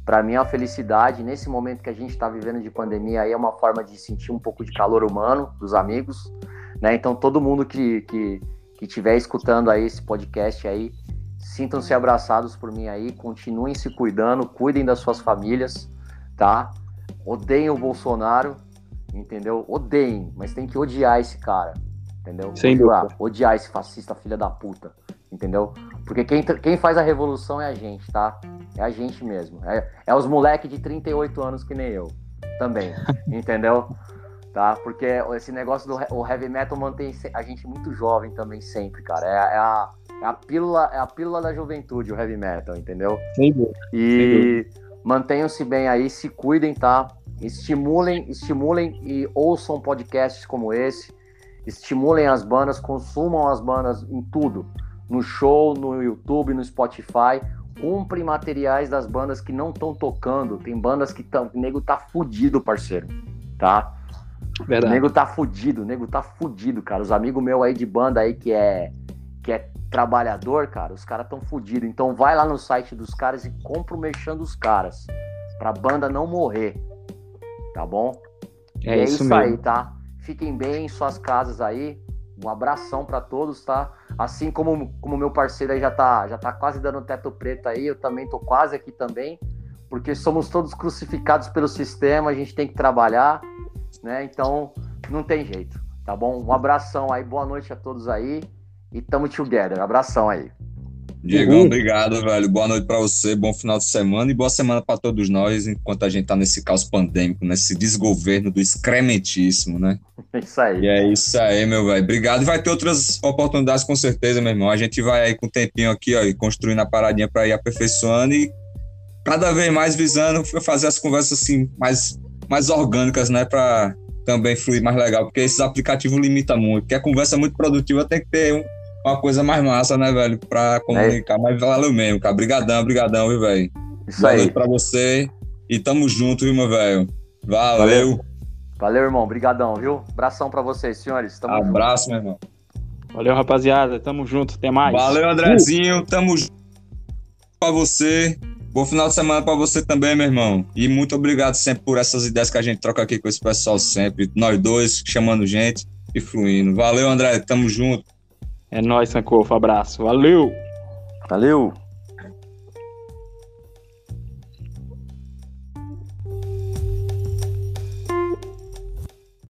Pra mim é uma felicidade. Nesse momento que a gente tá vivendo de pandemia aí, é uma forma de sentir um pouco de calor humano dos amigos, né? Então todo mundo que, que, que estiver escutando aí esse podcast aí, sintam-se abraçados por mim aí, continuem se cuidando, cuidem das suas famílias, tá? Odeiem o Bolsonaro, entendeu? Odeiem, mas tem que odiar esse cara, entendeu? Sem odiar, dúvida. odiar esse fascista filha da puta, entendeu? Porque quem, quem faz a revolução é a gente, tá? É a gente mesmo. É, é os moleques de 38 anos que nem eu, também, (laughs) entendeu? Tá? Porque esse negócio do heavy metal mantém a gente muito jovem também sempre, cara. É, a- é a, é a pílula, é a pílula da juventude, o heavy metal, entendeu? Sem dúvida. E mantenham-se bem aí, se cuidem, tá? Estimulem, estimulem e ouçam podcasts como esse. Estimulem as bandas, consumam as bandas em tudo. No show, no YouTube, no Spotify. Comprem materiais das bandas que não estão tocando. Tem bandas que estão. O nego tá fudido, parceiro. Tá? O Verdade. nego tá fudido, o nego tá fudido, cara. Os amigos meus aí de banda aí que é que é trabalhador, cara, os caras tão fudidos. Então vai lá no site dos caras e compra o merchan dos caras. Pra banda não morrer. Tá bom? É, E isso, aí, mesmo. tá? Fiquem bem em suas casas aí. Um abração pra todos, tá? Assim como como meu parceiro aí já tá, já tá quase dando teto preto aí, eu também tô quase aqui também, porque somos todos crucificados pelo sistema, a gente tem que trabalhar, né? Então, não tem jeito, tá bom? Um abração aí, boa noite a todos aí e tamo together. Abração aí. Diegão, Uhum. obrigado, velho. Boa noite pra você, bom final de semana e boa semana pra todos nós, enquanto a gente tá nesse caos pandêmico, nesse desgoverno do excrementíssimo, né? É isso aí. E é isso aí, meu velho. Obrigado. E vai ter outras oportunidades com certeza, meu irmão. A gente vai aí com o tempinho aqui, ó, e construindo a paradinha pra ir aperfeiçoando e cada vez mais visando fazer as conversas assim mais, mais orgânicas, né? Pra também fluir mais legal, porque esses aplicativos limitam muito. Porque a conversa muito produtiva tem que ter um- uma coisa mais massa, né, velho? Pra comunicar. Mas valeu mesmo, cara. Brigadão, brigadão, viu, velho? Isso Boa aí. noite pra você e tamo junto, viu, meu velho? Valeu. Valeu, irmão. Obrigadão, viu? Abração pra vocês, senhores. Tamo junto. Abraço, meu irmão. Valeu, rapaziada. Tamo junto. Até mais. Valeu, Andrezinho. Tamo junto pra você. Bom final de semana pra você também, meu irmão. E muito obrigado sempre por essas ideias que a gente troca aqui com esse pessoal sempre. Nós dois, chamando gente e fluindo. Valeu, André. Tamo junto. É nóis, Sankofa. Abraço. Valeu. Valeu.